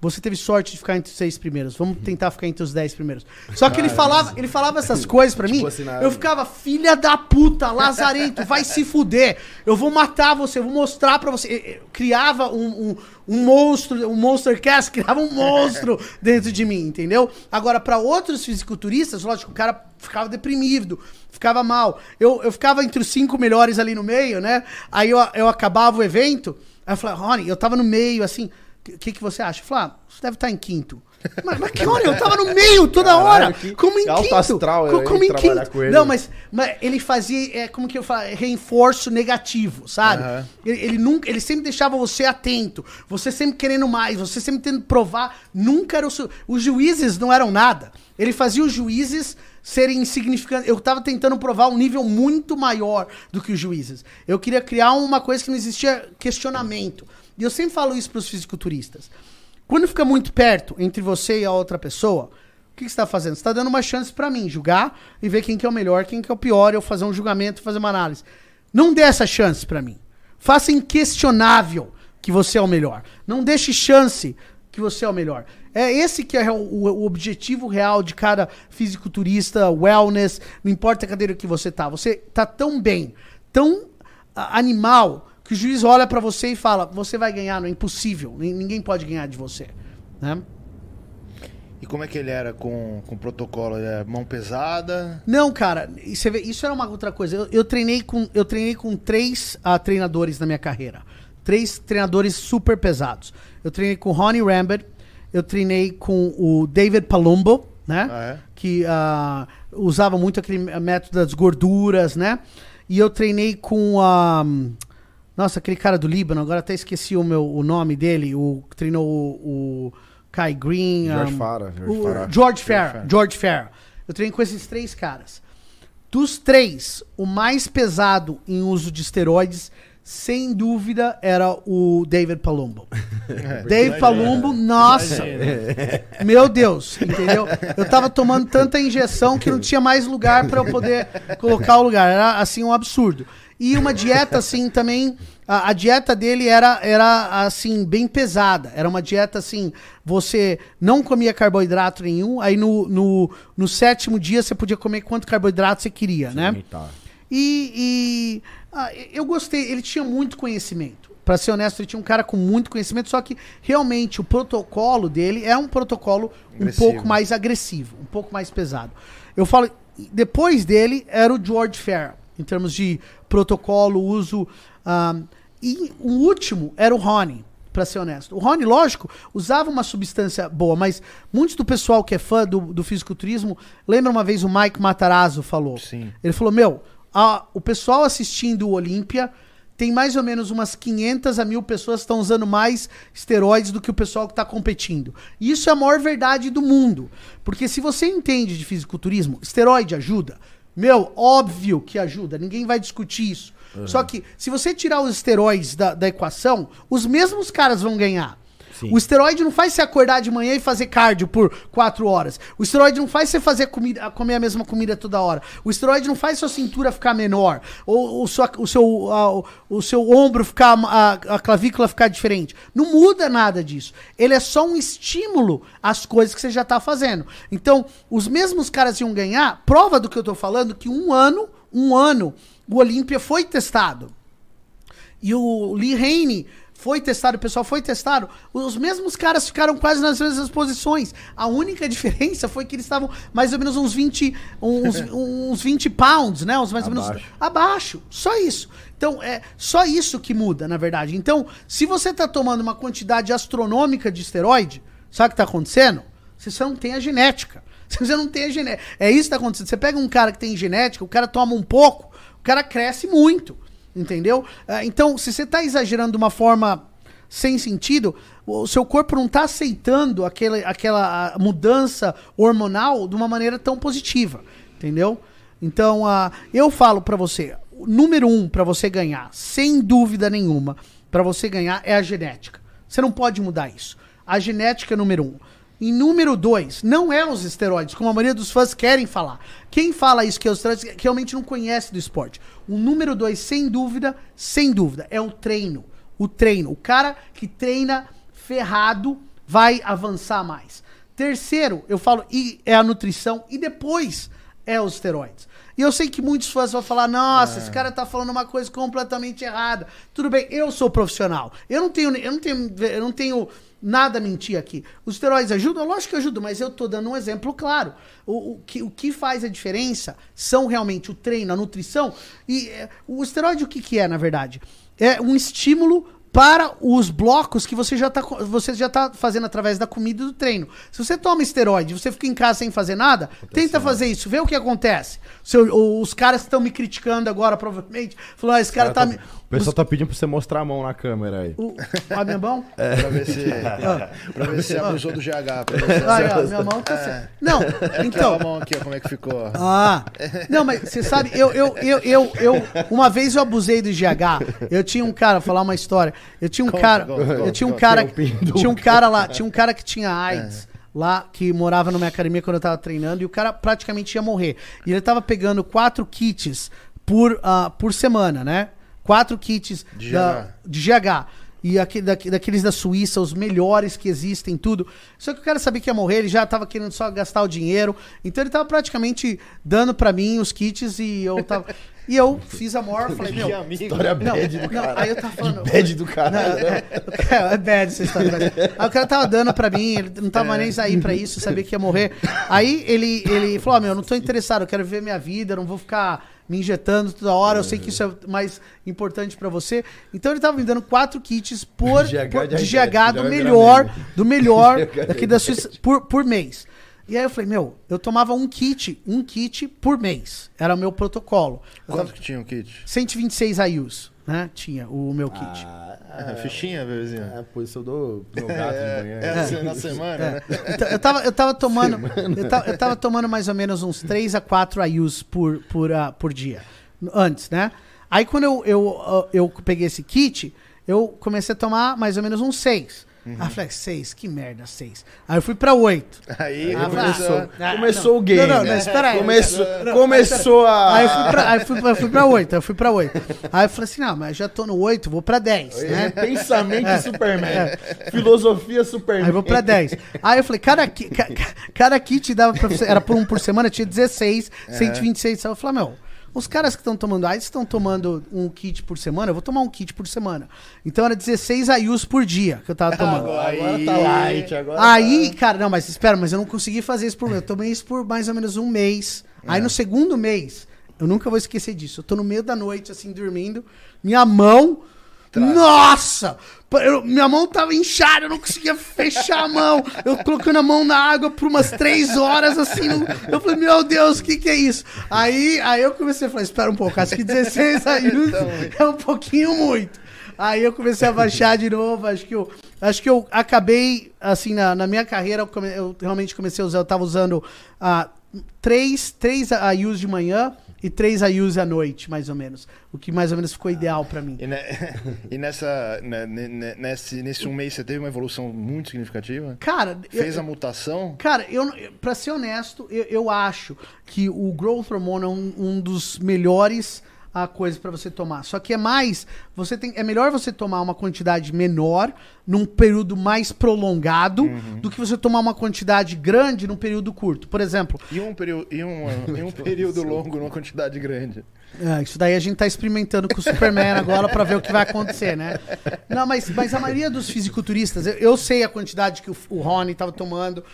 Você teve sorte de ficar entre os seis primeiros. Vamos tentar ficar entre os dez primeiros. Só que ele falava, ele falava essas coisas pra mim. assim, na- Eu ficava, filha da puta, lazarento, vai se fuder. Eu vou matar você, eu vou mostrar pra você. Eu- eu criava um, um, um monstro, um monster cast, <laughs> criava um monstro dentro de mim, entendeu? Agora, pra outros fisiculturistas, lógico, o cara ficava deprimido, ficava mal. Eu, eu ficava entre os cinco melhores ali no meio, né? Aí eu, eu acabava o evento, aí eu falava, Rony, eu tava no meio, assim, o que, que você acha? Eu falava, ah, você deve estar em quinto. Mas, mas que hora? Eu tava no meio toda Caralho, hora. que Como em quinto. astral, Co- hein, como em quinto. com ele. Não, mas, mas ele fazia, é, como que eu falo? Reforço negativo, sabe? Aham. Ele, ele nunca, ele sempre deixava você atento. Você sempre querendo mais, você sempre tentando provar. Nunca era o seu. Os juízes não eram nada. Ele fazia os juízes serem insignificantes. Eu tava tentando provar um nível muito maior do que os juízes. Eu queria criar uma coisa que não existia questionamento. E eu sempre falo isso pros fisiculturistas. Quando fica muito perto entre você e a outra pessoa, o que, que você está fazendo? Você está dando uma chance para mim julgar e ver quem que é o melhor, quem que é o pior, eu fazer um julgamento, fazer uma análise. Não dê essa chance para mim. Faça inquestionável que você é o melhor. Não deixe chance que você é o melhor. É esse que é o, o objetivo real de cada fisiculturista, wellness, não importa a cadeira que você tá. Você tá tão bem, tão animal, que o juiz olha pra você e fala: você vai ganhar, não é impossível, nin- ninguém pode ganhar de você. Né? E como é que ele era com, com o protocolo? Ele era mão pesada? Não, cara, você vê, isso era uma outra coisa. Eu, eu treinei com eu treinei com três ah, treinadores na minha carreira. Três treinadores super pesados. Eu treinei com Ronnie Rambert, eu treinei com o David Palumbo, né? Ah, é? Que ah, usava muito aquele método das gorduras, né? E eu treinei com a. nossa, aquele cara do Líbano, agora até esqueci o, meu, o nome dele, o que treinou o, o Kai Green. George um, Farah, George o- Farah. George. Farah. George Farah. Eu treinei com esses três caras. Dos três, o mais pesado em uso de esteroides, sem dúvida, era o David Palumbo. <laughs> David Palumbo, nossa, <laughs> meu Deus, entendeu? Eu tava tomando tanta injeção que não tinha mais lugar pra eu poder colocar o lugar. Era assim um absurdo. E uma dieta, assim, também. A, a dieta dele era, era, assim, bem pesada. Era uma dieta, assim, você não comia carboidrato nenhum, aí no, no, no sétimo dia você podia comer quanto carboidrato você queria, né? Sim, tá. E, e, ah, eu gostei, ele tinha muito conhecimento. Pra ser honesto, ele tinha um cara com muito conhecimento, só que realmente o protocolo dele é um protocolo um Agressivo. pouco mais agressivo, um pouco mais pesado. Eu falo, depois dele era o George Farrell, em termos de protocolo, uso. e o último era o Rony, pra ser honesto. O Rony, lógico, usava uma substância boa, mas muitos do pessoal que é fã do, do fisiculturismo, lembra uma vez o Mike Matarazzo falou? Sim. Ele falou: Meu, a- o pessoal assistindo o Olímpia tem mais ou menos umas 500 a mil pessoas que estão usando mais esteroides do que o pessoal que está competindo. E isso é a maior verdade do mundo. Porque se você entende de fisiculturismo, esteroide ajuda. Meu, óbvio que ajuda, ninguém vai discutir isso. Só que se você tirar os esteroides da, da equação, os mesmos caras vão ganhar. Sim. O esteroide não faz você acordar de manhã e fazer cardio por quatro horas. O esteroide não faz você fazer comida, comer a mesma comida toda hora. O esteroide não faz sua cintura ficar menor. Ou o, sua- o seu, a- o seu ombro ficar. A, a clavícula ficar diferente. Não muda nada disso. Ele é só um estímulo às coisas que você já tá fazendo. Então, os mesmos caras iam ganhar. Prova do que eu tô falando, que um ano, um ano, o Olímpia foi testado. E o Lee Haney foi testado, o pessoal foi testado. Os mesmos caras ficaram quase nas mesmas posições. A única diferença foi que eles estavam mais ou menos uns 20, uns, <laughs> uns 20 pounds, né? Uns mais ou menos Abaixo. Só isso. Então, é só isso que muda, na verdade. Então, se você tá tomando uma quantidade astronômica de esteroide, sabe o que tá acontecendo? Você não tem a genética. <laughs> Você não tem a genética. É isso que tá acontecendo. Você pega um cara que tem genética, o cara toma um pouco, o cara cresce muito. Entendeu? Ah, Então, se você está exagerando de uma forma sem sentido, o seu corpo não está aceitando aquela, aquela mudança hormonal de uma maneira tão positiva. Entendeu? Então, ah, eu falo para você, número um para você ganhar, sem dúvida nenhuma, para você ganhar é a genética. Você não pode mudar isso. A genética é número um. Em número dois, não é os esteroides, como a maioria dos fãs querem falar. Quem fala isso que é os esteroides que realmente não conhece do esporte. O número dois, sem dúvida, sem dúvida, é o treino. O treino. O cara que treina ferrado vai avançar mais. Terceiro, eu falo, e é a nutrição. E depois é os esteroides. E eu sei que muitos fãs vão falar: nossa, esse cara tá falando uma coisa completamente errada. Tudo bem, eu sou profissional. Eu não tenho, eu não tenho, eu não tenho nada mentir aqui. Os esteroides ajudam? Lógico que ajudam, mas eu tô dando um exemplo claro. O, o que, o que faz a diferença são realmente o treino, a nutrição. E é, o esteroide, o que, que é, na verdade? É um estímulo para os blocos que você já, tá, co- você já tá fazendo através da comida e do treino. Se você toma esteroide você fica em casa sem fazer nada, tenta fazer isso, vê o que acontece. Seu- os caras estão me criticando agora, provavelmente, falando, ah, esse cara, tá... me- O pessoal tá pedindo pra você mostrar a mão na câmera aí. O, a minha mão? Pra ver se. <laughs> pra ver se abusou do GH. Pra ver se Ah, ó, minha mão tá... se- Não, Então, então... a mão aqui, ó, como é que ficou. Ah, não, mas você sabe, eu, eu, eu, eu, eu, uma vez eu abusei do GH. Eu tinha um cara, vou falar uma história. Eu tinha um Conta, cara, conta, eu conta, tinha um conta. cara, tinha um cara lá, tinha um cara que tinha AIDS. Lá, que morava na minha academia quando eu tava treinando, e o cara praticamente ia morrer. E ele tava pegando quatro kits por, ah, por semana, né? Quatro kits De da- GH. de GH. E daqui- daqueles da Suíça, os melhores que existem, tudo. Só que o cara sabia que ia morrer, ele já tava querendo só gastar o dinheiro. Então ele tava praticamente dando pra mim os kits e eu tava. E eu fiz a maior, <laughs> falei, meu. História Não, bad do não, cara. aí eu tava falando. <laughs> Bad do <laughs> cara. Não, é, é, é bad essa história. mas- Aí o cara tava dando pra mim, ele não tava nem aí pra isso, sabia que ia morrer. Aí ele, ele falou: Ó, meu, eu não tô interessado, eu quero viver minha vida, eu não vou ficar me injetando toda hora, eu sei que isso é mais importante pra você. Então ele tava me dando quatro kits por, GH por- de de GH já do melhor, do melhor daqui da Suíça por, por mês. E aí eu falei, meu, eu tomava um kit, um kit por mês. Era o meu protocolo. Eu Quanto tava- que tinha o kit? 126 IUs, né? Tinha o meu kit. É, fichinha, bebezinho? É, por isso eu dou meu gato de manhã. É, assim, na semana, né? Então, eu, tava, eu tava tomando. Eu tava, eu tava tomando mais ou menos uns 3 a 4 IUs por, por, ah, por dia. Antes, né? Aí quando eu, eu, ah, eu peguei esse kit, eu comecei a tomar mais ou menos uns 6. Aí eu falei, seis, que merda, seis. Aí eu fui pra oito. Aí Ah, começou. Ah, Começou não. o game, Não, não, né? não, espera aí. Começou, Não, começou a... Aí eu fui pra, aí fui, eu fui pra oito, eu fui pra oito. Aí eu falei assim, não, mas já tô no oito, vou pra dez, né? <laughs> Pensamento É. Superman. Filosofia Superman. Aí eu vou pra 10. Aí eu falei, cada, ki- ca- ca- cada kit dava pra. Era por um por semana, tinha 16, 126. Aí eu falei, meu, os caras que estão tomando AIDS estão tomando um kit por semana, eu vou tomar um kit por semana. Então era 16 IUs por dia que eu tava <laughs> tomando. Agora, agora Aí- tá light, agora Aí, cara, não, mas espera, mas eu não consegui fazer isso por mês. Eu tomei isso por mais ou menos um mês. Aí no segundo mês, eu nunca vou esquecer disso. Eu tô no meio da noite, assim, dormindo. Minha mão. Nossa! Pa- eu- minha mão tava inchada, eu não conseguia fechar a mão. Eu colocando a mão na água por umas três horas, assim. não- eu falei, meu Deus, o que que é isso? Aí, aí eu comecei a falar, espera um pouco, acho que 16 <laughs> aí é um pouquinho muito. Aí eu comecei a baixar de novo, acho que eu, acho que eu acabei, assim, na, na minha carreira, eu, come- eu realmente comecei a usar, eu tava usando ah, três, três IUs de manhã e três IUs à noite, mais ou menos. O que mais ou menos ficou ideal pra mim. E, ne- <laughs> e nessa, ne- ne- nesse, nesse um mês você teve uma evolução muito significativa? Cara, eu- Fez a mutação? Cara, eu, pra ser honesto, eu, eu acho que o growth hormone é um, um dos melhores a coisas para você tomar. Só que é mais, você tem, é melhor você tomar uma quantidade menor num período mais prolongado do que você tomar uma quantidade grande num período curto. Por exemplo, E um, período, e um, e um <laughs> período longo numa quantidade grande. É, isso daí a gente tá experimentando com o Superman <laughs> agora pra ver o que vai acontecer, né? Não, mas, mas a maioria dos fisiculturistas, eu, eu sei a quantidade que o, o Rony tava tomando.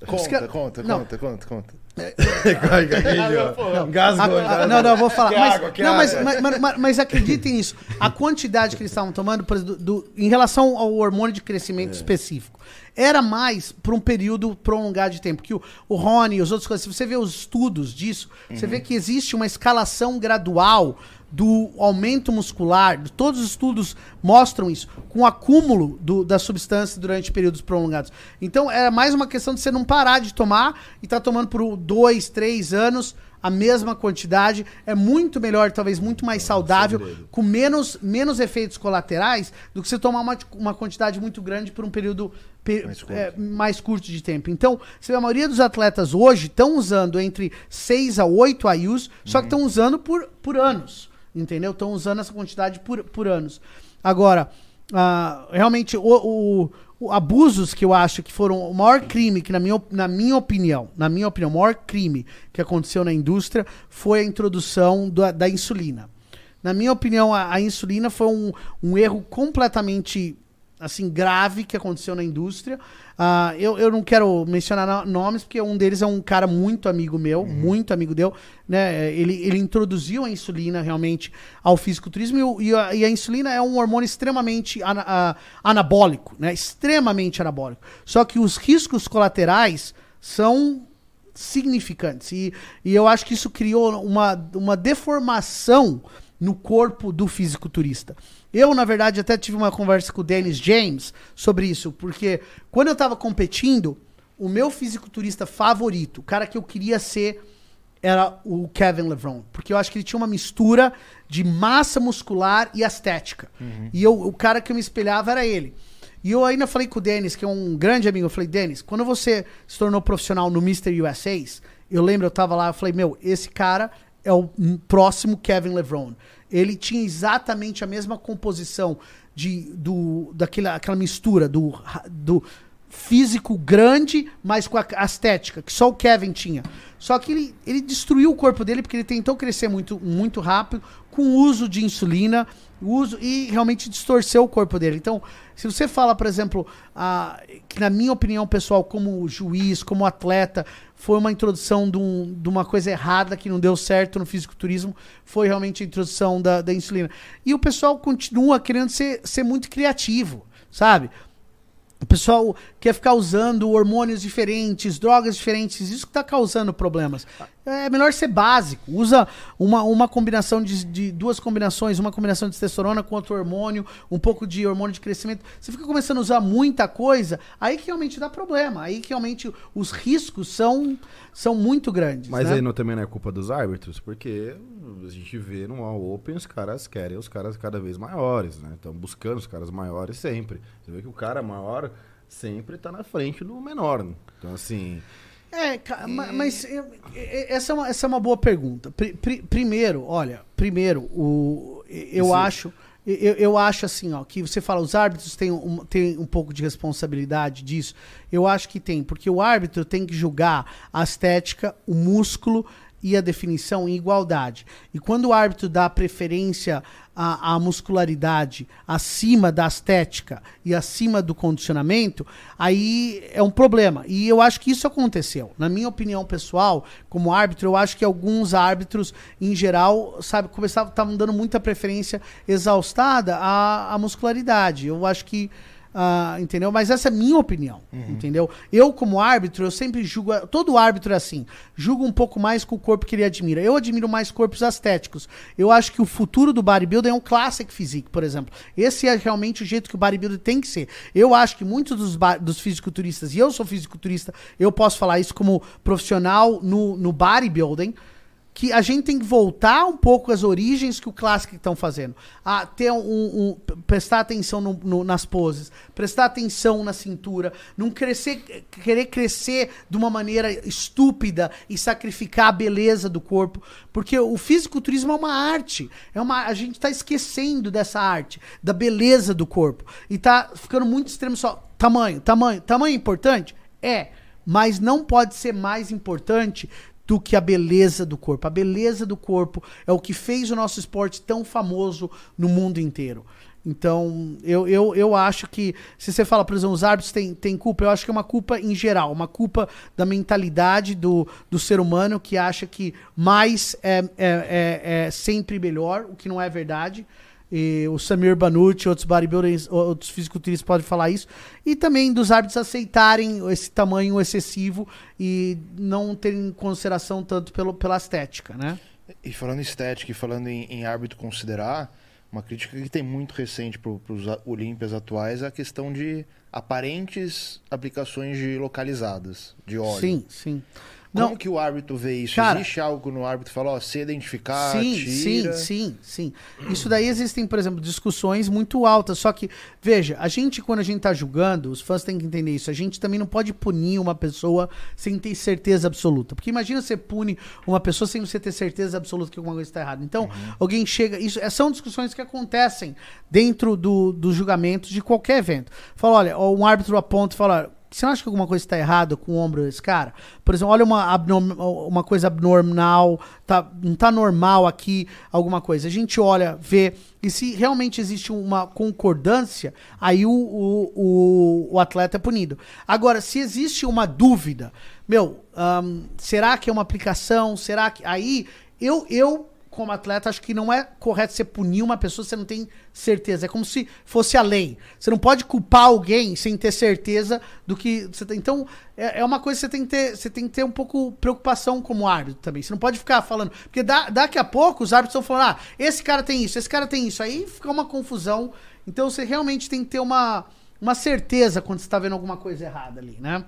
Os Conta, cara- conta, Não. conta, conta, conta. Gasgou. não, não, eu vou falar. Mas, água, não, mas, mas, mas- mas acreditem nisso. A quantidade que eles estavam tomando, exemplo, do- em relação ao hormônio de crescimento É. específico, era mais por um período prolongado de tempo. Que o, o Rony e os outros se você vê os estudos disso, você Uhum. vê que existe uma escalação gradual do aumento muscular, todos os estudos mostram isso, com o acúmulo do- da substância durante períodos prolongados. Então, era mais uma questão de você não parar de tomar e estar tomando por dois, três anos a mesma quantidade. É muito melhor, talvez muito mais saudável, com menos, menos efeitos colaterais do que você tomar uma, uma quantidade muito grande por um período pe- Mais curto. é, mais curto de tempo. Então, você vê, a maioria dos atletas hoje estão usando entre 6 a 8 IUs, só que estão usando por, por anos. Entendeu? Estão usando essa quantidade por, por anos. Agora, ah, realmente, o, o- o abusos que eu acho que foram o maior crime, que na minha, na minha opinião, na minha opinião, o maior crime que aconteceu na indústria foi a introdução da, da insulina. Na minha opinião, a, a insulina foi um, um erro completamente assim grave que aconteceu na indústria. Ah, eu, eu não quero mencionar no- nomes, porque um deles é um cara muito amigo meu, muito amigo meu. Né? Ele, ele introduziu a insulina realmente ao fisiculturismo e, e a, e a insulina é um hormônio extremamente ana- ah, anabólico, né? extremamente anabólico. Só que os riscos colaterais são significantes. E, e eu acho que isso criou uma, uma deformação no corpo do fisiculturista. Eu, na verdade, até tive uma conversa com o Dennis James sobre isso, porque quando eu estava competindo, o meu fisiculturista favorito, o cara que eu queria ser, era o Kevin LeBron, porque eu acho que ele tinha uma mistura de massa muscular e estética. E eu, o cara que eu me espelhava era ele. E eu ainda falei com o Denis, que é um grande amigo, eu falei, Denis, quando você se tornou profissional no Mr. USAs, eu lembro, eu tava lá, eu falei, meu, esse cara é o próximo Kevin LeBron. Ele tinha exatamente a mesma composição de, do, daquela aquela mistura do, do físico grande, mas com a a estética, que só o Kevin tinha. Só que ele, ele destruiu o corpo dele porque ele tentou crescer muito, muito rápido com o uso de insulina uso e realmente distorceu o corpo dele. Então, se você fala, por exemplo, ah, que na minha opinião pessoal, como juiz, como atleta, foi uma introdução de, um- de uma coisa errada que não deu certo no fisiculturismo, foi realmente a introdução da, da insulina. E o pessoal continua querendo ser, ser muito criativo, sabe? O pessoal quer ficar usando hormônios diferentes, drogas diferentes, isso que está causando problemas. É melhor ser básico. Usa uma, uma combinação de, de duas combinações, uma combinação de testosterona com outro hormônio, um pouco de hormônio de crescimento. Você fica começando a usar muita coisa, aí que realmente dá problema. Aí que realmente os riscos são, são muito grandes. Mas né? aí não, também não é culpa dos árbitros, porque a gente vê no All Open os caras querem os caras cada vez maiores, né? Estão buscando os caras maiores sempre. Você vê que o cara maior sempre tá na frente do menor. né? Então, assim. É, ma- mas essa é uma, essa é uma boa pergunta. Pri- pri- primeiro, olha, primeiro, o, eu Esse- acho. Eu, eu acho assim, ó, que você fala, os árbitros têm um, têm um pouco de responsabilidade disso. Eu acho que tem, porque o árbitro tem que julgar a estética, o músculo e a definição em igualdade. E quando o árbitro dá preferência à, à muscularidade acima da estética e acima do condicionamento, aí é um problema. E eu acho que isso aconteceu. Na minha opinião pessoal, como árbitro, eu acho que alguns árbitros, em geral, sabe, começavam, estavam dando muita preferência exaustada à, à muscularidade. Eu acho que ah, entendeu? Mas essa é a minha opinião, entendeu? Eu, como árbitro, eu sempre julgo. Todo árbitro é assim. Julgo um pouco mais com o corpo que ele admira. Eu admiro mais corpos estéticos. Eu acho que o futuro do bodybuilding é um classic physique, por exemplo. Esse é realmente o jeito que o bodybuilding tem que ser. Eu acho que muitos dos, dos fisiculturistas, e eu sou fisiculturista, eu posso falar isso como profissional no, no bodybuilding que a gente tem que voltar um pouco às origens que o Classic estão fazendo. A ter um, um- prestar atenção no- no- nas poses, prestar atenção na cintura, não crescer, querer crescer de uma maneira estúpida e sacrificar a beleza do corpo, porque o fisiculturismo é uma arte. É uma, a gente está esquecendo dessa arte, da beleza do corpo e tá ficando muito extremo só tamanho, tamanho, tamanho importante é, mas não pode ser mais importante do que a beleza do corpo. A beleza do corpo é o que fez o nosso esporte tão famoso no mundo inteiro. Então, eu, eu, eu acho que, se você fala, por exemplo, os árbitros têm, têm culpa, eu acho que é uma culpa em geral, uma culpa da mentalidade do, do ser humano que acha que mais é, é, é, é sempre melhor, o que não é verdade. E o Samir Banucci, outros bodybuilders, outros fisiculturistas podem falar isso. E também dos árbitros aceitarem esse tamanho excessivo e não terem consideração tanto pelo, pela estética, né? E falando em estética e falando em, em árbitro considerar, uma crítica que tem muito recente para os Olímpias atuais é a questão de aparentes aplicações de localizadas, de óleo. Sim, sim. Como Não, que o árbitro vê isso? Cara- Existe algo no árbitro que fala, ó, se identificar, sim, tira... sim, sim, sim. Isso daí existem, por exemplo, discussões muito altas. Só que, veja, a gente, quando a gente tá julgando, os fãs têm que entender isso. A gente também não pode punir uma pessoa sem ter certeza absoluta. Porque imagina você pune uma pessoa sem você ter certeza absoluta que alguma coisa está errada. Então, alguém chega. Isso é, são discussões que acontecem dentro do, do julgamento de qualquer evento. Fala, olha, um árbitro aponta e fala. "Olha, Você acha que alguma coisa está errada com o ombro desse cara? Por exemplo, olha uma, uma coisa abnormal, tá, não tá normal aqui, alguma coisa. A gente olha, vê, e se realmente existe uma concordância, aí o, o, o, o atleta é punido. Agora, se existe uma dúvida, meu, será que é uma aplicação? Será que. Aí, eu, eu como atleta, acho que não é correto você punir uma pessoa se você não tem certeza. É como se fosse a lei. Você não pode culpar alguém sem ter certeza do que você tem. Então, é, é uma coisa que você tem que ter, você tem que ter um pouco preocupação como árbitro também. Você não pode ficar falando. Porque da- daqui a pouco os árbitros estão falando, ah, esse cara tem isso, esse cara tem isso. Aí fica uma confusão. Então você realmente tem que ter uma, uma certeza quando você está vendo alguma coisa errada ali, né?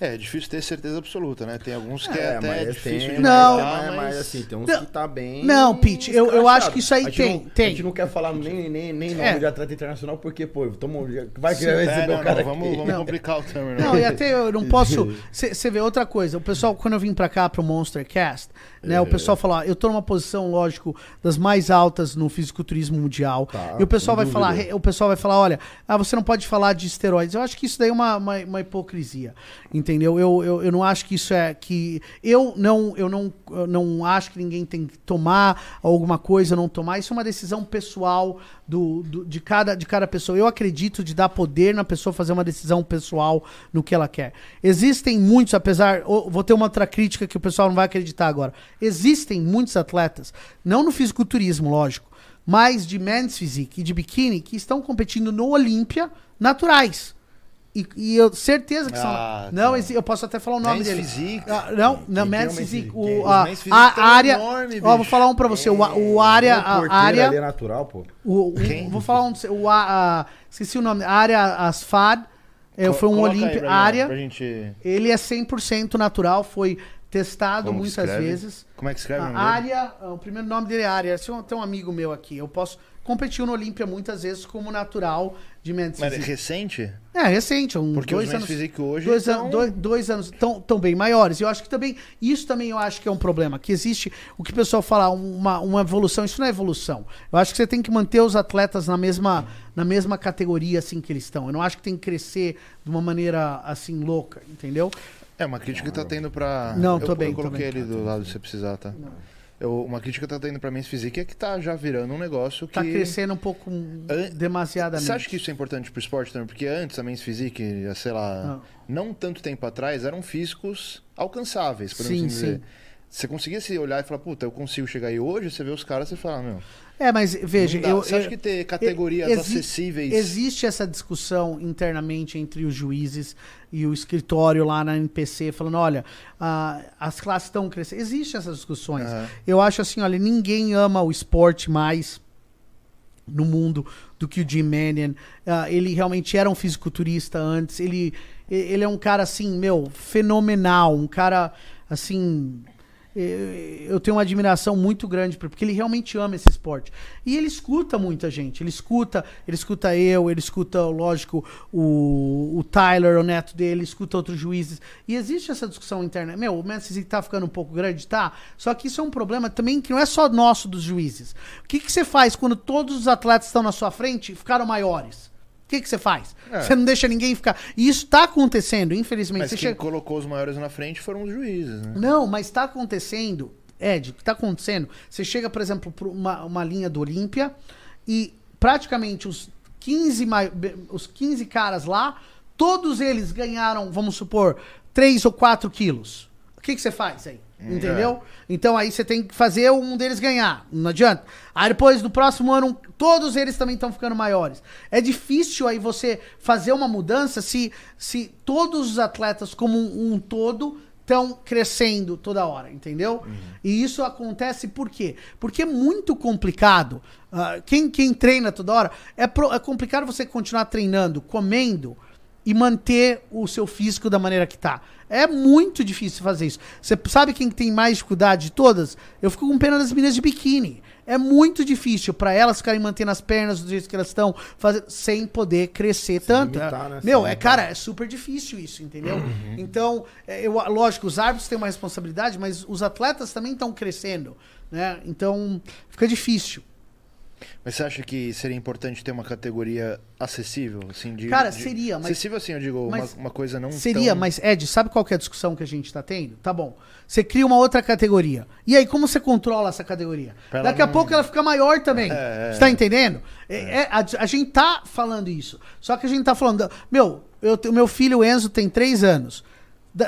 É, é difícil ter certeza absoluta, né? Tem alguns que é, É, até mas difícil tem, de Não. mas, mas... assim, tem uns Não. que tá bem. Não, Pete, eu- eu acho que isso aí tem, não- tem. A gente não quer falar nem, nem, nem nome É. de atleta internacional, porque, pô, toma, vai que Sim. vai É, receber não, o não, cara vamos, aqui. vamos Não. complicar o termo. né? Não, e até eu não posso. <laughs> Você vê outra coisa. O pessoal, quando eu vim pra cá pro Monster Cast, né? O pessoal falou: ah, eu tô numa posição, lógico, das mais altas no fisiculturismo mundial. Tá, e o pessoal vai falar, dúvida. o pessoal vai falar, olha, ah, você não pode falar de esteroides. Eu acho que isso daí é uma, uma, uma hipocrisia. Entendeu? Eu, eu, eu não acho que isso é que. Eu não, eu não, eu não acho que ninguém tem que tomar alguma coisa não tomar. Isso é uma decisão pessoal do, do- de, cada, de cada pessoa. Eu acredito de dar poder na pessoa fazer uma decisão pessoal no que ela quer. Existem muitos, apesar. Vou ter uma outra crítica que o pessoal não vai acreditar agora. Existem muitos atletas, não no fisiculturismo, lógico, mas de men's physique e de biquíni que estão competindo no Olímpia naturais. E, e eu certeza que Ah, são. Não, tá. eu posso até falar o nome Men's dele. Physique. Ah, não, não, o Men's Physique. O, a, a área. enorme, ó, vou falar um pra você. O, o área. O A área ali é natural, pô. o, o- Quem? vou falar um. O, a, a- esqueci o nome. A área Asfad. É, foi um mim, área. Gente... Ele é 100% natural. Foi testado Como muitas escreve? vezes. Como é que escreve o A nome dele? área, o primeiro nome dele é área. Tem um amigo meu aqui. Eu posso. Competiu no Olímpia muitas vezes como natural de men's Mas é recente? É, recente, um, Porque dois os anos. Physique hoje dois, tão- an- dois, dois anos tão, tão bem maiores. Eu acho que também. Isso também eu acho que é um problema. Que existe o que o pessoal fala, uma, uma evolução. Isso não é evolução. Eu acho que você tem que manter os atletas na mesma, na mesma categoria assim que eles estão. Eu não acho que tem que crescer de uma maneira assim louca, entendeu? É, uma crítica que tá tendo pra. Não, eu, tô bem, Eu tô coloquei bem. ele do lado se você precisar, tá? Eu, uma crítica que tá tendo pra Men's Physique é que tá já virando um negócio que. Tá crescendo um pouco An- demasiadamente. Você acha que isso é importante pro esporte também? Porque antes a Men's Physique, sei lá, Ah. não tanto tempo atrás, eram físicos alcançáveis, podemos Sim, assim dizer. sim. Você conseguia se olhar e falar, puta, eu consigo chegar aí hoje, você vê os caras e você fala, meu. É, mas veja, eu, você eu- acha que ter categorias exi- acessíveis. Existe essa discussão internamente entre os juízes e o escritório lá na NPC, falando, olha, ah, as classes estão crescendo. Existe essas discussões. Aham. Eu acho assim, olha, ninguém ama o esporte mais no mundo do que o Jim Mannion. Ah, ele realmente era um fisiculturista antes. Ele, ele é um cara, assim, meu, fenomenal. Um cara, assim... Eu tenho uma admiração muito grande por- porque ele realmente ama esse esporte. E ele escuta muita gente. Ele escuta, ele escuta eu, ele escuta, lógico, o, o Tyler, o neto dele, escuta outros juízes. E existe essa discussão interna. Meu, o City tá ficando um pouco grande, tá? Só que isso é um problema também que não é só nosso dos juízes. O que, que você faz quando todos os atletas estão na sua frente e ficaram maiores? O que, que você faz? É. Você não deixa ninguém ficar. E isso tá acontecendo, infelizmente. Mas Você quem chega- colocou os maiores na frente foram os juízes, né? não, mas está acontecendo, Ed, o que está acontecendo? Você chega, por exemplo, para uma, uma linha do Olímpia e praticamente os 15, mai- os 15 caras lá, todos eles ganharam, vamos supor, 3 ou 4 quilos. O que, que você faz aí? Entendeu? Então aí você tem que fazer um deles ganhar. Não adianta. Aí depois, no próximo ano, todos eles também estão ficando maiores. É difícil aí você fazer uma mudança se, se todos os atletas, como um, um todo, estão crescendo toda hora, entendeu? E isso acontece por quê? Porque é muito complicado. Ah, quem, quem treina toda hora, é, pro- é complicado você continuar treinando, comendo e manter o seu físico da maneira que tá. É muito difícil fazer isso. Você sabe quem tem mais dificuldade de todas? Eu fico com pena das meninas de biquíni. É muito difícil pra elas ficarem mantendo as pernas do jeito que elas estão, sem poder crescer tanto. limitar, né? Meu, Se é cara, é super difícil isso, entendeu? Então, é, eu, lógico, os árbitros têm uma responsabilidade, mas os atletas também estão crescendo, né? Então, fica difícil. Mas você acha que seria importante ter uma categoria acessível? Assim, de, Cara, de- seria, mas- Acessível assim, eu digo, uma, uma coisa não Seria, tão... mas Ed, sabe qual é a discussão que a gente tá tendo? Tá bom. Você cria uma outra categoria. E aí, como você controla essa categoria? Pra Daqui a não- pouco ela fica maior também. É, é. Você tá entendendo? É, é, a, a gente tá falando isso. Só que a gente tá falando. Meu, eu, o meu filho Enzo tem três anos.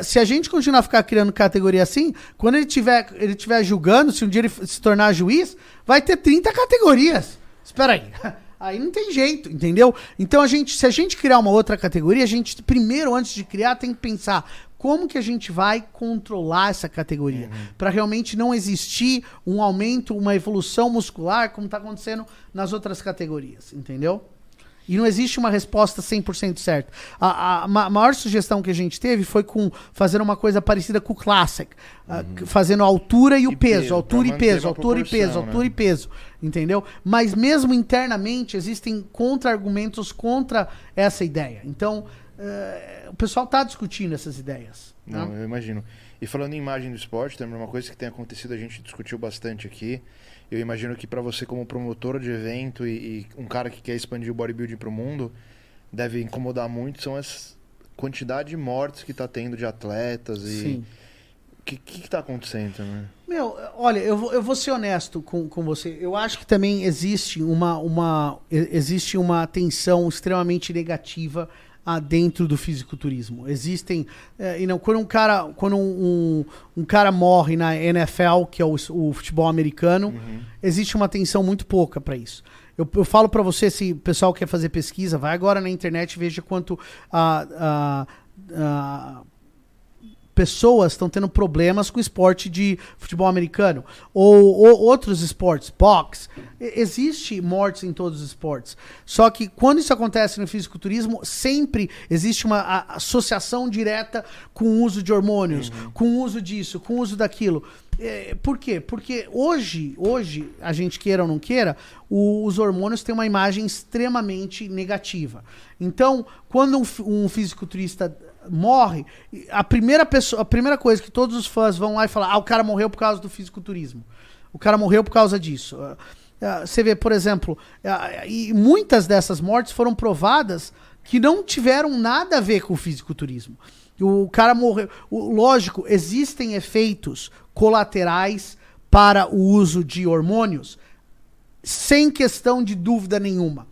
Se a gente continuar a ficar criando categoria assim, quando ele tiver, ele tiver julgando, se um dia ele se tornar juiz, vai ter 30 categorias. Espera aí. <laughs> Aí não tem jeito, entendeu? Então a gente, se a gente criar uma outra categoria, a gente primeiro antes de criar tem que pensar como que a gente vai controlar essa categoria Pra realmente não existir um aumento, uma evolução muscular como tá acontecendo nas outras categorias, entendeu? E não existe uma resposta 100% certa. A, a ma- maior sugestão que a gente teve foi com fazer uma coisa parecida com o Classic. ah, c- fazendo a altura e o E peso, peso, altura e peso, altura e peso, né? altura e peso. Entendeu? Mas mesmo internamente existem contra-argumentos contra essa ideia. Então, eh, o pessoal está discutindo essas ideias. né? Não, eu imagino. E falando em imagem do esporte, também uma coisa que tem acontecido, a gente discutiu bastante aqui. Eu imagino que para você como promotor de evento e, e um cara que quer expandir o bodybuilding para o mundo, deve incomodar muito são as quantidade de mortes que tá tendo de atletas e Sim. o que que, que tá acontecendo também? Meu, olha, eu vou, eu vou ser honesto com, com você. Eu acho que também existe uma, uma, existe uma tensão extremamente negativa ah, dentro do fisiculturismo. Existem. e não, quando um cara, quando um, um, um cara morre na NFL, que é o, o futebol americano, existe uma tensão muito pouca para isso. Eu Eu, falo pra você, se o pessoal quer fazer pesquisa, vai agora na internet e veja quanto a. a- a- pessoas estão tendo problemas com o esporte de futebol americano ou, ou outros esportes, boxe. E- Existe mortes em todos os esportes. Só que quando isso acontece no fisiculturismo, sempre existe uma associação direta com o uso de hormônios, com o uso disso, com o uso daquilo. É, por quê? Porque hoje, hoje, a gente queira ou não queira, o- os hormônios têm uma imagem extremamente negativa. Então, quando um, um fisiculturista morre, a primeira pessoa, a primeira coisa que todos os fãs vão lá e falar, ah, o cara morreu por causa do fisiculturismo. O cara morreu por causa disso. Ah, ah, Você vê, por exemplo, ah, e muitas dessas mortes foram provadas que não tiveram nada a ver com o fisiculturismo. O cara morreu. lógico, existem efeitos colaterais para o uso de hormônios, sem questão de dúvida nenhuma.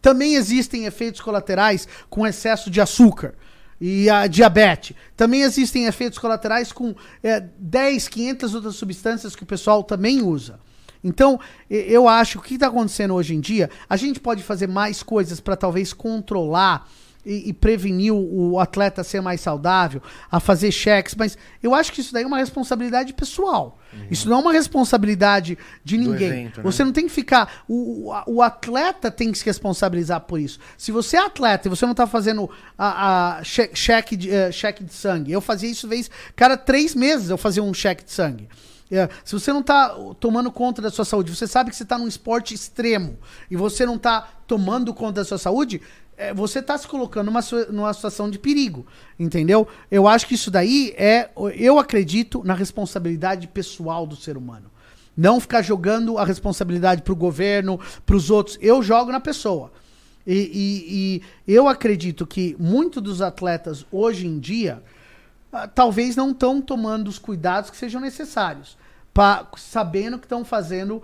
Também existem efeitos colaterais com excesso de açúcar e a diabetes. Também existem efeitos colaterais com é, 10, 500 outras substâncias que o pessoal também usa. Então, eu acho que o que está acontecendo hoje em dia, a gente pode fazer mais coisas para talvez controlar e, e prevenir o, o atleta a ser mais saudável, a fazer cheques, mas eu acho que isso daí é uma responsabilidade pessoal. Isso não é uma responsabilidade de ninguém. evento, né? Você não tem que ficar. O, o, atleta tem que se responsabilizar por isso. Se você é atleta e você não tá fazendo a, a che- cheque, de, eh, cheque de sangue, eu fazia isso vez. Cada três meses eu fazia um cheque de sangue. É, se você não tá tomando conta da sua saúde, você sabe que você tá num esporte extremo e você não tá tomando conta da sua saúde, é, você tá se colocando numa, numa situação de perigo, entendeu? Eu acho que isso daí é, eu acredito na responsabilidade pessoal do ser humano. Não ficar jogando a responsabilidade pro governo, pros outros. Eu jogo na pessoa. E, e- e eu acredito que muitos dos atletas hoje em dia ah, talvez não estão tomando os cuidados que sejam necessários. Pa, sabendo que estão fazendo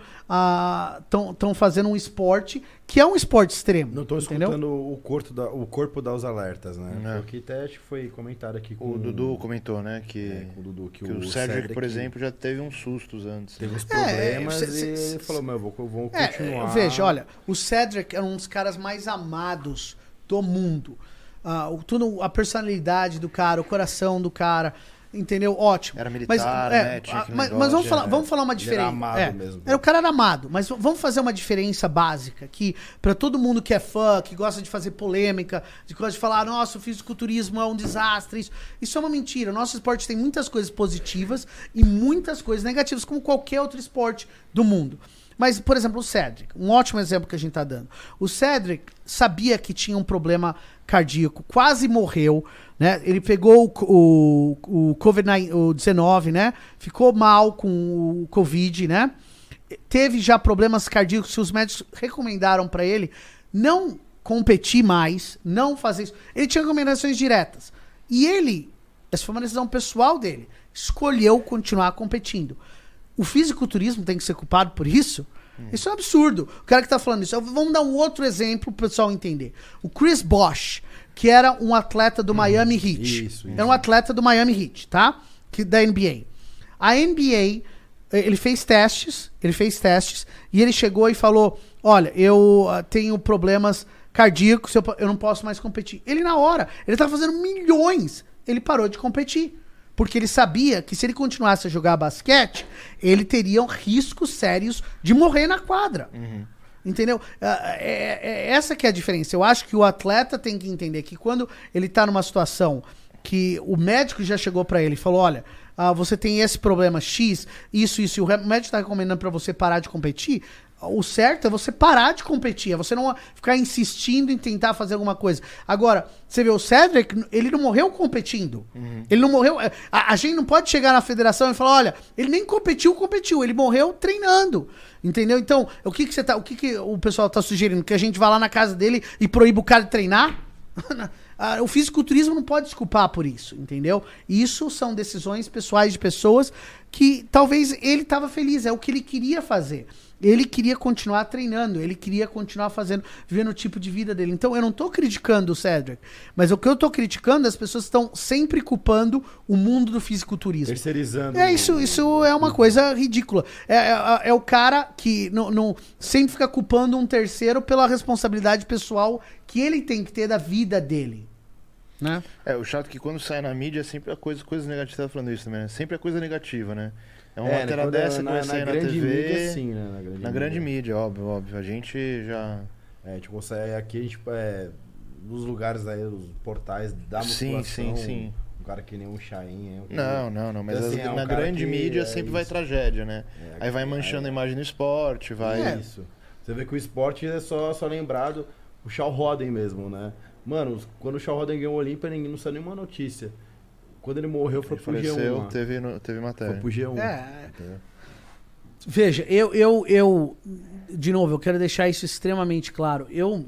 estão fazendo um esporte que é um esporte extremo. Não entendeu? escutando o corpo, da, o corpo dar os alertas, né? É. O que até acho que foi comentado aqui com O Dudu comentou, né, que, é, com o Dudu que, que o, Cedric, por exemplo, já teve uns sustos antes. teve uns É, problemas cê- e cê- falou, meu, eu vou, eu vou É, continuar. veja, olha, o Cedric é um dos caras mais amados do mundo. Ah, o- tudo, a personalidade do cara, o coração do cara, entendeu? Ótimo. Era militar, né, tinha ah, aquele mas, negócio, mas vamos, é. falar, vamos falar uma era diferença. amado é, mesmo. Era, o cara era amado, mas vamos fazer uma diferença básica que para todo mundo que é fã, que gosta de fazer polêmica, que gosta de falar, nossa, o fisiculturismo é um desastre, isso, isso é uma mentira. O nosso esporte tem muitas coisas positivas e muitas coisas negativas, como qualquer outro esporte do mundo. Mas, por exemplo, o Cedric, um ótimo exemplo que a gente tá dando. O Cedric sabia que tinha um problema cardíaco, quase morreu, né? Ele pegou o, o, o Covid-19, né? Ficou mal com o Covid, né? Teve já problemas cardíacos que os médicos recomendaram pra ele não competir mais, não fazer isso. Ele tinha recomendações diretas. E ele, essa foi uma decisão pessoal dele, escolheu continuar competindo. O fisiculturismo tem que ser culpado por isso? Isso é um absurdo. O cara que tá falando isso. Vamos dar um outro exemplo pro pessoal entender. O Chris Bosch, que era um atleta do Miami Heat. isso, Era um atleta do Miami Heat, tá? Que, da NBA. A NBA, eh, ele fez testes, ele fez testes, e ele chegou e falou: Olha, eu ah, tenho problemas cardíacos, eu, eu não posso mais competir. Ele, na hora, ele tava fazendo milhões, ele parou de competir. Porque ele sabia que se ele continuasse a jogar basquete, ele teria riscos sérios de morrer na quadra. Entendeu? Ah, É, é- essa que é a diferença. Eu acho que o atleta tem que entender que quando ele tá numa situação que o médico já chegou pra ele e falou: olha, ah, você tem esse problema X, isso, isso, e o médico tá recomendando pra você parar de competir. O certo é você parar de competir, é você não ficar insistindo em tentar fazer alguma coisa. Agora, você vê o Cedric, ele não morreu competindo. Ele não morreu. é, A, a gente não pode chegar na federação e falar: olha, ele nem competiu, competiu, ele morreu treinando. Entendeu? Então, o que, que você tá. O que, que o pessoal tá sugerindo? Que a gente vá lá na casa dele e proíba o cara de treinar? <laughs> Ah, o fisiculturismo não pode desculpar por isso, entendeu? Isso são decisões pessoais de pessoas que talvez ele tava feliz, é o que ele queria fazer. Ele queria continuar treinando, ele queria continuar fazendo, vivendo o tipo de vida dele. Então eu não tô criticando o Cedric, mas o que eu tô criticando é as pessoas estão sempre culpando o mundo do fisiculturismo. Terceirizando. É, isso, isso é uma coisa ridícula. É, é, é o cara que não, não- sempre fica culpando um terceiro pela responsabilidade pessoal que ele tem que ter da vida dele. Né? É, o chato é que quando sai na mídia é sempre a coisa, coisas negativas. Você tá falando isso também, né? Sempre é coisa negativa, né? É uma É, né, matéria quando dessa que na, vai na sair na, grande TV. mídia, sim, né? Na grande Na grande mídia, óbvio, óbvio. A gente já. É, a gente consegue aqui, a gente, é, nos lugares aí, os portais da Sim, musculação. sim, sim. Um cara que nem um Chain. é Não, não, não. Mas Assim, as- é um na grande mídia é sempre vai tragédia, né? É, Aí vai manchando a imagem do esporte, vai. É isso. Você vê que o esporte é só, só lembrado o Shaw Roden mesmo, né? Mano, quando o Shaw Roden ganhou o Olímpia, ninguém não saiu nenhuma notícia. Quando ele morreu, foi Ele pro faleceu, G1. lá. teve, no- teve matéria. Foi pro G1. É. Veja, eu, eu, eu, de novo, eu quero deixar isso extremamente claro. Eu,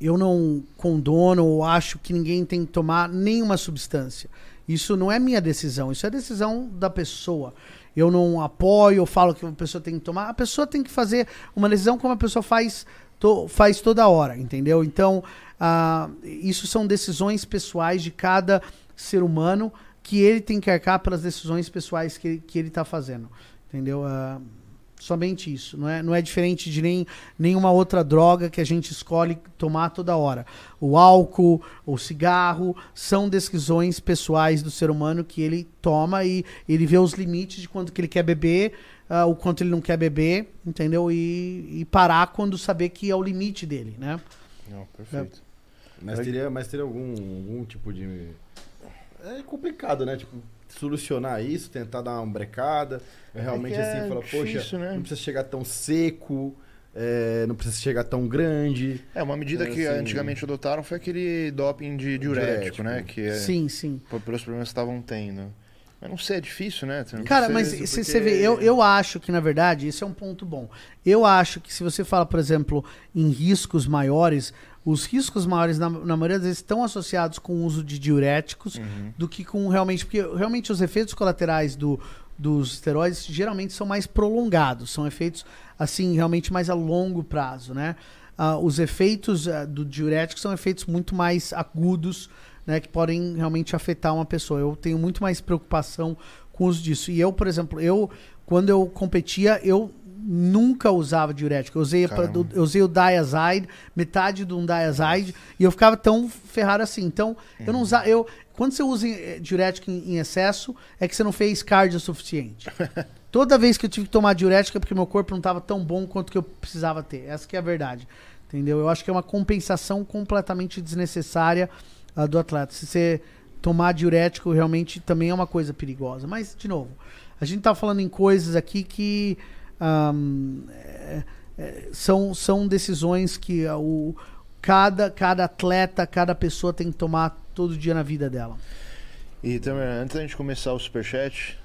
eu não condono ou acho que ninguém tem que tomar nenhuma substância. Isso não é minha decisão, isso é decisão da pessoa. Eu não apoio ou falo que a pessoa tem que tomar. A pessoa tem que fazer uma decisão como a pessoa faz, to- faz toda hora, entendeu? Então, ah, isso são decisões pessoais de cada ser humano que ele tem que arcar pelas decisões pessoais que, ele- que ele está fazendo. Entendeu? Ah, somente isso. Não é, não é diferente de nem, nenhuma outra droga que a gente escolhe tomar toda hora. O álcool, o cigarro, são decisões pessoais do ser humano que ele toma e ele vê os limites de quanto que ele quer beber, ah, o quanto ele não quer beber, entendeu? E, e parar quando saber que é o limite dele, né? Não, perfeito. Mas teria, mas teria algum, algum tipo de. É complicado, né? Tipo, solucionar isso, tentar dar uma brecada. É realmente assim, é falar, poxa, né? não precisa chegar tão seco, é, não precisa chegar tão grande. É, uma medida É, que assim- antigamente adotaram foi aquele doping de diurético, Diurético. né? Que é Sim, sim. por- pelos problemas que estavam tendo. Mas não sei, é difícil, né? Não Cara, mas porque- você vê, eu, eu acho que, na verdade, esse é um ponto bom. Eu acho que se você fala, por exemplo, em riscos maiores, os riscos maiores, na, na maioria das vezes, estão associados com o uso de diuréticos Uhum. do que com realmente. Porque realmente os efeitos colaterais do, dos esteroides geralmente são mais prolongados, são efeitos, assim, realmente mais a longo prazo, né? Ah, os efeitos ah, do diurético são efeitos muito mais agudos, né, que podem realmente afetar uma pessoa. Eu tenho muito mais preocupação com o uso disso. E eu, por exemplo, eu quando eu competia, eu nunca usava diurético. Eu usei, pra- eu usei o Diazide, metade de um Diazide, e eu ficava tão ferrado assim. Então, eu não usava. Eu, quando você usa eh, diurético em, em excesso, é que você não fez cardio o suficiente. <laughs> Toda vez que eu tive que tomar diurético é porque meu corpo não estava tão bom quanto que eu precisava ter. Essa que é a verdade. Entendeu? Eu acho que é uma compensação completamente desnecessária ah, do atleta. Se você tomar diurético, realmente também é uma coisa perigosa. Mas, de novo, a gente tá falando em coisas aqui que ahm, é, é, são, são decisões que o, cada, cada atleta, cada pessoa tem que tomar todo dia na vida dela. E também, antes da gente começar o superchat,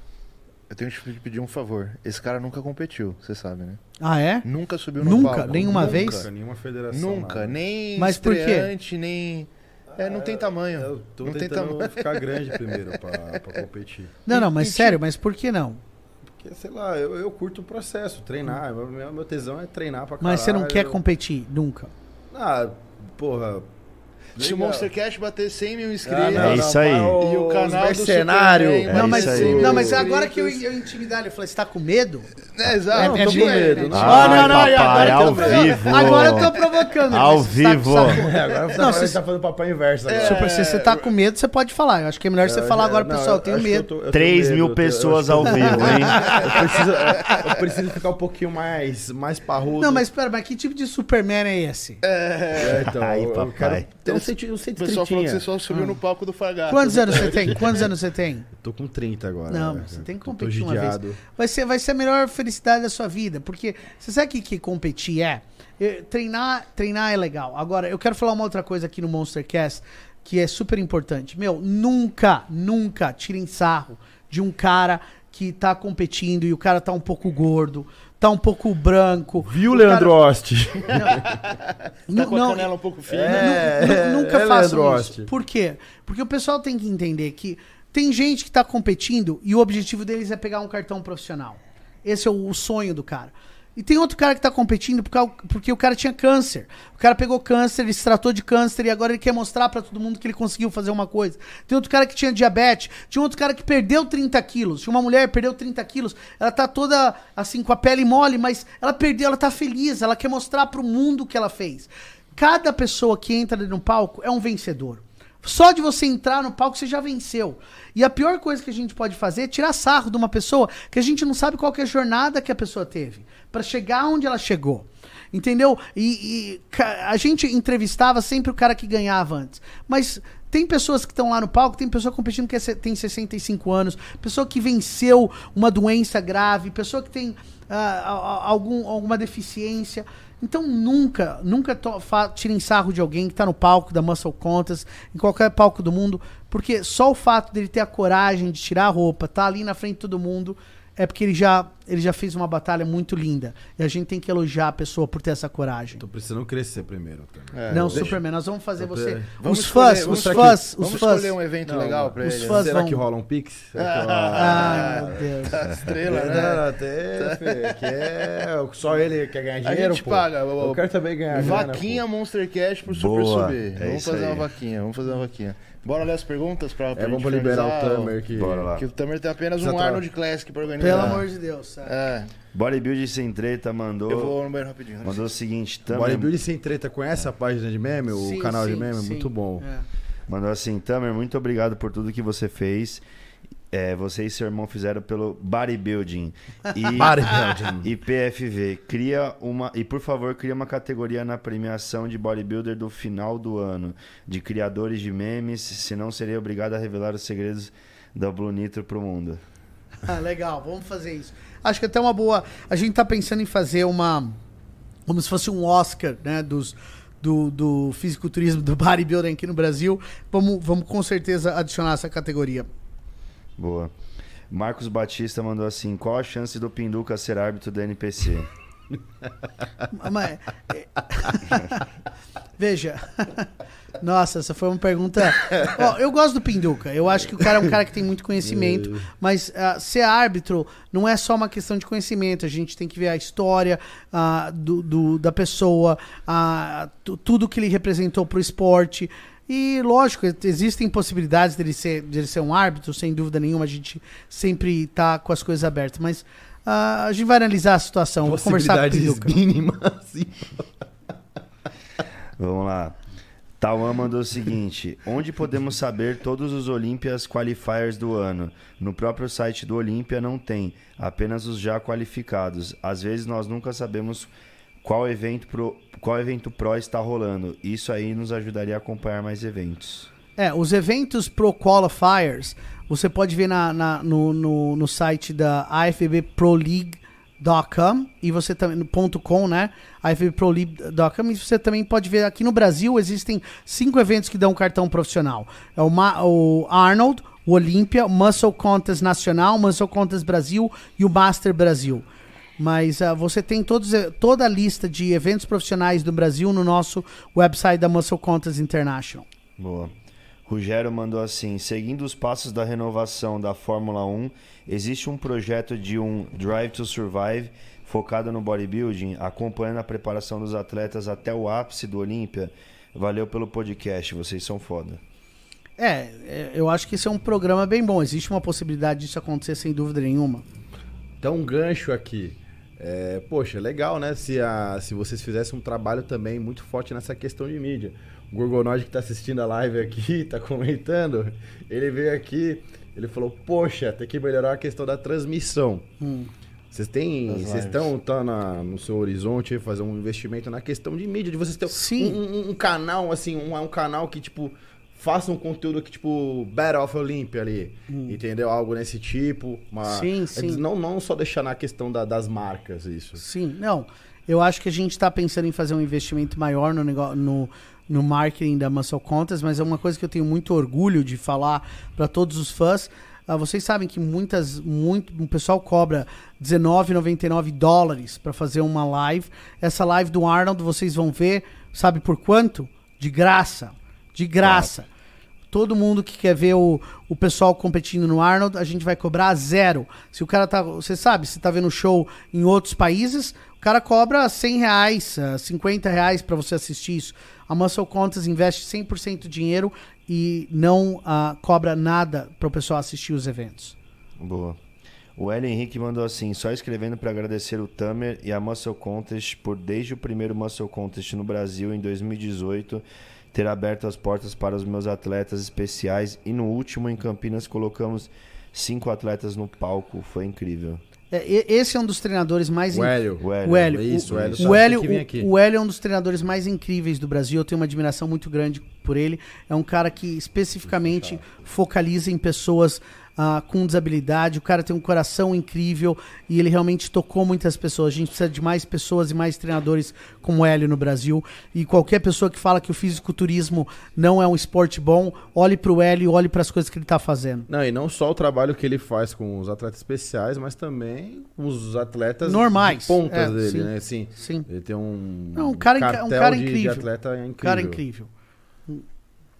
eu tenho que te pedir um favor. Esse cara nunca competiu, você sabe, né? Ah, é? Nunca subiu no Nunca? palco. Nenhuma nunca, vez? Nunca, nenhuma federação. Nunca, nada. nem Mas por quê? estreante, nem... É, não tem tamanho. Eu tô não tem tentando tamanho. ficar <laughs> grande primeiro pra, pra competir. Não, não, mas sério, mas por que não? Porque, sei lá, eu, eu curto o processo, treinar. Meu, meu meu tesão é treinar pra caralho. Mas você não quer competir nunca. Ah, porra. Se o legal. Monstercast bater 100 mil inscritos... Ah, não, É isso aí. E o canal do mercenário. Superman, não, É mas, aí. não, mas agora que eu, eu intimidar ele, eu falei, você tá com medo? É, exato. Não, É tô com medo. Não. Ah, não, não, agora papai, eu tô ao provocando. vivo. Agora eu tô provocando. Ao mas você tá vivo. É, agora você Não, tá, você tá fazendo papai inverso agora. Super, se você tá com medo, você pode falar. Eu acho que é melhor você falar agora, não, pessoal, eu tenho medo. tô- eu tenho 3 medo, mil pessoas ao vivo, hein? <laughs> Eu preciso, eu preciso ficar um pouquinho mais, mais parrudo. Não, mas espera, mas que tipo de Superman é esse? É, então, Ai, eu- eu um senti- um O pessoal falou que você só subiu Ah. no palco do Fagato. Quantos anos <laughs> você tem? Quantos anos você tem? Tô com 30 agora. Não, né? você tem que competir tô uma vez. Vai ser, vai ser a melhor felicidade da sua vida. Porque você sabe o que, que competir é? Eh, Treinar, treinar é legal. Agora, eu quero falar uma outra coisa aqui no Monstercast que é super importante. Meu, nunca, nunca tirem sarro de um cara que tá competindo e o cara tá um pouco gordo, tá um pouco branco. Viu, o Leandro cara- Ost? <laughs> Tá Não, com a não, canela um pouco fina. É. Nu- nunca é, façam Leandro isso. Ost. Por quê? Porque o pessoal tem que entender que Tem gente que tá competindo e o objetivo deles é pegar um cartão profissional. Esse é o, o sonho do cara. E tem outro cara que tá competindo porque, o- o cara tinha câncer. O cara pegou câncer, ele se tratou de câncer e agora ele quer mostrar pra todo mundo que ele conseguiu fazer uma coisa. Tem outro cara que tinha diabetes, tinha outro cara que perdeu 30 quilos. Tinha uma mulher que perdeu 30 quilos. Ela tá toda assim, com a pele mole, mas ela perdeu, ela tá feliz, ela quer mostrar pro mundo o que ela fez. Cada pessoa que entra no palco é um vencedor. Só de você entrar no palco você já venceu. E a pior coisa que a gente pode fazer é tirar sarro de uma pessoa que a gente não sabe qual é a jornada que a pessoa teve Pra chegar onde ela chegou. Entendeu? E, e a gente entrevistava sempre o cara que ganhava antes. Mas tem pessoas que estão lá no palco, tem pessoa competindo que é tem 65 anos, pessoa que venceu uma doença grave, pessoa que tem a- algum, alguma deficiência. Então nunca, nunca tirem sarro de alguém que tá no palco da Muscle Contest, em qualquer palco do mundo, porque só o fato dele ter a coragem de tirar a roupa, tá ali na frente de todo mundo, é porque ele já, ele já fez uma batalha muito linda. E a gente tem que elogiar a pessoa por ter essa coragem. Tô precisando crescer primeiro. É, Não, deixa- Superman, nós vamos fazer Eu você. Vamos os escolher- fãs, vamos os escolher- fãs, os Vamos fãs. escolher um evento Não, legal pra os ele. fãs Será vão- que rola um pix? <laughs> Ai, meu Deus. Estrela, né? não, até, filho, que é, só ele quer ganhar A dinheiro, gente pô. paga. o- Eu quero também ganhar grana, Vaquinha pô. Monster Cash pro Super Boa, subir. é vamos fazer aí. uma vaquinha, vamos fazer uma vaquinha. Bora ler as perguntas pra, pra É, vamos liberar o Tamer aqui. Bora lá. Que o Tamer tem apenas Precisa um tra- Arnold Classic pra organizar. Pelo amor de Deus. é. É, Bodybuilding sem treta mandou. eu vou no banheiro rapidinho. né? Mandou o seguinte, Tamer. Bodybuilding sem treta, conhece a página de meme? O Sim, canal de sim, meme? sim. Muito bom. É. Mandou assim, Tamer, muito obrigado por tudo que você fez. É, você e seu irmão fizeram pelo bodybuilding. E, <laughs> Bodybuilding. e PFV. Cria uma. E por favor, cria uma categoria na premiação de bodybuilder do final do ano. De criadores de memes, senão seria obrigado a revelar os segredos da Blue Nitro pro mundo. Ah, legal, vamos fazer isso. Acho que até uma boa. A gente tá pensando em fazer uma. Como se fosse um Oscar, né? Dos, do, do fisiculturismo, do bodybuilding aqui no Brasil. Vamos, vamos com certeza adicionar essa categoria. Boa. Marcos Batista mandou assim: qual a chance do Pinduca ser árbitro da NPC? <laughs> Mas, é- Veja. Nossa, essa foi uma pergunta. Eu gosto do Pinduca. Eu acho que o cara é um cara que tem muito conhecimento. Mas ah, ser árbitro não é só uma questão de conhecimento. A gente tem que ver a história ah, do, do- da pessoa, tu- tudo que ele representou pro esporte. E, lógico, existem possibilidades dele ser, dele ser um árbitro, sem dúvida nenhuma. A gente sempre tá com as coisas abertas. Mas ah, a gente vai analisar a situação. Vou conversar com o mínimas. assim. <laughs> Vamos lá. Tauan mandou o seguinte: onde podemos saber todos os Olympias Qualifiers do ano? No próprio site do Olímpia não tem, apenas os já qualificados. Às vezes nós nunca sabemos qual evento pro, qual evento pro está rolando. Isso aí nos ajudaria a acompanhar mais eventos. É, os eventos Pro Qualifiers, você pode ver na, na- no, no, no site da afbproleague.com e você também .com, né? afbproleague.com e você também pode ver aqui no Brasil existem cinco eventos que dão cartão profissional. É o, Ma- o Arnold, o Olympia, o Muscle Contest Nacional, Muscle Contest Brasil e o Master Brasil. Mas ah, você tem todos, toda a lista de eventos profissionais do Brasil no nosso website da Muscle Contest International. Boa. Rogério mandou assim: seguindo os passos da renovação da Fórmula 1, existe um projeto de um Drive to Survive focado no bodybuilding, acompanhando a preparação dos atletas até o ápice do Olímpia. Valeu pelo podcast, vocês são foda. É, é, eu acho que esse é um programa bem bom. Existe uma possibilidade disso acontecer sem dúvida nenhuma. Então, um gancho aqui. É, poxa, legal, né? Se, a, se vocês fizessem um trabalho também muito forte nessa questão de mídia. O Gorgonoide que tá assistindo a live aqui, <laughs> tá comentando, ele veio aqui, ele falou, poxa, tem que melhorar a questão da transmissão. Vocês têm. Vocês estão tá na- no seu horizonte fazer um investimento na questão de mídia, de vocês terem um, um- um canal, assim, um, um canal que, tipo, faça um conteúdo que, tipo, Battle of Olympia ali. Entendeu? Algo nesse tipo. Uma... Sim, sim. Não, não só deixar na questão da- das marcas isso. Sim, não. Eu acho que a gente está pensando em fazer um investimento maior no, negócio, no, no marketing da Muscle Contas, mas é uma coisa que eu tenho muito orgulho de falar para todos os fãs. Ah, vocês sabem que muitas, muito, o pessoal cobra R$19,99 dólares para fazer uma live. Essa live do Arnold vocês vão ver, sabe por quanto? De graça. De graça. todo mundo que quer ver o, o pessoal competindo no Arnold, a gente vai cobrar zero. Se o cara tá. Você sabe, se tá vendo show em outros países, o cara cobra 100 reais, ah, 50 reais pra você assistir isso. A Muscle Contest investe 100% do dinheiro e não ah, cobra nada para o pessoal assistir os eventos. Boa. O Hélio Henrique mandou assim, só escrevendo para agradecer o Tamer e a Muscle Contest por desde o primeiro Muscle Contest no Brasil em 2018 ter aberto as portas para os meus atletas especiais e no último em Campinas colocamos cinco atletas no palco, foi incrível. É, esse é um dos treinadores mais O Hélio. O Hélio. O Hélio, Isso, o, Hélio o Hélio é um dos treinadores mais incríveis do Brasil. Eu tenho uma admiração muito grande por ele. É um cara que especificamente focaliza em pessoas ah, com desabilidade. O cara tem um coração incrível e ele realmente tocou muitas pessoas. A gente precisa de mais pessoas e mais treinadores como o Hélio no Brasil. E qualquer pessoa que fala que o fisiculturismo não é um esporte bom, olhe pro Hélio e olhe para as coisas que ele tá fazendo. Não, e não só o trabalho que ele faz com os atletas especiais, mas também com os atletas Normais, de pontas é, dele, sim. né? Assim, Sim. ele tem um, Não, um cara um cartel cara de, de incrível. atleta incrível. Cara incrível.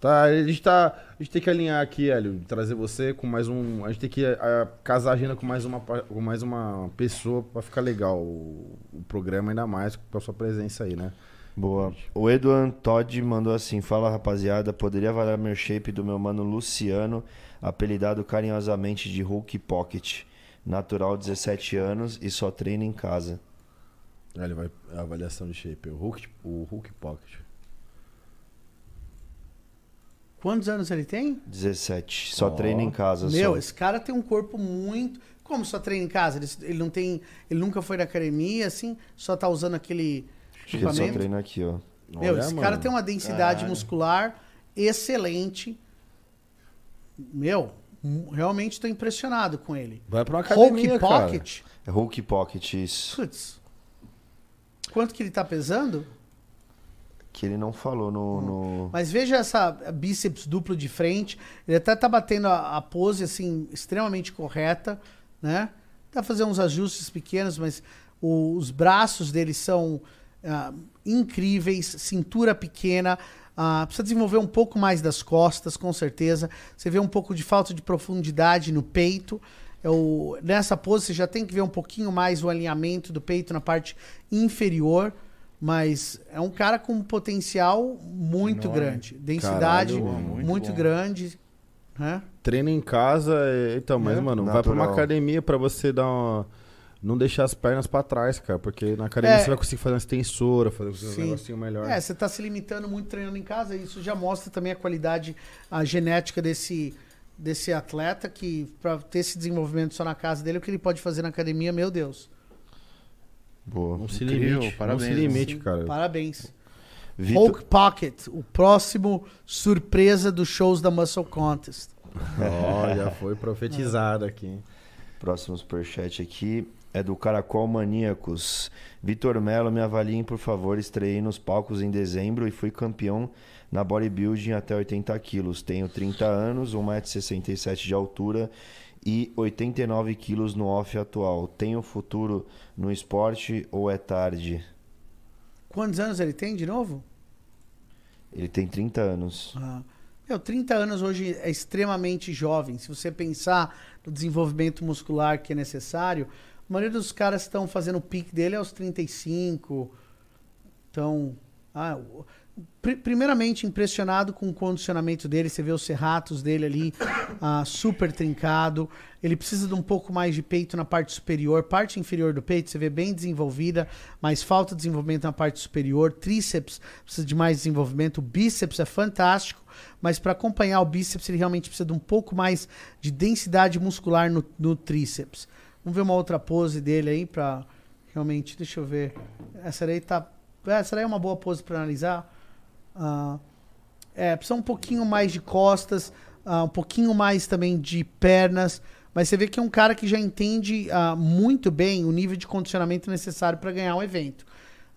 Tá, a gente tá. A gente tem que alinhar aqui, Hélio, trazer você com mais um. A gente tem que a, casar a agenda com mais uma, com mais uma pessoa pra ficar legal o, o programa, ainda mais com a sua presença aí, né? Boa. O Eduan Todd mandou assim: Fala rapaziada, poderia avaliar meu shape do meu mano Luciano, apelidado carinhosamente de Hulk Pocket. Natural, 17 anos e só treina em casa. Ele vai a avaliação de shape, o Hulk, o Hulk Pocket. Quantos anos ele tem? 17. Só Ó. treina em casa. Meu, só. esse cara tem um corpo muito. Como só treina em casa? Ele, ele não tem. Ele nunca foi na academia, assim, só tá usando aquele Acho que ele só treina aqui, ó. Meu, Olha, esse mano. cara tem uma densidade Caralho. muscular excelente. Meu, realmente tô impressionado com ele. Vai pra uma Hulk academia, cara. Pocket. É Hulk Pocket, isso. Putz. Quanto que ele tá pesando? Que ele não falou no. no... Mas veja essa bíceps duplo de frente. Ele até tá batendo a, a pose assim extremamente correta, né? Tá fazendo uns ajustes pequenos, mas o- os braços dele são ah, incríveis, cintura pequena. ah, precisa desenvolver um pouco mais das costas, com certeza. Você vê um pouco de falta de profundidade no peito. É o- nessa pose você já tem que ver um pouquinho mais o alinhamento do peito na parte inferior. Mas é um cara com um potencial muito Enorme. grande. Densidade Caralho, muito, muito grande. Né? Treina em casa, é- então, mas, É, mano, vai pra uma natural. academia pra você dar uma. Não deixar as pernas pra trás, cara. Porque na academia É. você vai conseguir fazer uma extensora, fazer um Sim. negocinho melhor. É, você está se limitando muito treinando em casa. e Isso já mostra também a qualidade, a genética desse, desse atleta que, para ter esse desenvolvimento só na casa dele, o que ele pode fazer na academia, meu Deus. Boa. Não se Incrível, limite. parabéns, não se limite, Sim, cara. Parabéns. Vitor, Hulk Pocket, o próximo surpresa dos shows da Muscle Contest. Ó, já foi profetizado aqui. próximo superchat aqui é do Caracol Maníacos. Vitor Melo, me avaliem, por favor. Estreiei nos palcos em dezembro e fui campeão na bodybuilding até 80 quilos. Tenho 30 anos, 1,67m de altura e 89 quilos no off atual. Tenho futuro no esporte ou é tarde? Quantos anos ele tem de novo? Ele tem 30 anos. Ah, meu, 30 anos hoje é extremamente jovem. Se você pensar no desenvolvimento muscular que é necessário, a maioria dos caras estão fazendo o pique dele aos 35. Então, ah, pri- primeiramente impressionado com o condicionamento dele. Você vê os serratos dele ali ah, super trincado. Ele precisa de um pouco mais de peito na parte superior. Parte inferior do peito você vê bem desenvolvida, mas falta desenvolvimento na parte superior. Tríceps precisa de mais desenvolvimento. O bíceps é fantástico, mas para acompanhar o bíceps ele realmente precisa de um pouco mais de densidade muscular no, no tríceps. Vamos ver uma outra pose dele aí para realmente, deixa eu ver. Essa daí tá, essa daí é uma boa pose para analisar. Ah, é, precisa um pouquinho mais de costas, ah, um pouquinho mais também de pernas. Mas você vê que é um cara que já entende ah, muito bem o nível de condicionamento necessário para ganhar um evento.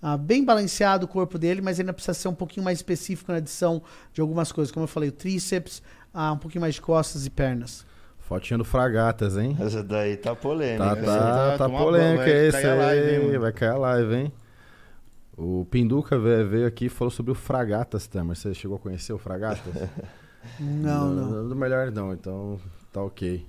Ah, bem balanceado o corpo dele, mas ainda precisa ser um pouquinho mais específico na adição de algumas coisas. Como eu falei, o tríceps, ah, um pouquinho mais de costas e pernas. Fotinha do Fragatas, hein? Essa daí tá polêmica. Tá, tá, tá- tá polêmica esse live, hein, aí. Vai cair a live, hein? O Pinduca veio, aqui e falou sobre o Fragatas, Tamer. Você chegou a conhecer o Fragatas? <laughs> Não, não. Do melhor não, então tá ok.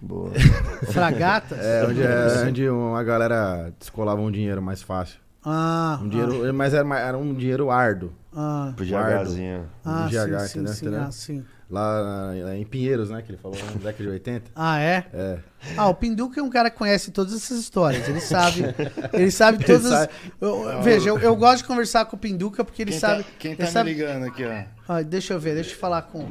Boa. <laughs> Fragatas? É, onde, é, onde uma galera descolava um dinheiro mais fácil. Ah, Um dinheiro, mas era, era um dinheiro árduo. Ah, Pro. GHzinho. ah, um sim, sim, entendeu? sim, ah. Lá em Pinheiros, né? Que ele falou, na década de 80. <laughs> Ah, é? É. Ah, o Pinduca é um cara que conhece todas essas histórias. Ele sabe. <laughs> Ele sabe todas. as- sabe. Eu- eu- veja, eu, eu gosto de conversar com o Pinduca porque ele Quem sabe. tá, quem tá me sabe- ligando aqui, ó? Ah, deixa eu ver, deixa eu falar com.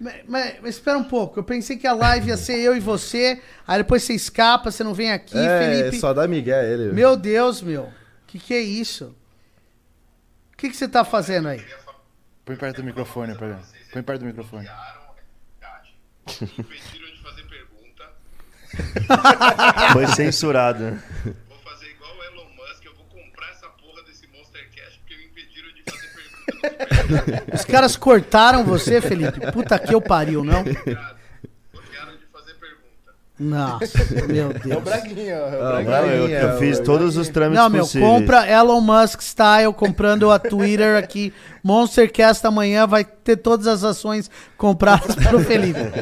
Mas, mas- mas espera um pouco, eu pensei que a live ia ser eu e você, aí depois você escapa, você não vem aqui, é, Felipe. só dá Miguel ele. Meu Deus, meu. Que que é isso? O que que você tá fazendo aí? Põe perto do microfone, pra Põe perto do microfone. Impediram de fazer pergunta. Foi censurado. Vou fazer igual o Elon Musk. Eu vou comprar essa porra desse Monster Cash porque me impediram de fazer pergunta. Os caras cortaram você, Felipe? Puta que eu pariu, não? Pergunta. Nossa, meu <laughs> É o Deus. Braguinha. É o Ah, Braguinha. Não, eu, eu fiz todos os trâmites Não, meu, possíveis. compra Elon Musk Style, comprando a Twitter aqui. Monstercast amanhã vai ter todas as ações compradas pelo Felipe. Agora,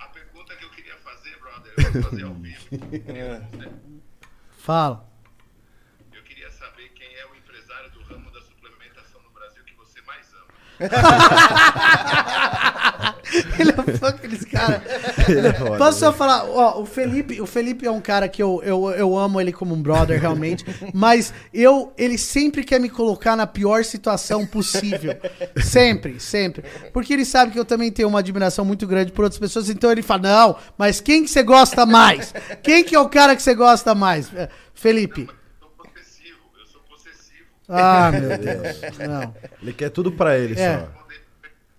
a pergunta que eu queria fazer, brother, eu vou fazer ao vivo. <laughs> Fala. Eu queria saber quem é o empresário do ramo da suplementação no Brasil que você mais ama. <laughs> <laughs> Ele é fã daqueles caras. Posso só falar? Ó, o Felipe, o Felipe é um cara que eu, eu, eu amo ele como um brother, realmente. <laughs> mas eu, ele sempre quer me colocar na pior situação possível. Sempre, sempre. Porque ele sabe que eu também tenho uma admiração muito grande por outras pessoas. Então ele fala: não, mas quem que você gosta mais? Quem que é o cara que você gosta mais? É, Felipe. Eu sou possessivo, eu sou possessivo. Ah, meu Deus. Não. Ele quer tudo pra ele É. só. Poder,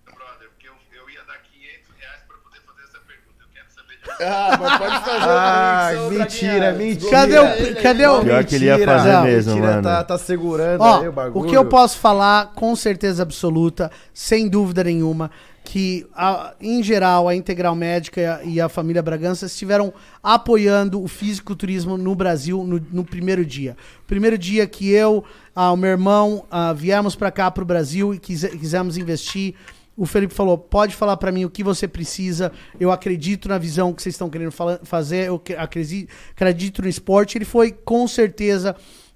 brother, porque eu, eu ia dar 500 reais pra poder fazer essa pergunta. Eu quero saber de Ah, mas pode fazer Ah, ô, mentira, Braguinha. mentira. Cadê o. Cadê o. Pior que ele ia fazer Não, mesmo, mentira, mano. Tá, tá segurando Ó, aí o bagulho. o que eu posso falar com certeza absoluta, sem dúvida nenhuma, que a- em geral a Integral Médica e a, e a família Bragança estiveram apoiando o fisiculturismo no Brasil no, no primeiro dia. Primeiro dia que eu, ah, o meu irmão, ah, viemos para cá para o Brasil e quise- quisemos investir. O Felipe falou: pode falar para mim o que você precisa. Eu acredito na visão que vocês estão querendo fazer. Eu acredito no esporte. Ele foi com certeza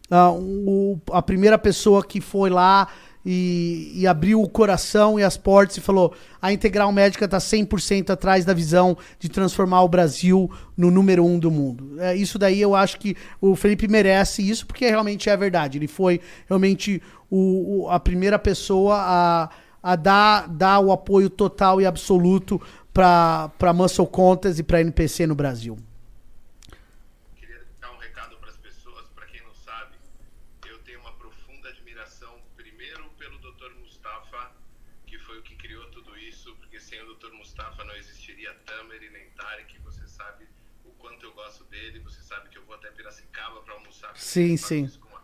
ah, o- a primeira pessoa que foi lá e, e abriu o coração e as portas e falou: a Integral Médica está 100% atrás da visão de transformar o Brasil no número um do mundo. É, isso daí eu acho que o Felipe merece isso, porque realmente é verdade. Ele foi realmente o- o- a primeira pessoa a, a dar, dar o apoio total e absoluto para Muscle Contest e para NPC no Brasil. Queria dar um recado para as pessoas, para quem não sabe, eu tenho uma profunda admiração, primeiro pelo Dr. Mustafa, que foi o que criou tudo isso, porque sem o Dr. Mustafa não existiria Tamer e nem Tarek, você sabe o quanto eu gosto dele, você sabe que eu vou até Piracicaba para almoçar. com Sim, ele, sim. faço isso com a-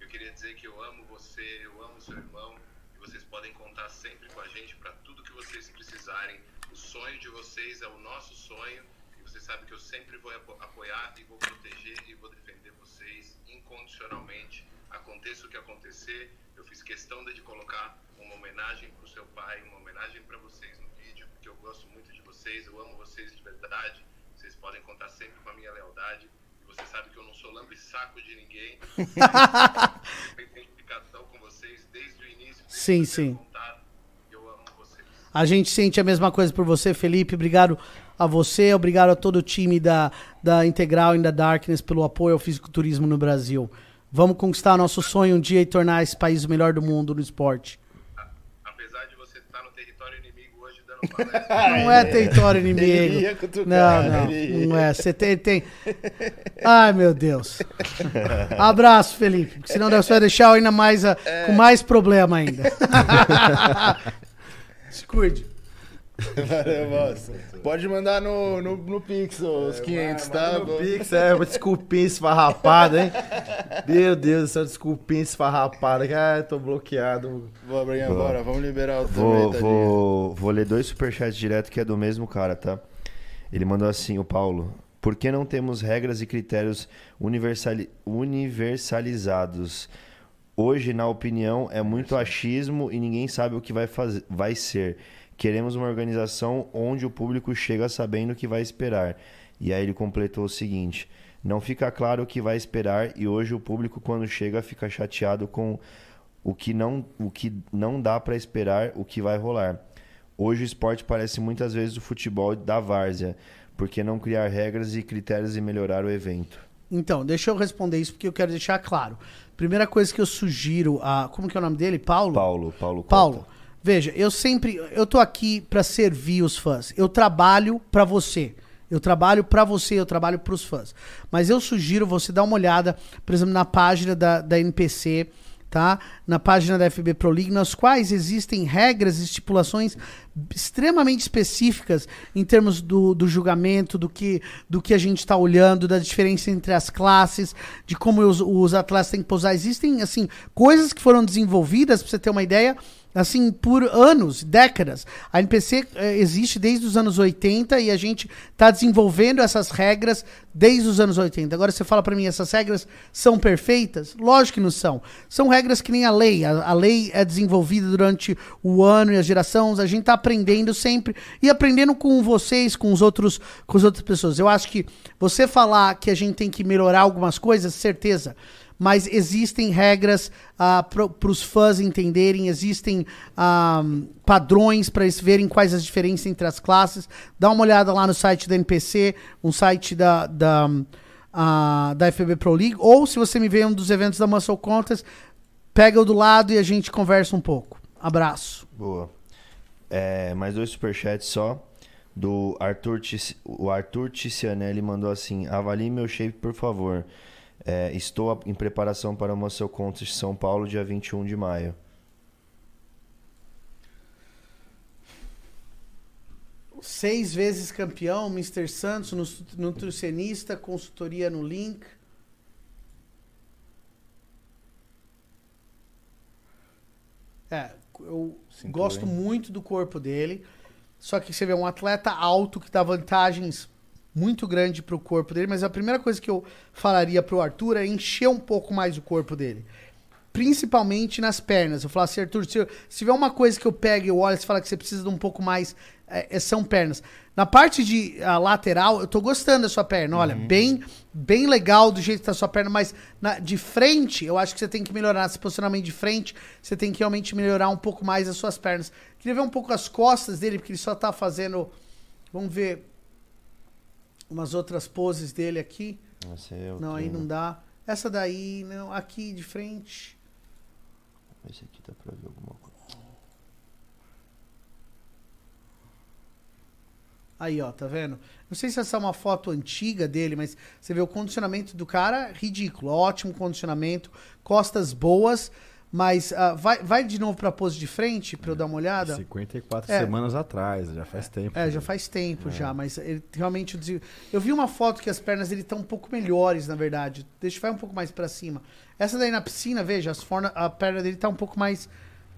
Eu queria dizer que eu amo você, eu amo seu irmão, e vocês podem contar sempre com a gente para tudo que vocês precisarem. O sonho de vocês é o nosso sonho, e você sabe que eu sempre vou apo- apoiar e vou proteger e vou defender vocês incondicionalmente. Aconteça o que acontecer, eu fiz questão de colocar uma homenagem para o seu pai, uma homenagem para vocês no vídeo, porque eu gosto muito de vocês, eu amo vocês de verdade. Vocês podem contar sempre com a minha lealdade. E você sabe que eu não sou lambe-saco de ninguém. <laughs> Tenho identificação com vocês desde o início. desde Sim, sim. contato. Eu amo vocês. A gente sente a mesma coisa por você, Felipe. Obrigado a você, obrigado a todo o time da, da Integral e da Darkness pelo apoio ao fisiculturismo no Brasil. Vamos conquistar nosso sonho um dia e tornar esse país o melhor do mundo no esporte. Apesar de você estar no território inimigo hoje dando palestra. Não é território inimigo. Não, não, não é. Você tem, tem. Ai, meu Deus. Abraço, Felipe. porque Senão você vai deixar ainda mais a- com mais problema ainda. <laughs> Se cuide. <laughs> Valeu, boss. Pode mandar no, no, no Pix os 500, tá? Manda no Pix, é, uma desculpinha esfarrapada, hein? Meu Deus do céu, desculpinha esfarrapada. Ah, tô bloqueado. Boa, Braguinha, bora. Vamos liberar o Vou, vou, vou ler dois superchats direto que é do mesmo cara, tá? Ele mandou assim, o Paulo. Por que não temos regras e critérios universali- universalizados? Hoje, na opinião, é muito achismo e ninguém sabe o que vai, fazer, vai ser. Queremos uma organização onde o público chega sabendo o que vai esperar. E aí ele completou o seguinte: não fica claro o que vai esperar e hoje o público quando chega fica chateado com o que não, o que não dá para esperar, o que vai rolar. Hoje o esporte parece muitas vezes o futebol da várzea, porque não criar regras e critérios e melhorar o evento. Então, deixa eu responder isso porque eu quero deixar claro. Primeira coisa que eu sugiro a. Como que é o nome dele? Paulo? Paulo, Paulo Cota. Veja, eu sempre. Eu tô aqui pra servir os fãs. Eu trabalho pra você. Eu trabalho pra você, eu trabalho pros fãs. Mas eu sugiro você dar uma olhada, por exemplo, na página da, da NPC, tá? Na página da FB Pro League, nas quais existem regras e estipulações extremamente específicas em termos do, do julgamento, do que, do que a gente está olhando, da diferença entre as classes, de como os, os atletas têm que posar. Existem, assim, coisas que foram desenvolvidas, pra você ter uma ideia, assim, por anos, décadas. A NPC eh, existe desde os anos 80 e a gente está desenvolvendo essas regras desde os anos 80. Agora você fala para mim, essas regras são perfeitas? Lógico que não são. São regras que nem a lei. A, a lei é desenvolvida durante o ano e as gerações. A gente está aprendendo sempre e aprendendo com vocês, com os outros, com as outras pessoas. Eu acho que você falar que a gente tem que melhorar algumas coisas, certeza mas existem regras ah, para os fãs entenderem, existem ah, padrões para eles verem quais as diferenças entre as classes. Dá uma olhada lá no site da NPC, um site da, da, ah, da FB Pro League, ou se você me vê em um dos eventos da Muscle Contest, pega o do lado e a gente conversa um pouco. Abraço. Boa. É, mais dois superchats só. Do Arthur, o Arthur Ticianelli mandou assim: avalie meu shape, por favor. É, estou em preparação para o Muscle Contest São Paulo, dia 21 de maio. Seis vezes campeão, Mr. Santos, nutricionista, consultoria no link. É, eu Cintura, gosto hein? muito do corpo dele. Só que você vê um atleta alto que dá vantagens muito grande pro corpo dele, mas a primeira coisa que eu falaria pro Arthur é encher um pouco mais o corpo dele. Principalmente nas pernas. Eu falo assim, Arthur, se, eu- se tiver uma coisa que eu pego e eu olho e fala que você precisa de um pouco mais, é, é- são pernas. Na parte de a lateral, eu tô gostando da sua perna. Olha, bem bem legal do jeito que tá a sua perna, mas na- de frente, eu acho que você tem que melhorar esse posicionamento de frente. Você tem que realmente melhorar um pouco mais as suas pernas. Queria ver um pouco as costas dele, porque ele só tá fazendo. Vamos ver umas outras poses dele aqui. É Não, aí não dá. Essa daí, não, aqui de frente. Esse aqui dá pra ver alguma coisa. Aí, ó, tá vendo? Não sei se essa é uma foto antiga dele, mas você vê o condicionamento do cara, ridículo. Ótimo condicionamento, costas boas, mas ah, vai, vai de novo pra pose de frente pra eu dar uma olhada? 54 É. semanas atrás, já faz tempo. É, já faz tempo já, mas ele realmente... eu vi uma foto que as pernas dele estão um pouco melhores, na verdade. Deixa eu vai um pouco mais pra cima. Essa daí na piscina, veja, as forna, a perna dele tá um pouco mais...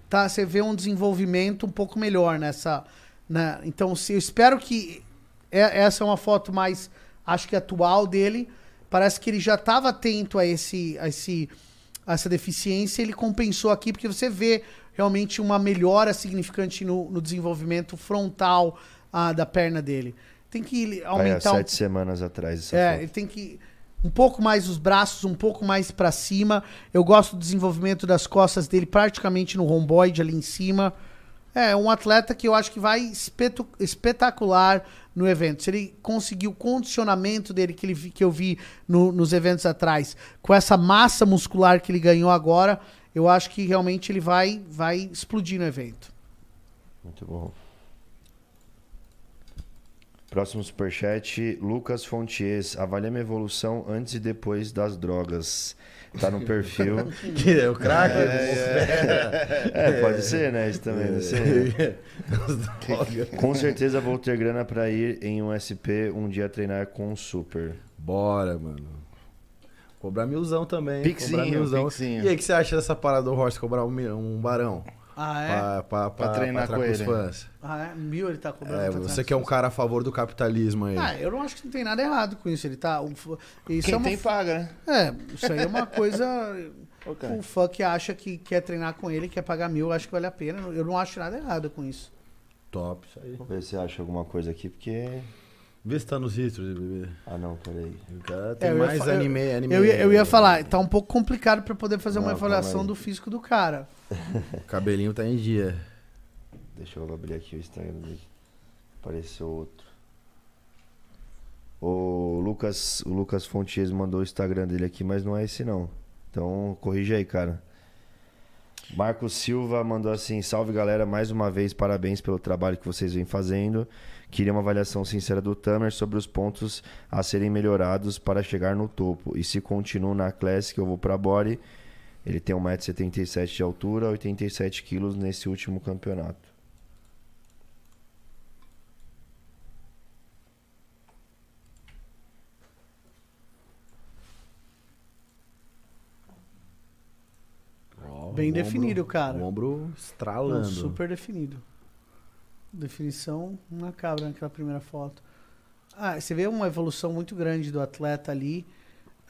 Tá, você vê um desenvolvimento um pouco melhor nessa... Na, então, se, eu espero que... é- essa é uma foto mais, acho que atual dele. Parece que ele já estava atento a esse... A esse a essa deficiência, ele compensou aqui, porque você vê realmente uma melhora significante no, no desenvolvimento frontal ah, da perna dele. Tem que aumentar um, sete semanas atrás é, foto. ele tem que um pouco mais os braços, um pouco mais pra cima. Eu gosto do desenvolvimento das costas dele praticamente no romboide ali em cima. É um atleta que eu acho que vai espetacular no evento. Se ele conseguir o condicionamento dele que, ele, que eu vi no- nos eventos atrás, com essa massa muscular que ele ganhou agora, eu acho que realmente ele vai, vai explodir no evento. Muito bom. Próximo superchat, Lucas Fonties. Avalie minha evolução antes e depois das drogas. Tá no perfil. <laughs> Que é o craque? É, pode ser, né? Isso também, não sei. <laughs> Com certeza vou ter grana pra ir em um SP um dia treinar com um super. Bora, mano. Cobrar milzão também. Pixinho, cobrar milzão. pixinho. E aí, o que você acha dessa parada do Horst cobrar um, um barão? Ah, é? Pra, pra, Pra treinar pra com os ele. fãs. Ah, é? Mil ele tá cobrando. É, pra você que é um cara a favor do capitalismo aí. Ah, eu não acho que não tem nada errado com isso. Ele tá. Isso Quem é uma, tem paga, né? É, isso aí é uma coisa. <laughs> Cara. o fã que acha que quer treinar com ele, quer pagar mil, acho que vale a pena. Eu não acho nada errado com isso. Top, isso aí. Vamos ver se acha alguma coisa aqui, porque. Vê se tá nos registros, bebê. Ah, não, peraí. O cara tem É, eu ia mais anime, anime. Eu ia, eu ia falar, tá um pouco complicado pra poder fazer uma Não, calma avaliação do físico do cara. O cabelinho tá em dia. Deixa eu abrir aqui o Instagram dele. Apareceu outro. O Lucas, o Lucas Fontes mandou o Instagram dele aqui, mas não é esse não. Então corrige aí, cara. Marcos Silva mandou assim: Salve galera, mais uma vez parabéns pelo trabalho que vocês vêm fazendo. Queria uma avaliação sincera do Tamer sobre os pontos a serem melhorados para chegar no topo. E se continuo na Classic, eu vou pra Body. Ele tem 1,77m de altura, 87kg nesse último campeonato. Bem o definido, ombro- cara. O ombro Não, estralando. super definido. Definição na cabra naquela primeira foto. Ah, você vê uma evolução muito grande do atleta ali.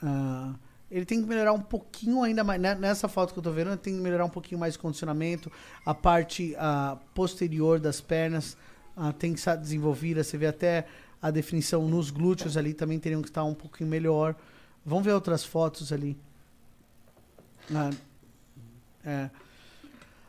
Ah, ele tem que melhorar um pouquinho ainda mais. né, Nessa foto que eu tô vendo, ele tem que melhorar um pouquinho mais o condicionamento. A parte ah, posterior das pernas ah, tem que estar desenvolvida. Você vê até a definição nos glúteos ali também teriam que estar um pouquinho melhor. Vamos ver outras fotos ali. Ah, é.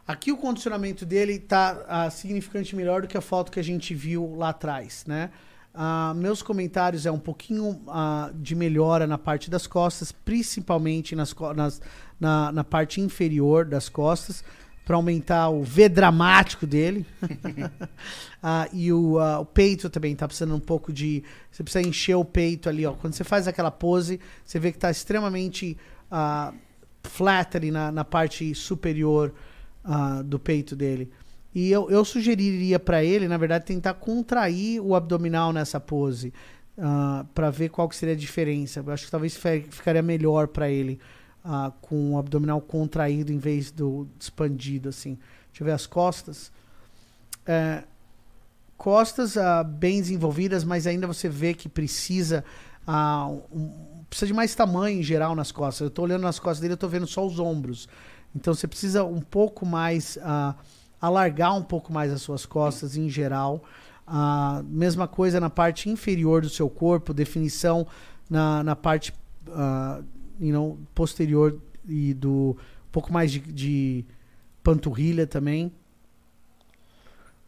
Aqui o condicionamento dele está significante melhor do que a foto que a gente viu lá atrás, né? Ah, meus comentários é um pouquinho ah, de melhora na parte das costas, principalmente nas, nas- na, na parte inferior das costas, para aumentar o V dramático dele. <laughs> <laughs> Ah, e o, o peito também tá precisando um pouco de. Você precisa encher o peito ali, ó. Quando você faz aquela pose, você vê que tá extremamente flat ali na, na parte superior do peito dele. E eu, eu sugeriria para ele, na verdade, tentar contrair o abdominal nessa pose. para ver qual que seria a diferença. Eu acho que talvez ficaria melhor para ele ah, com o abdominal contraído em vez do expandido, assim. Deixa eu ver as costas. É, costas ah, bem desenvolvidas, mas ainda você vê que precisa ah, um- precisa de mais tamanho em geral nas costas. Eu tô olhando nas costas dele, eu tô vendo só os ombros. Então você precisa um pouco mais ah, alargar um pouco mais as suas costas em geral. Ah, mesma coisa na parte inferior do seu corpo, definição na, na parte ah, you know, posterior e do um pouco mais de, de panturrilha também.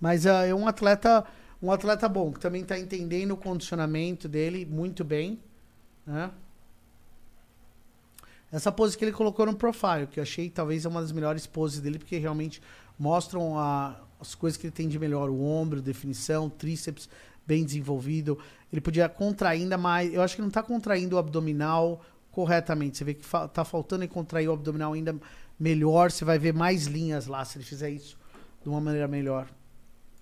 Mas ah, é um atleta, um atleta bom, que também está entendendo o condicionamento dele muito bem, né? Essa pose que ele colocou no profile, que eu achei talvez uma das melhores poses dele, porque realmente mostram a- as coisas que ele tem de melhor, o ombro, definição, tríceps bem desenvolvido. Ele podia contrair ainda mais, eu acho que não está contraindo o abdominal corretamente. Você vê que fa tá faltando ele contrair o abdominal ainda melhor, você vai ver mais linhas lá se ele fizer isso de uma maneira melhor.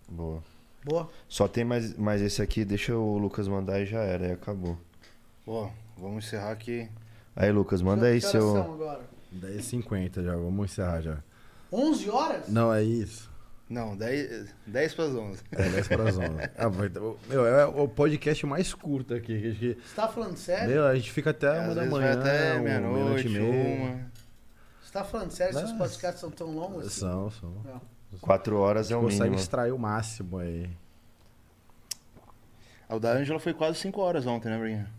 Boa. Boa? Só tem mais, mais esse aqui, deixa o Lucas mandar e já era, aí acabou. Ó, vamos encerrar aqui. Aí, Lucas, manda aí seu. agora? 10h50 já, vamos encerrar já. 11 horas? Não, é isso. Não, 10, 10 para as 11. É 10 para as 11. Ah, vai- meu, é o podcast mais curto aqui. que- que- Você tá falando sério? Meu, a gente fica até Às uma da manhã, até um, meia-noite, e meia. uma. Você tá falando sério? Seus Não. podcasts são tão longos assim? São, são. Não. Quatro horas é o Consegue mínimo. extrair o máximo aí. Ah, O da Ângela foi quase 5 horas ontem, né, Brinha?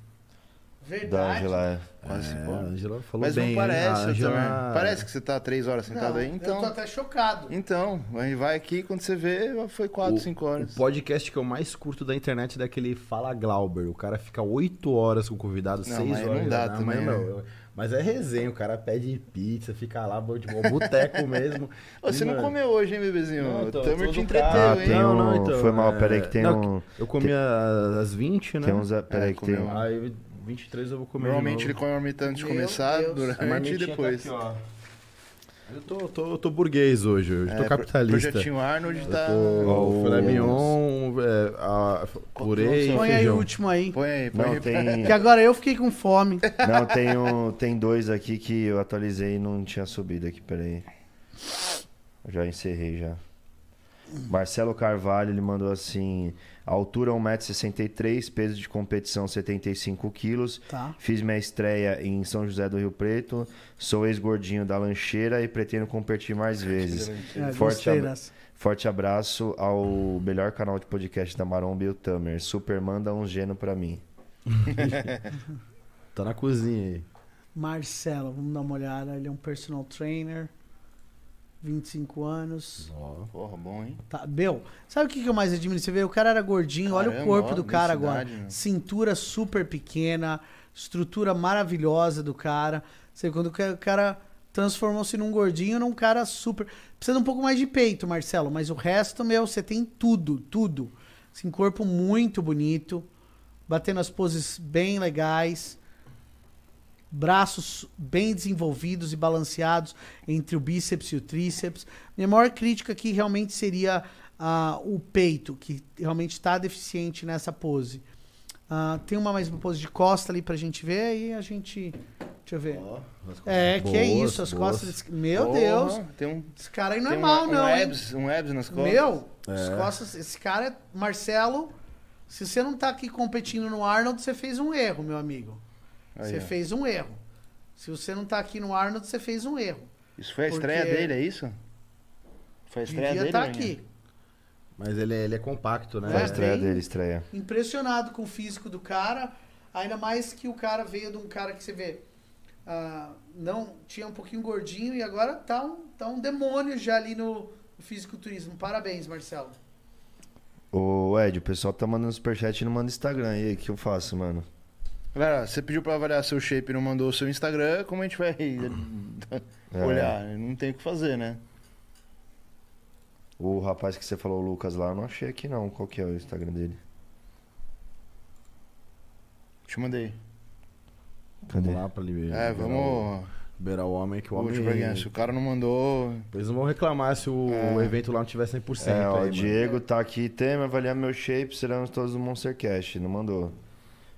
Da Verdade. Angela, é. Quase É, 5 a horas. Angela falou Mas bem. não parece, A Angela- Angela... Parece que você tá 3 horas sentado Não, aí, Eu então. tô até chocado. Então, aí vai aqui, quando você vê, foi 4, O- 5 O horas. podcast que eu mais curto da internet é daquele Fala Glauber. O cara fica 8 horas com o convidado, Não, 6 mas horas. não dá também, mas, né? meu, mas é resenha, o cara pede pizza, fica lá, tipo, um boteco <laughs> mesmo. Ô, você E, não mano, comeu hoje, hein, bebezinho? Não, o tô- Tamer te entreteu, carro, hein? tem Não, um- não, então, foi mal, é, peraí que tem não, um. Eu comi às 20, né? Tem uns. Peraí É, que tem. comeu. Aí 23 eu vou comer. Normalmente ele come a marmita antes de Meu começar, Deus. A durante e marmitinha tá depois. aqui, ó. Eu tô, tô, eu tô burguês hoje, hoje É, tô capitalista. Projetinho Arnold Eu tá. tô Ó, o- filé mignon, é, a, purê e Põe aí o feijão. último aí. Põe aí, põe Não, aí. tem. <laughs> Que agora eu fiquei com fome. <laughs> Não, tem, um, tem dois aqui que eu atualizei e não tinha subido aqui, peraí. Eu já encerrei já. Marcelo Carvalho, ele mandou assim: altura 1,63m, peso de competição 75 quilos. Tá. Fiz minha estreia em São José do Rio Preto. Sou ex-gordinho da lancheira e pretendo competir mais vezes. É, Forte, dessa. forte abraço ao melhor canal de podcast da Maromba e o Tamer. Super manda um geno pra mim. <laughs> Tá na cozinha aí. Marcelo, vamos dar uma olhada. Ele é um personal trainer. 25 anos. Ó. Porra, bom, hein? Tá, meu, sabe o que, que eu mais admiro? Você vê, o cara era gordinho, olha o Caramba, corpo ó, do cara agora. meu. Cintura super pequena, estrutura maravilhosa do cara. Você vê, quando o ca- o cara transformou-se num gordinho, num cara super. Precisa de um pouco mais de peito, Marcelo, mas o resto, meu, você tem tudo, tudo. Assim, corpo muito bonito, batendo as poses bem legais. Braços bem desenvolvidos e balanceados entre o bíceps e o tríceps. Minha maior crítica aqui realmente seria ah, o peito, que realmente está deficiente nessa pose. Ah, tem uma mais uma pose de costa ali pra gente ver e a gente. Deixa eu ver. É, que é Boas, isso, as boas. costas. Meu Porra, Deus, Tem um, esse cara aí não é mal, um, não. um abs, um abs nas costas. Meu, as É. costas, esse cara é. Marcelo, se você não tá aqui competindo no Arnold, você fez um erro, meu amigo. Aí, Você ó. fez um erro. Se você não tá aqui no Arnold, você fez um erro. Isso foi a Porque- estreia dele, é isso? Foi a estreia Devia dele? estar Rainha? aqui. Mas ele é, ele é compacto, né? É, Foi a estreia dele, estreia. Impressionado com o físico do cara. Ainda mais que o cara veio de um cara que você vê. ah, não tinha um pouquinho gordinho e agora tá um, tá um demônio já ali no, no fisiculturismo. Parabéns, Marcelo. Ô Ed, o pessoal tá mandando superchat e não manda Instagram. E aí, o que eu faço, mano? Galera, você pediu pra avaliar seu shape e não mandou o seu Instagram, como a gente vai <laughs> É. olhar? Não tem o que fazer, né? O rapaz que você falou, o Lucas, lá, eu não achei aqui não. Qual que é o Instagram dele? Te mandei. Cadê? Vamos lá pra ele É, liberar o- vamos. Liberar o homem que o homem. te pegar. Se o cara não mandou. Eles não vão reclamar se o É. evento lá não tiver 100%. É, ó, aí, o mano. Diego tá aqui, tem avaliar meu shape, seremos todos do Monstercast. Não mandou.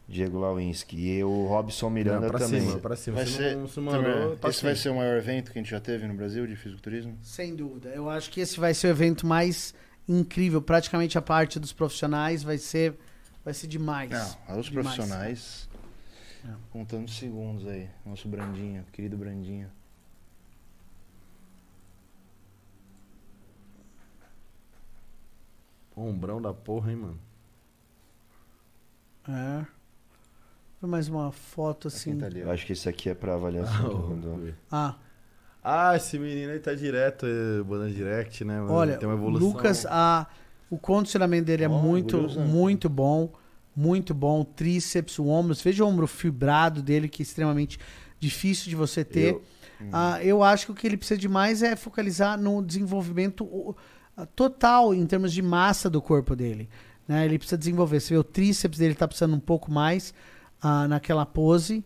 Diego Lawinski. E o Robson Miranda Não, pra também. cima, pra cima. Vai se ser. não, se mandou, tá esse vai ser o maior evento que a gente já teve no Brasil de fisiculturismo? Sem dúvida. Eu acho que esse vai ser o evento mais incrível. Praticamente a parte dos profissionais vai ser, vai ser demais. Não, os Demais. profissionais. É. Contando segundos aí. Nosso Brandinho, querido Brandinho. Ombrão da porra, hein, mano. É. Foi mais uma foto assim. tá ali, Eu acho que esse aqui é pra avaliação. que mandou. Ah, Ah, esse menino aí tá direto, é, Banda Direct, né? mano? olha, tem uma evolução. Lucas, a, o condicionamento dele é muito, guriozão. muito bom. Muito bom. O tríceps, o ombro. Veja o ombro fibrado dele, que é extremamente difícil de você ter. Eu- Ah, eu acho que o que ele precisa de mais é focalizar no desenvolvimento total em termos de massa do corpo dele. né? Ele precisa desenvolver. Você vê o tríceps dele tá precisando um pouco mais ah, naquela pose.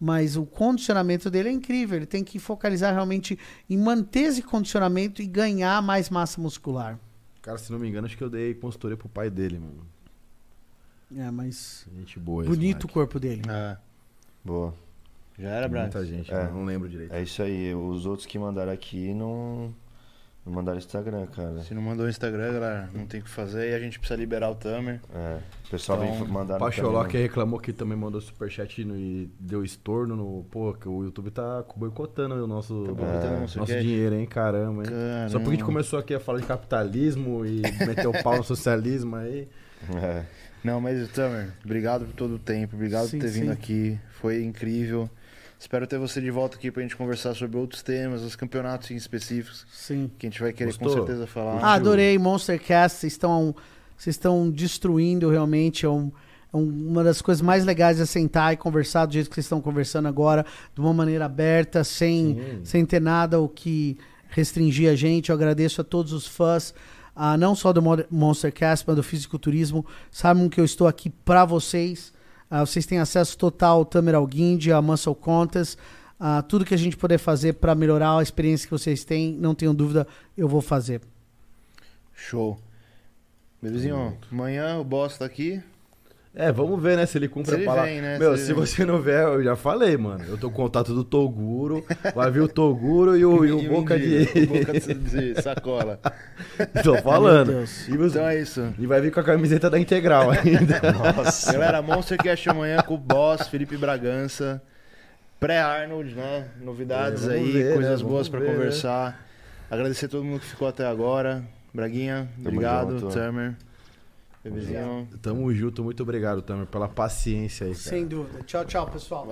Mas o condicionamento dele é incrível. Ele tem que focalizar realmente em manter esse condicionamento e ganhar mais massa muscular. Cara, se não me engano, acho que eu dei consultoria pro pai dele, mano. É, mas Gente boa bonito o corpo dele. Ah, Boa. já era bravo. Muita gente, É. não lembro direito. É isso aí. Os outros que mandaram aqui não, não mandaram Instagram, cara. Se não mandou o Instagram, galera, não tem o que fazer e a gente precisa liberar o Tamer. É. O pessoal Então, vem mandar O Pacholok reclamou que também mandou superchat no- e deu estorno no. Pô, que o YouTube tá boicotando o nosso, Tá boicotando é, nosso dinheiro, hein? Caramba, hein? Caramba. Só porque a gente começou aqui a falar de capitalismo e meter o pau no socialismo aí. <laughs> É. Não, mas Tamer, obrigado por todo o tempo, obrigado Sim, por ter vindo sim. aqui. Foi incrível. Espero ter você de volta aqui pra gente conversar sobre outros temas, os campeonatos em específicos, Sim. que a gente vai querer com Gostou? certeza falar. Ah, adorei Monstercast. Vocês estão, vocês estão destruindo realmente. É, um- é um- uma das coisas mais legais é sentar e conversar do jeito que vocês estão conversando agora, de uma maneira aberta, sem, Sim. sem ter nada o que restringir a gente. Eu agradeço a todos os fãs, ah, não só do Mo- Monstercast, mas do Fisiculturismo. Sabem que eu estou aqui para vocês. Ah, vocês têm acesso total ao Tamer Alguinde, a Muscle Contest. Ah, tudo que a gente puder fazer para melhorar a experiência que vocês têm, não tenham dúvida, eu vou fazer. Show. Bebezinho, amanhã o boss tá aqui. É, vamos ver, né? Se ele cumpre Se ele a palavra. vem, né? Meu, Se se, você não vier, eu já falei, mano. Eu tô com contato do Toguro. Vai vir o Toguro e o, e E Boca de- de. o Boca de, de sacola. <laughs> tô falando. Meu Deus. E, você- Então é isso. e vai vir com a camiseta da Integral ainda. <laughs> Galera, Monstercast amanhã com o boss, Felipe Bragança. Pré-Arnold, né? Novidades É, aí, ver, coisas né? boas né? conversar. Agradecer a todo mundo que ficou até agora. Braguinha, obrigado. junto. Tamer. Bebezinho. Tamo junto, muito obrigado, Tamer, pela paciência aí, cara. Sem dúvida. Tchau, tchau, pessoal.